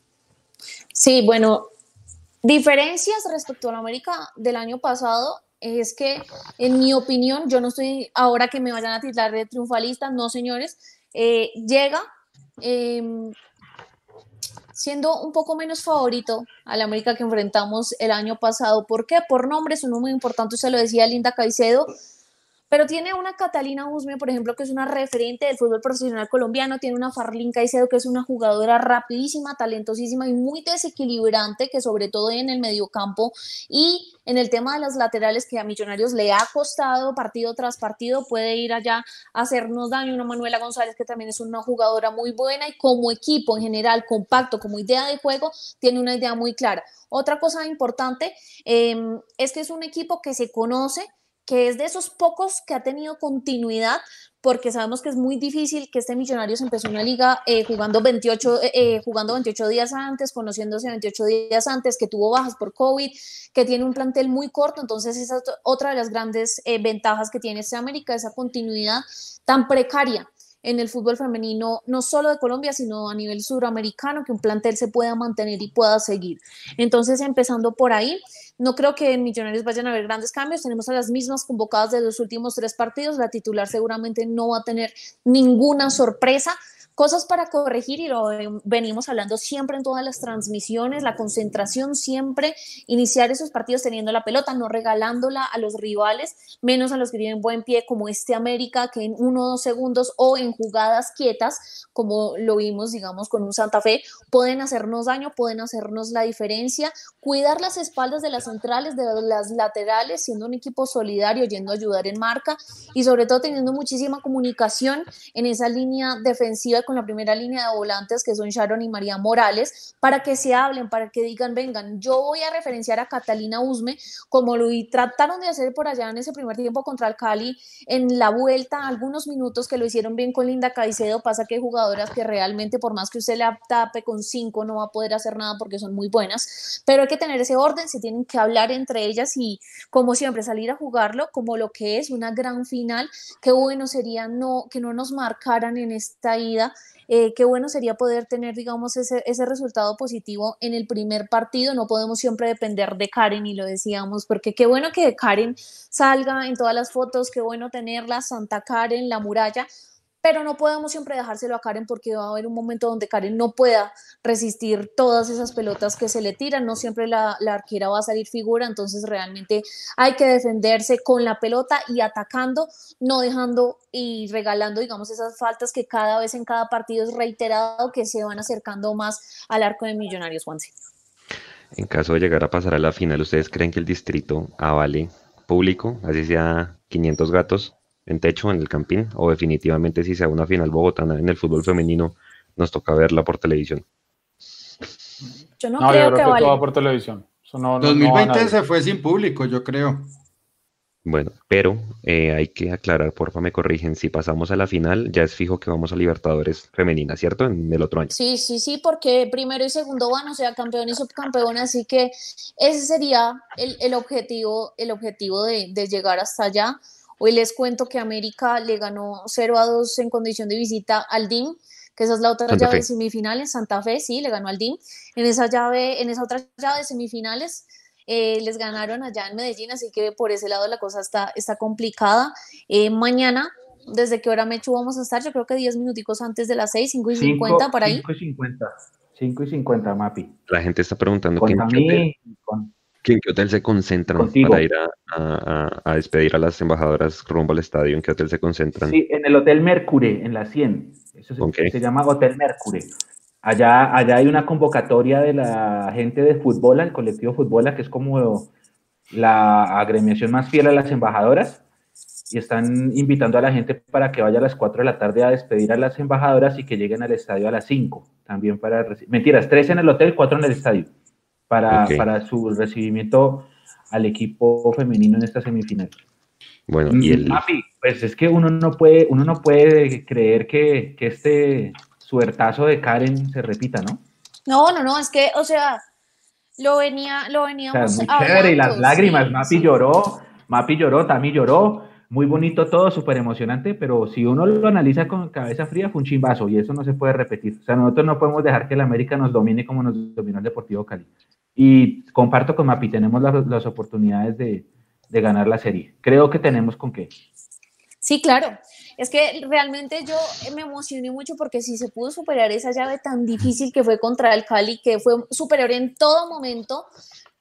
Sí, bueno, Diferencias respecto a la América del año pasado es que, en mi opinión, yo no estoy ahora que me vayan a titular de triunfalista, no señores, eh, llega em, siendo un poco menos favorito a la América que enfrentamos el año pasado. ¿Por qué? Por nombres, uno muy importante, se lo decía Linda Caicedo, pero tiene una Catalina Usme, por ejemplo, que es una referente del fútbol profesional colombiano, tiene una Farlin Caicedo, que es una jugadora rapidísima, talentosísima y muy desequilibrante, que sobre todo en el mediocampo y en el tema de las laterales que a Millonarios le ha costado partido tras partido, puede ir allá a hacernos daño. Una Manuela González, que también es una jugadora muy buena y como equipo en general, compacto, como idea de juego, tiene una idea muy clara. Otra cosa importante em, es que es un equipo que se conoce, que es de esos pocos que ha tenido continuidad, porque sabemos que es muy difícil que este Millonarios empezó una liga eh, jugando, 28, eh, eh, jugando 28 días antes, conociéndose 28 días antes, que tuvo bajas por COVID, que tiene un plantel muy corto, entonces esa es otra de las grandes ventajas que tiene este América, esa continuidad tan precaria en el fútbol femenino, no solo de Colombia, sino a nivel suramericano, que un plantel se pueda mantener y pueda seguir. Entonces, empezando por ahí, no creo que en Millonarios vayan a haber grandes cambios. Tenemos a las mismas convocadas de los últimos tres partidos. La titular seguramente no va a tener ninguna sorpresa. Cosas para corregir y lo venimos hablando siempre en todas las transmisiones, la concentración siempre, iniciar esos partidos teniendo la pelota, no regalándola a los rivales, menos a los que tienen buen pie como este América, que en uno o dos segundos o en jugadas quietas, como lo vimos, digamos, con un Santa Fe, pueden hacernos daño, pueden hacernos la diferencia, cuidar las espaldas de las centrales, de las laterales, siendo un equipo solidario, yendo a ayudar en marca y sobre todo teniendo muchísima comunicación en esa línea defensiva con la primera línea de volantes que son Sharon y María Morales para que se hablen, para que digan, vengan, yo voy a referenciar a Catalina Usme como lo trataron de hacer por allá en ese primer tiempo contra el Cali en la vuelta, algunos minutos que lo hicieron bien con Linda Caicedo, pasa que hay jugadoras que realmente por más que usted le tape con cinco no va a poder hacer nada porque son muy buenas, pero hay que tener ese orden, se tienen que hablar entre ellas y como siempre salir a jugarlo como lo que es una gran final, qué bueno sería no que no nos marcaran en esta ida eh, qué bueno sería poder tener, digamos, ese, ese resultado positivo en el primer partido. No podemos siempre depender de Karen, y lo decíamos, porque qué bueno que Karen salga en todas las fotos, qué bueno tenerla, Santa Karen, la muralla, pero no podemos siempre dejárselo a Karen porque va a haber un momento donde Karen no pueda resistir todas esas pelotas que se le tiran, no siempre la, arquera va a salir figura, entonces realmente hay que defenderse con la pelota y atacando, no dejando y regalando, digamos, esas faltas que cada vez en cada partido es reiterado que se van acercando más al arco de Millonarios, Juanse.
En caso de llegar a pasar a la final, ¿ustedes creen que el distrito avale público, así sea 500 gatos, en techo, en el campín, o definitivamente si sea una final bogotana en el fútbol femenino, nos toca verla por televisión.
Yo no, creo, que,
todo va por televisión.
2020 se fue sin público, yo creo.
Bueno, pero eh, hay que aclarar, porfa, me corrigen, si pasamos a la final, ya es fijo que vamos a Libertadores femenina, ¿cierto? En el otro año.
Sí, sí, sí, porque primero y segundo van, o sea, campeón y subcampeón, así que ese sería el, objetivo, el objetivo de, llegar hasta allá. Hoy les cuento que América le ganó 0 a 2 en condición de visita al DIM, que esa es la otra llave de semifinales. Santa Fe, sí, le ganó al DIM. En esa llave, en esa otra llave de semifinales, eh, les ganaron allá en Medellín, así que por ese lado la cosa está, está complicada. Eh, mañana, ¿desde qué hora, Mechu, vamos a estar? Yo creo que 10 minuticos antes de las 6, 5 y 50 por ahí.
5 y 50, 5 y 50, Mapi.
La gente está preguntando ¿en qué, hotel, se concentran para ir a, a, despedir a las embajadoras rumbo al estadio? ¿En qué hotel se concentran?
Sí, en el Hotel Mercure, en la 100. Eso se, se llama Hotel Mercure. Allá, allá hay una convocatoria de la gente de fútbol, el colectivo fútbol, que es como la agremiación más fiel a las embajadoras, y están invitando a la gente para que vaya a las 4 de la tarde a despedir a las embajadoras y que lleguen al estadio a las 5, también para mentiras, 3 en el hotel, 4 en el estadio, para, para su recibimiento al equipo femenino en esta semifinal.
Bueno, y el...
pues es que uno no puede, uno no puede creer que, que este suertazo de Karen se repita, ¿no?
No, no, no, es que, o sea, lo venía, lo veníamos
o y las lágrimas, Mapi lloró, Mapi lloró, Tami lloró, muy bonito todo, súper emocionante, pero si uno lo analiza con cabeza fría, fue un chimbazo y eso no se puede repetir. O sea, nosotros no podemos dejar que el América nos domine como nos dominó el Deportivo Cali. Y comparto con Mapi, tenemos las, oportunidades de, de ganar la serie. Creo que tenemos con qué.
Sí, claro. Es que realmente yo me emocioné mucho porque si se pudo superar esa llave tan difícil que fue contra el Cali, que fue superior en todo momento,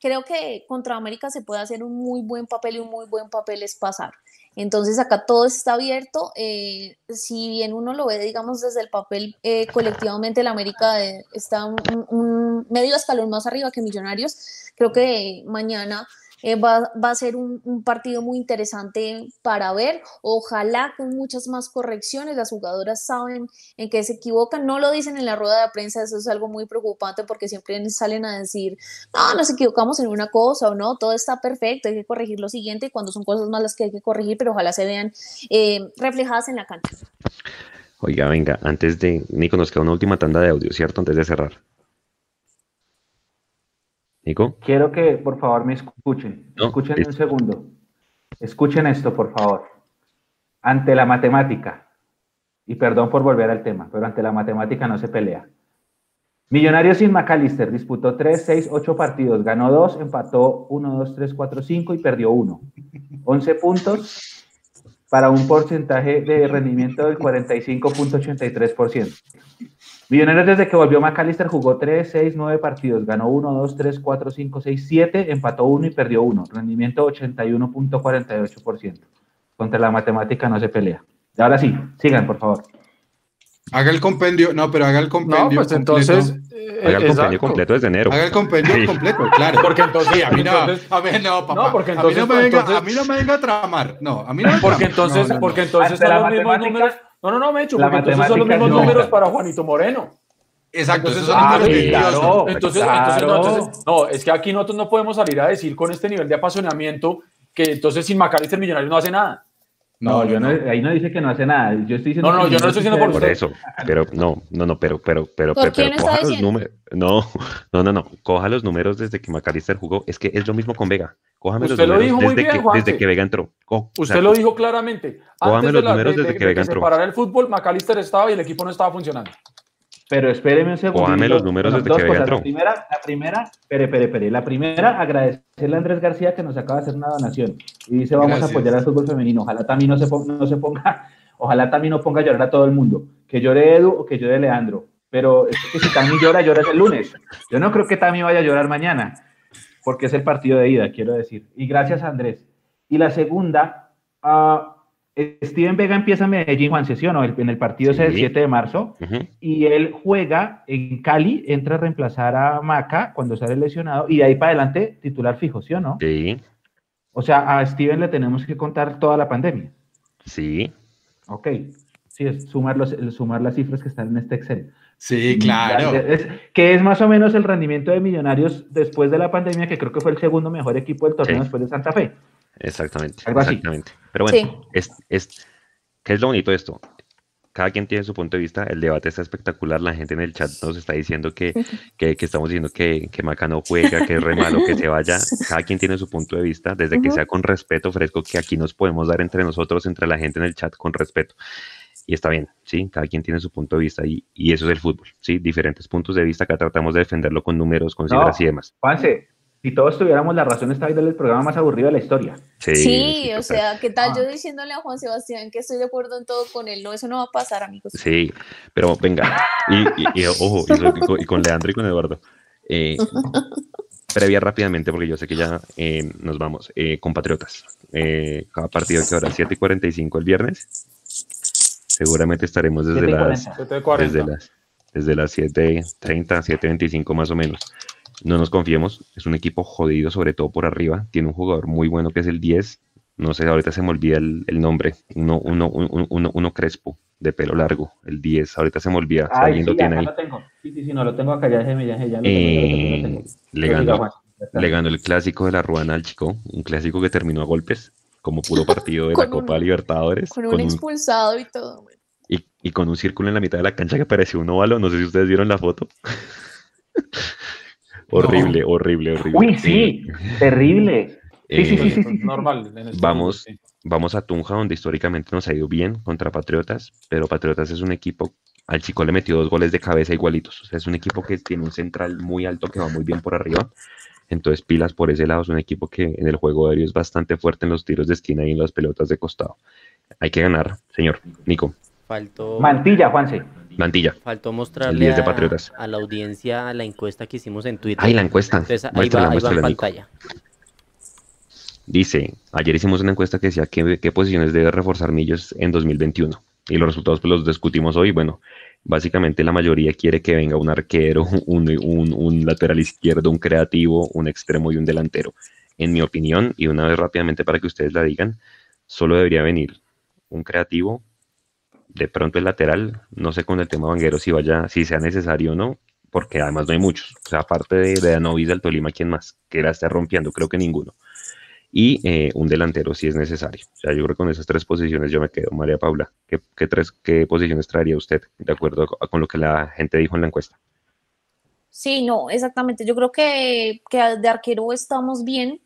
creo que contra América se puede hacer un muy buen papel y un muy buen papel es pasar. Entonces acá todo está abierto. Eh, si bien uno lo ve, digamos, desde el papel eh, colectivamente, el América eh, está un, medio escalón más arriba que Millonarios. Creo que mañana eh, va, a ser un, partido muy interesante para ver. Ojalá con muchas más correcciones. Las jugadoras saben en qué se equivocan. No lo dicen en la rueda de prensa, eso es algo muy preocupante porque siempre salen a decir, no, nos equivocamos en una cosa o no, todo está perfecto, hay que corregir lo siguiente cuando son cosas malas que hay que corregir, pero ojalá se vean eh, reflejadas en la cancha.
Oiga, venga, antes de, Nico, nos queda una última tanda de audio, ¿cierto? Antes de cerrar.
Quiero que por favor me escuchen. escuchen un segundo. Escuchen esto, por favor. Ante la matemática, y perdón por volver al tema, pero ante la matemática no se pelea. Millonarios sin McAllister disputó 3, 6, 8 partidos, ganó 2, empató 1, 2, 3, 4, 5 y perdió 1. 11 puntos para un porcentaje de rendimiento del 45.83%. Millonarios desde que volvió McAllister jugó 3, 6, 9 partidos, ganó 1, 2, 3, 4, 5, 6, 7, empató 1 y perdió 1, rendimiento 81.48%. Contra la matemática no se pelea. Y ahora sí, sigan, por favor.
Haga el compendio, no, pero haga el compendio. No,
pues entonces.
haga el compendio completo desde enero.
Haga el compendio completo, claro. Porque entonces, a mí no, a mí no, papá. No, porque entonces, a mí no me venga, a mí no me venga a tramar. No, a mí no me
Porque entonces, porque entonces son los mismos números. No, no, no, me hecho, porque entonces son los mismos números para Juanito Moreno.
Exacto,
entonces, son ah, claro, entonces, entonces, no, entonces, no, es que aquí nosotros no podemos salir a decir con este nivel de apasionamiento que entonces sin Macalister Millonario no hace nada.
No, yo no, ahí no dice que no hace nada. Yo estoy diciendo
no, no, yo no estoy diciendo
por, eso. Pero no, no, no, pero, pero, pero, pero, coja los números. No, no, no, no. Coja los números desde que Macalister jugó. Es que es lo mismo con Vega. Cójame los números lo dijo desde, que, desde que Vega entró.
Usted lo dijo claramente. Antes los números desde que Vega entró. Para el fútbol, Macalister estaba y el equipo no estaba funcionando.
Pero espéreme un segundo.
Cójame los números desde que entró.
La primera, la primera, espere, espere, espere. La primera, agradecerle a Andrés García que nos acaba de hacer una donación. Y dice, vamos a apoyar al fútbol femenino. Ojalá también no se, ponga, no se ponga, ojalá también no ponga a llorar a todo el mundo. Que llore Edu o que llore Leandro. Pero es que si Tami llora, llora el lunes. Yo no creo que Tami vaya a llorar mañana porque es el partido de ida, quiero decir. Y gracias, Andrés. Y la segunda, uh, Steven Vega empieza en Medellín, Juan Sesión, en el partido ese del 7 de marzo, y él juega en Cali, entra a reemplazar a Maca cuando sale lesionado, y de ahí para adelante titular fijo, ¿sí o no?
Sí.
O sea, a Steven le tenemos que contar toda la pandemia.
Sí.
Ok. Sí, es sumar, los, sumar las cifras que están en este Excel.
Sí, claro.
que es más o menos el rendimiento de Millonarios después de la pandemia, que creo que fue el segundo mejor equipo del torneo después de Santa Fe.
Exactamente, exactamente. Pero bueno, es, es, ¿qué es lo bonito de esto? cada quien tiene su punto de vista, el debate está espectacular, la gente en el chat nos está diciendo que, que, estamos diciendo que, que, Maca no juega, que es re malo, que se vaya, cada quien tiene su punto de vista, desde que sea con respeto, fresco, que aquí nos podemos dar entre nosotros, entre la gente en el chat con respeto. Y está bien, ¿sí? Cada quien tiene su punto de vista y, y eso es el fútbol, ¿sí? Diferentes puntos de vista que tratamos de defenderlo con números, con cifras y demás.
Juanse, si todos tuviéramos la razón, esta vida el programa más aburrido de la historia.
Sí, o sea, ¿qué tal ah. yo diciéndole a Juan Sebastián que estoy de acuerdo en todo con él? No, eso no va a pasar, amigos.
Sí, pero venga, y, ojo, y, con Leandro y con Eduardo. Eh, previa rápidamente, porque yo sé que ya eh, nos vamos. Eh, compatriotas, eh, cada partido que ahora 7 y 45 el viernes. Seguramente estaremos desde las, desde las desde las 7.30, 7.25 más o menos. No nos confiemos, es un equipo jodido, sobre todo por arriba. Tiene un jugador muy bueno que es el 10. No sé, ahorita se me olvida el, nombre. Uno, uno, uno, uno, crespo, de pelo largo, el 10. Ahorita se me olvida.
Ah, sí, lo tiene ahí. Lo tengo. Sí, sí, sí, no lo tengo acá, ya, ya, ya, ya lo tengo,
Le, ganó, le ganó el clásico de la Ruana al chico, un clásico que terminó a golpes, como puro partido de la Copa Libertadores.
Con un expulsado y todo.
Y, y, con un círculo en la mitad de la cancha que parecía un óvalo. No sé si ustedes vieron la foto. Horrible, horrible, horrible.
Uy, sí, terrible. Sí, sí, sí, sí,
Normal.
vamos, vamos a Tunja, donde históricamente nos ha ido bien contra Patriotas, pero Patriotas es un equipo, al chico le metió dos goles de cabeza igualitos. O sea, es un equipo que tiene un central muy alto que va muy bien por arriba. Entonces, pilas por ese lado, es un equipo que en el juego aéreo es bastante fuerte en los tiros de esquina y en las pelotas de costado. Hay que ganar, señor. Nico.
Faltó.
Mantilla, Juanse.
Mantilla.
Faltó mostrarle a, la audiencia la encuesta que hicimos en Twitter.
Ahí la encuesta.
ahí va, en pantalla.
Dice, ayer hicimos una encuesta que decía qué, qué posiciones debe reforzar Millos en 2021. Y los resultados pues, los discutimos hoy. Bueno, básicamente la mayoría quiere que venga un arquero, un, un, un lateral izquierdo, un creativo, un extremo y un delantero. En mi opinión, y una vez rápidamente para que ustedes la digan, solo debería venir un creativo, de pronto el lateral, no sé con el tema Vanguero si vaya, si sea necesario o no, porque además no hay muchos. O sea, aparte de, de Anovis del Tolima, ¿quién más? Que la esté rompiendo, creo que ninguno. Y eh, un delantero si es necesario. O sea, yo creo que con esas tres posiciones yo me quedo. María Paula, ¿qué, tres, qué posiciones traería usted de acuerdo con lo que la gente dijo en la encuesta?
Sí, no, exactamente. Yo creo que, que de arquero estamos bien.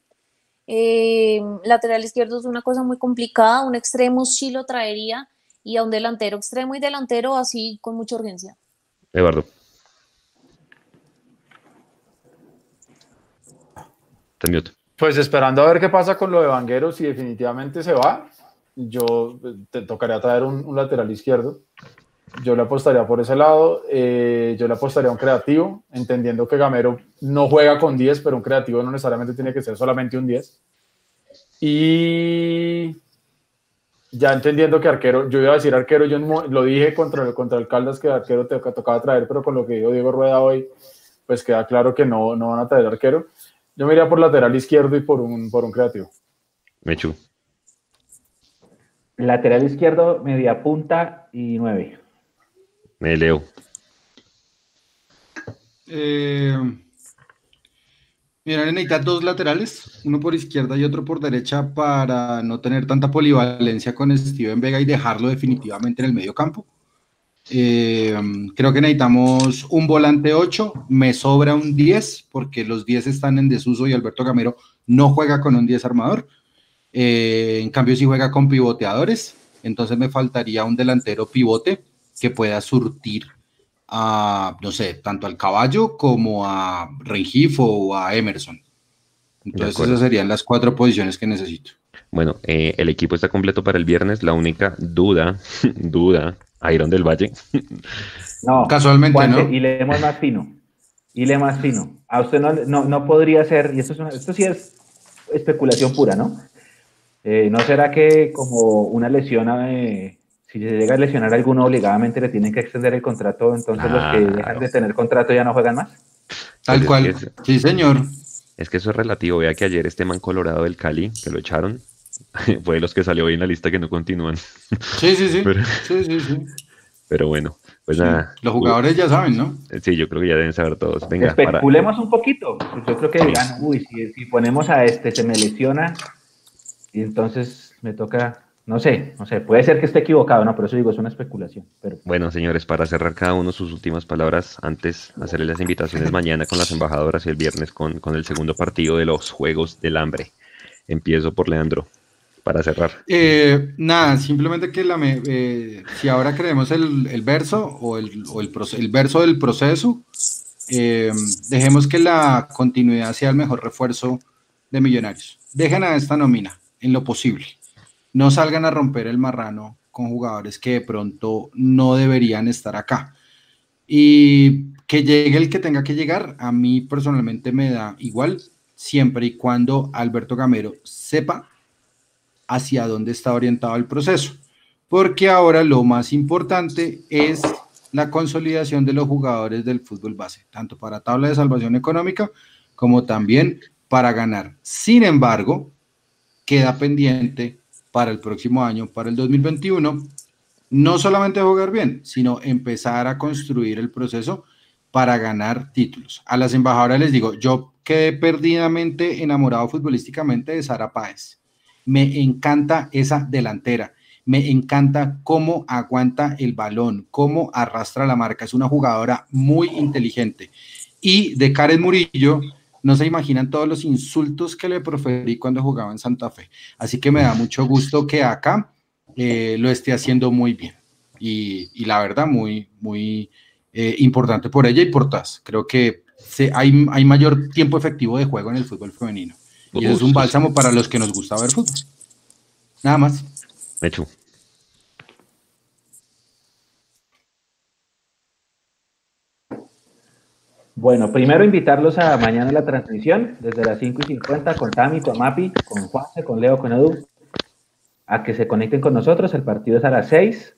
Eh, lateral izquierdo es una cosa muy complicada. Un extremo sí lo traería y a un delantero extremo y delantero así con mucha urgencia.
Eduardo.
Pues esperando a ver qué pasa con lo de Vanguero, si definitivamente se va, yo eh, te tocaría traer un, lateral izquierdo. Yo le apostaría por ese lado, eh, yo le apostaría a un creativo, entendiendo que Gamero no juega con 10, pero un creativo no necesariamente tiene que ser solamente un 10. Y ya entendiendo que arquero, yo iba a decir arquero, yo lo dije contra, contra el Caldas que arquero te tocaba traer, pero con lo que dijo Diego Rueda hoy, pues queda claro que no, no van a traer arquero. Yo me iría por lateral izquierdo y por un, por un creativo.
Mechu.
Lateral izquierdo, media punta y nueve.
Me leo.
Eh, Mira, necesita dos laterales, uno por izquierda y otro por derecha para no tener tanta polivalencia con Steven Vega y dejarlo definitivamente en el medio campo. Eh, creo que necesitamos un volante 8, me sobra un 10 porque los 10 están en desuso y Alberto Gamero no juega con un 10 armador. Eh, en cambio, si juega con pivoteadores, entonces me faltaría un delantero pivote que pueda surtir a, no sé, tanto al caballo como a Rengifo o a Emerson. Entonces esas serían las cuatro posiciones que necesito.
Bueno, eh, el equipo está completo para el viernes. La única duda, duda, Iron del Valle.
No, casualmente, ¿no? Y leemos más fino. Y le más fino. A usted no, no, podría ser, y esto, es esto sí es especulación pura, ¿no? Eh, ¿No será que como una lesión eh, si se llega a lesionar a alguno obligadamente le tienen que extender el contrato, entonces los que dejan de tener contrato ya no juegan más.
Tal cual. sí, señor.
Es que eso es relativo. Vea que ayer este man colorado del Cali, que lo echaron, fue de los que salió hoy en la lista que no continúan.
Sí, sí, sí. Pero, sí, sí, sí.
Pero bueno, pues nada.
Los jugadores ya saben, ¿no?
Sí, yo creo que ya deben saber todos. Venga,
Especulemos un poquito. Yo creo que digan, uy, si, si ponemos a este, se me lesiona, Y entonces me toca, no sé, no sé, puede ser que esté equivocado, ¿no? Por eso digo, es una especulación. Pero...
Bueno, señores, para cerrar cada uno sus últimas palabras, antes hacerle las invitaciones mañana con las embajadoras y el viernes con, con el segundo partido de los Juegos del Hambre. Empiezo por Leandro para cerrar?
Eh, nada, simplemente que la eh, si ahora creemos el, el verso o, el, o el, el, verso del proceso, eh, dejemos que la continuidad sea el mejor refuerzo de Millonarios. Dejen a esta nómina en lo posible. No salgan a romper el marrano con jugadores que de pronto no deberían estar acá. Y que llegue el que tenga que llegar, a mí personalmente me da igual, siempre y cuando Alberto Gamero sepa hacia dónde está orientado el proceso. Porque ahora lo más importante es la consolidación de los jugadores del fútbol base, tanto para tabla de salvación económica como también para ganar. Sin embargo, queda pendiente para el próximo año, para el 2021, no solamente jugar bien, sino empezar a construir el proceso para ganar títulos. A las embajadoras les digo, yo quedé perdidamente enamorado futbolísticamente de Sara Páez. Me encanta esa delantera. Me encanta cómo aguanta el balón, cómo arrastra la marca. Es una jugadora muy inteligente. Y de Karen Murillo, no se imaginan todos los insultos que le proferí cuando jugaba en Santa Fe. Así que me da mucho gusto que acá eh, lo esté haciendo muy bien. Y, la verdad, muy, muy eh, importante por ella y por TAS. Creo que hay, hay mayor tiempo efectivo de juego en el fútbol femenino. Y es un bálsamo para los que nos gusta ver fútbol. Nada más.
Hecho.
Bueno, primero invitarlos a mañana a la transmisión, desde las 5 y 50, con Tami, con Mapi, con Juanse, con Leo, con Edu, a que se conecten con nosotros. El partido es a las 6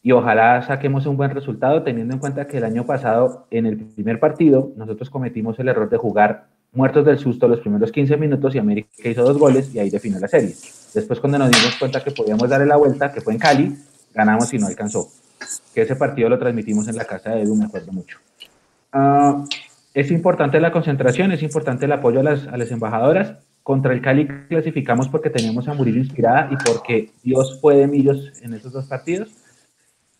y ojalá saquemos un buen resultado, teniendo en cuenta que el año pasado, en el primer partido, nosotros cometimos el error de jugar muertos del susto los primeros 15 minutos y América hizo dos goles y ahí definió la serie. Después cuando nos dimos cuenta que podíamos darle la vuelta, que fue en Cali, ganamos y no alcanzó. Que ese partido lo transmitimos en la casa de Edu, me acuerdo mucho. Ah, es importante la concentración, es importante el apoyo a las, a las embajadoras. Contra el Cali clasificamos porque teníamos a Murillo inspirada y porque Dios puede millos en esos dos partidos,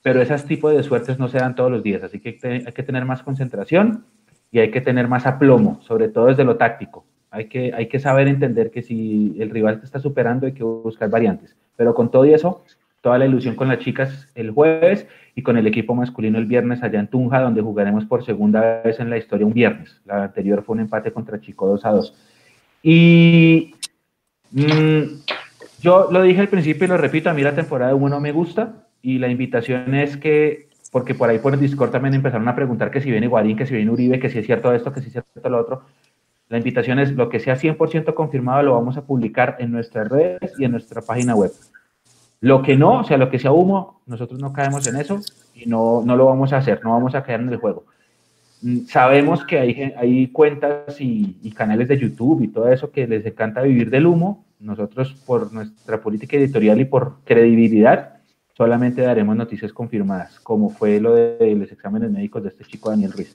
pero esos tipos de suertes no se dan todos los días, así que hay que tener más concentración y hay que tener más aplomo, sobre todo desde lo táctico. Hay que, hay que saber entender que si el rival te está superando hay que buscar variantes. Pero con todo y eso, toda la ilusión con las chicas el jueves y con el equipo masculino el viernes allá en Tunja, donde jugaremos por segunda vez en la historia un viernes. La anterior fue un empate contra Chico 2 a 2. Y mm, yo lo dije al principio y lo repito, a mí la temporada 1 me gusta y la invitación es que porque por ahí por el Discord también empezaron a preguntar que si viene Guarín, que si viene Uribe, que si es cierto esto, que si es cierto lo otro. La invitación es lo que sea 100% confirmado lo vamos a publicar en nuestras redes y en nuestra página web. Lo que no, o sea, lo que sea humo, nosotros no caemos en eso y no, no lo vamos a hacer, no vamos a quedar en el juego. Mm, sabemos que hay, hay cuentas y, y canales de YouTube y todo eso que les encanta vivir del humo. Nosotros, por nuestra política editorial y por credibilidad, solamente daremos noticias confirmadas, como fue lo de los exámenes médicos de este chico Daniel Ruiz.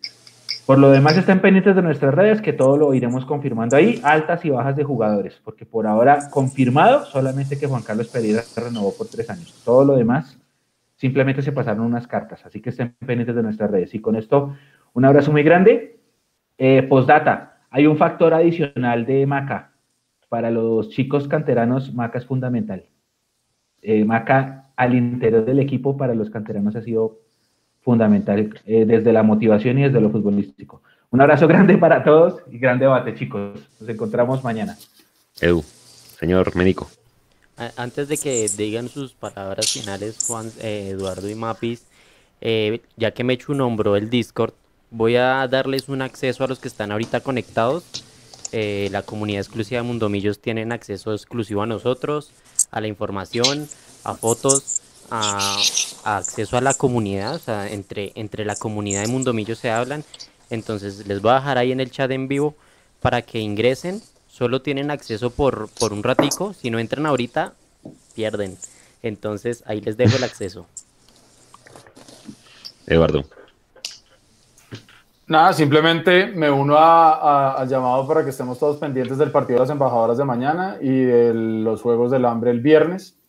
Por lo demás, estén pendientes de nuestras redes, que todo lo iremos confirmando ahí, altas y bajas de jugadores, porque por ahora confirmado solamente que Juan Carlos Pereira renovó por tres años. Todo lo demás simplemente se pasaron unas cartas, así que estén pendientes de nuestras redes. Y con esto, un abrazo muy grande. Eh, postdata, hay un factor adicional de Maca. Para los chicos canteranos, Maca es fundamental. Eh, Maca al interior del equipo para los canteranos ha sido fundamental eh, desde la motivación y desde lo futbolístico. Un abrazo grande para todos y gran debate, chicos. Nos encontramos mañana.
Edu, señor médico.
Antes de que digan sus palabras finales, Juan, eh, Eduardo y Mapis, eh, ya que Mechu nombró el Discord, voy a darles un acceso a los que están ahorita conectados. la comunidad exclusiva de Mundomillos tienen acceso exclusivo a nosotros, a la información, a fotos, a, acceso a la comunidad, o sea, entre, entre la comunidad de Mundomillo se hablan. Entonces les voy a dejar ahí en el chat en vivo para que ingresen. Solo tienen acceso por, por un ratico. Si no entran ahorita, pierden. Entonces ahí les dejo el acceso.
Eduardo.
Nada, simplemente me uno al llamado para que estemos todos pendientes del partido de las embajadoras de mañana y de los Juegos del Hambre el viernes.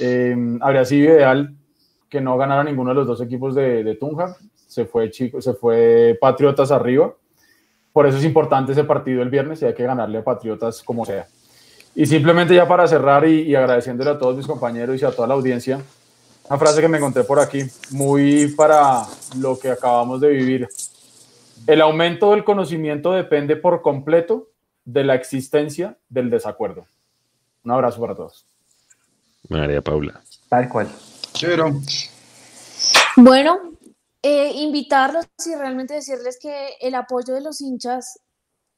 Eh, habría sido ideal que no ganara ninguno de los dos equipos de, Tunja. Se fue, chico, se fue Patriotas arriba. Por eso es importante ese partido el viernes y hay que ganarle a Patriotas como sea. Y simplemente ya para cerrar y, y agradeciéndole a todos mis compañeros y a toda la audiencia, una frase que me encontré por aquí, muy para lo que acabamos de vivir. El aumento del conocimiento depende por completo de la existencia del desacuerdo. Un abrazo para todos.
María Paula.
Tal cual.
Bueno, eh, invitarlos y realmente decirles que el apoyo de los hinchas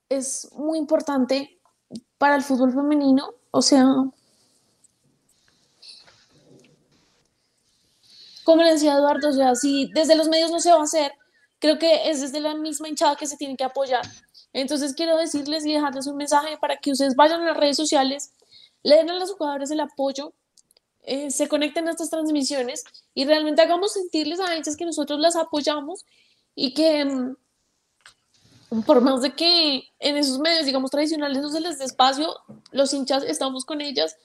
es muy importante para el fútbol femenino. O sea, como le decía Eduardo, o sea, si desde los medios no se va a hacer, creo que es desde la misma hinchada que se tiene que apoyar. Entonces quiero decirles y dejarles un mensaje para que ustedes vayan a las redes sociales, le den a los jugadores el apoyo, eh, se conecten a estas transmisiones y realmente hagamos sentirles a ellos que nosotros las apoyamos y que mm, por más de que en esos medios, digamos, tradicionales no se les dé espacio, los hinchas estamos con ellas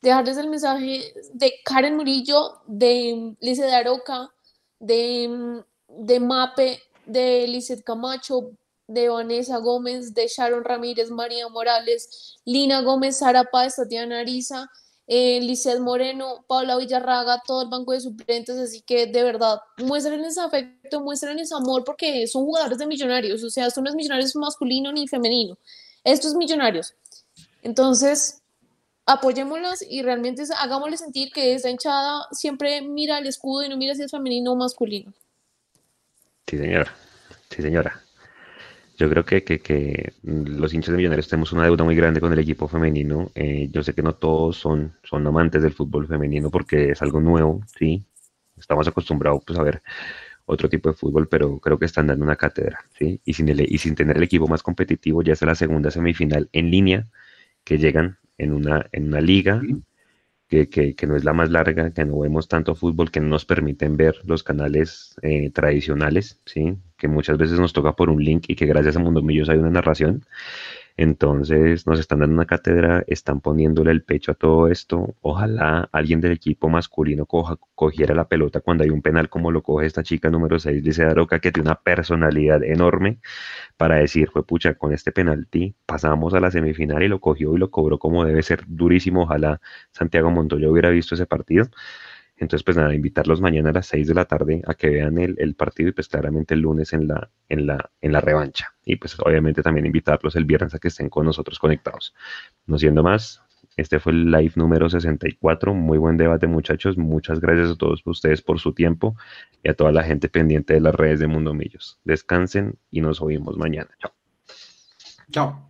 dejarles el mensaje de Karen Murillo, de Lice de Aroca, de, de Mape, de Lizeth Camacho, de Vanessa Gómez, de Sharon Ramírez, María Morales, Lina Gómez, Sara Páez, Tatiana Ariza, eh, Moreno, Paula Villarraga, todo el banco de suplentes, así que de verdad, muestren afecto, muestren amor, porque son jugadores de millonarios, o sea, esto no es millonarios masculino ni femenino, esto es millonarios. Entonces, apoyémoslas y realmente hagámosle sentir que esa hinchada siempre mira el escudo y no mira si es femenino o masculino.
Sí, señora. Sí, señora. Yo creo que, que, los hinchas de Millonarios tenemos una deuda muy grande con el equipo femenino. Eh, yo sé que no todos son, son amantes del fútbol femenino porque es algo nuevo, sí. Estamos acostumbrados pues, a ver otro tipo de fútbol, pero creo que están dando una cátedra, sí. Y sin, y sin tener el equipo más competitivo, ya es la segunda semifinal en línea que llegan en una, en una liga que, que, no es la más larga, que no vemos tanto fútbol, que no nos permiten ver los canales eh, tradicionales, ¿sí? Que muchas veces nos toca por un link y que gracias a Mundo Millos hay una narración. Entonces nos están dando una cátedra, están poniéndole el pecho a todo esto. Ojalá alguien del equipo masculino coja, cogiera la pelota cuando hay un penal como lo coge esta chica número 6, dice Daroca, que tiene una personalidad enorme para decir, fue pucha, con este penalti pasamos a la semifinal y lo cogió y lo cobró como debe ser durísimo. Ojalá Santiago Montoya hubiera visto ese partido. Entonces, pues nada, invitarlos mañana a las 6 de la tarde a que vean el, partido y pues claramente el lunes en la, en, la, en la revancha. Y pues obviamente también invitarlos el viernes a que estén con nosotros conectados. No siendo más, este fue el live número 64. Muy buen debate, muchachos. Muchas gracias a todos ustedes por su tiempo y a toda la gente pendiente de las redes de Mundo Millos. Descansen y nos oímos mañana. Chao.
Chao.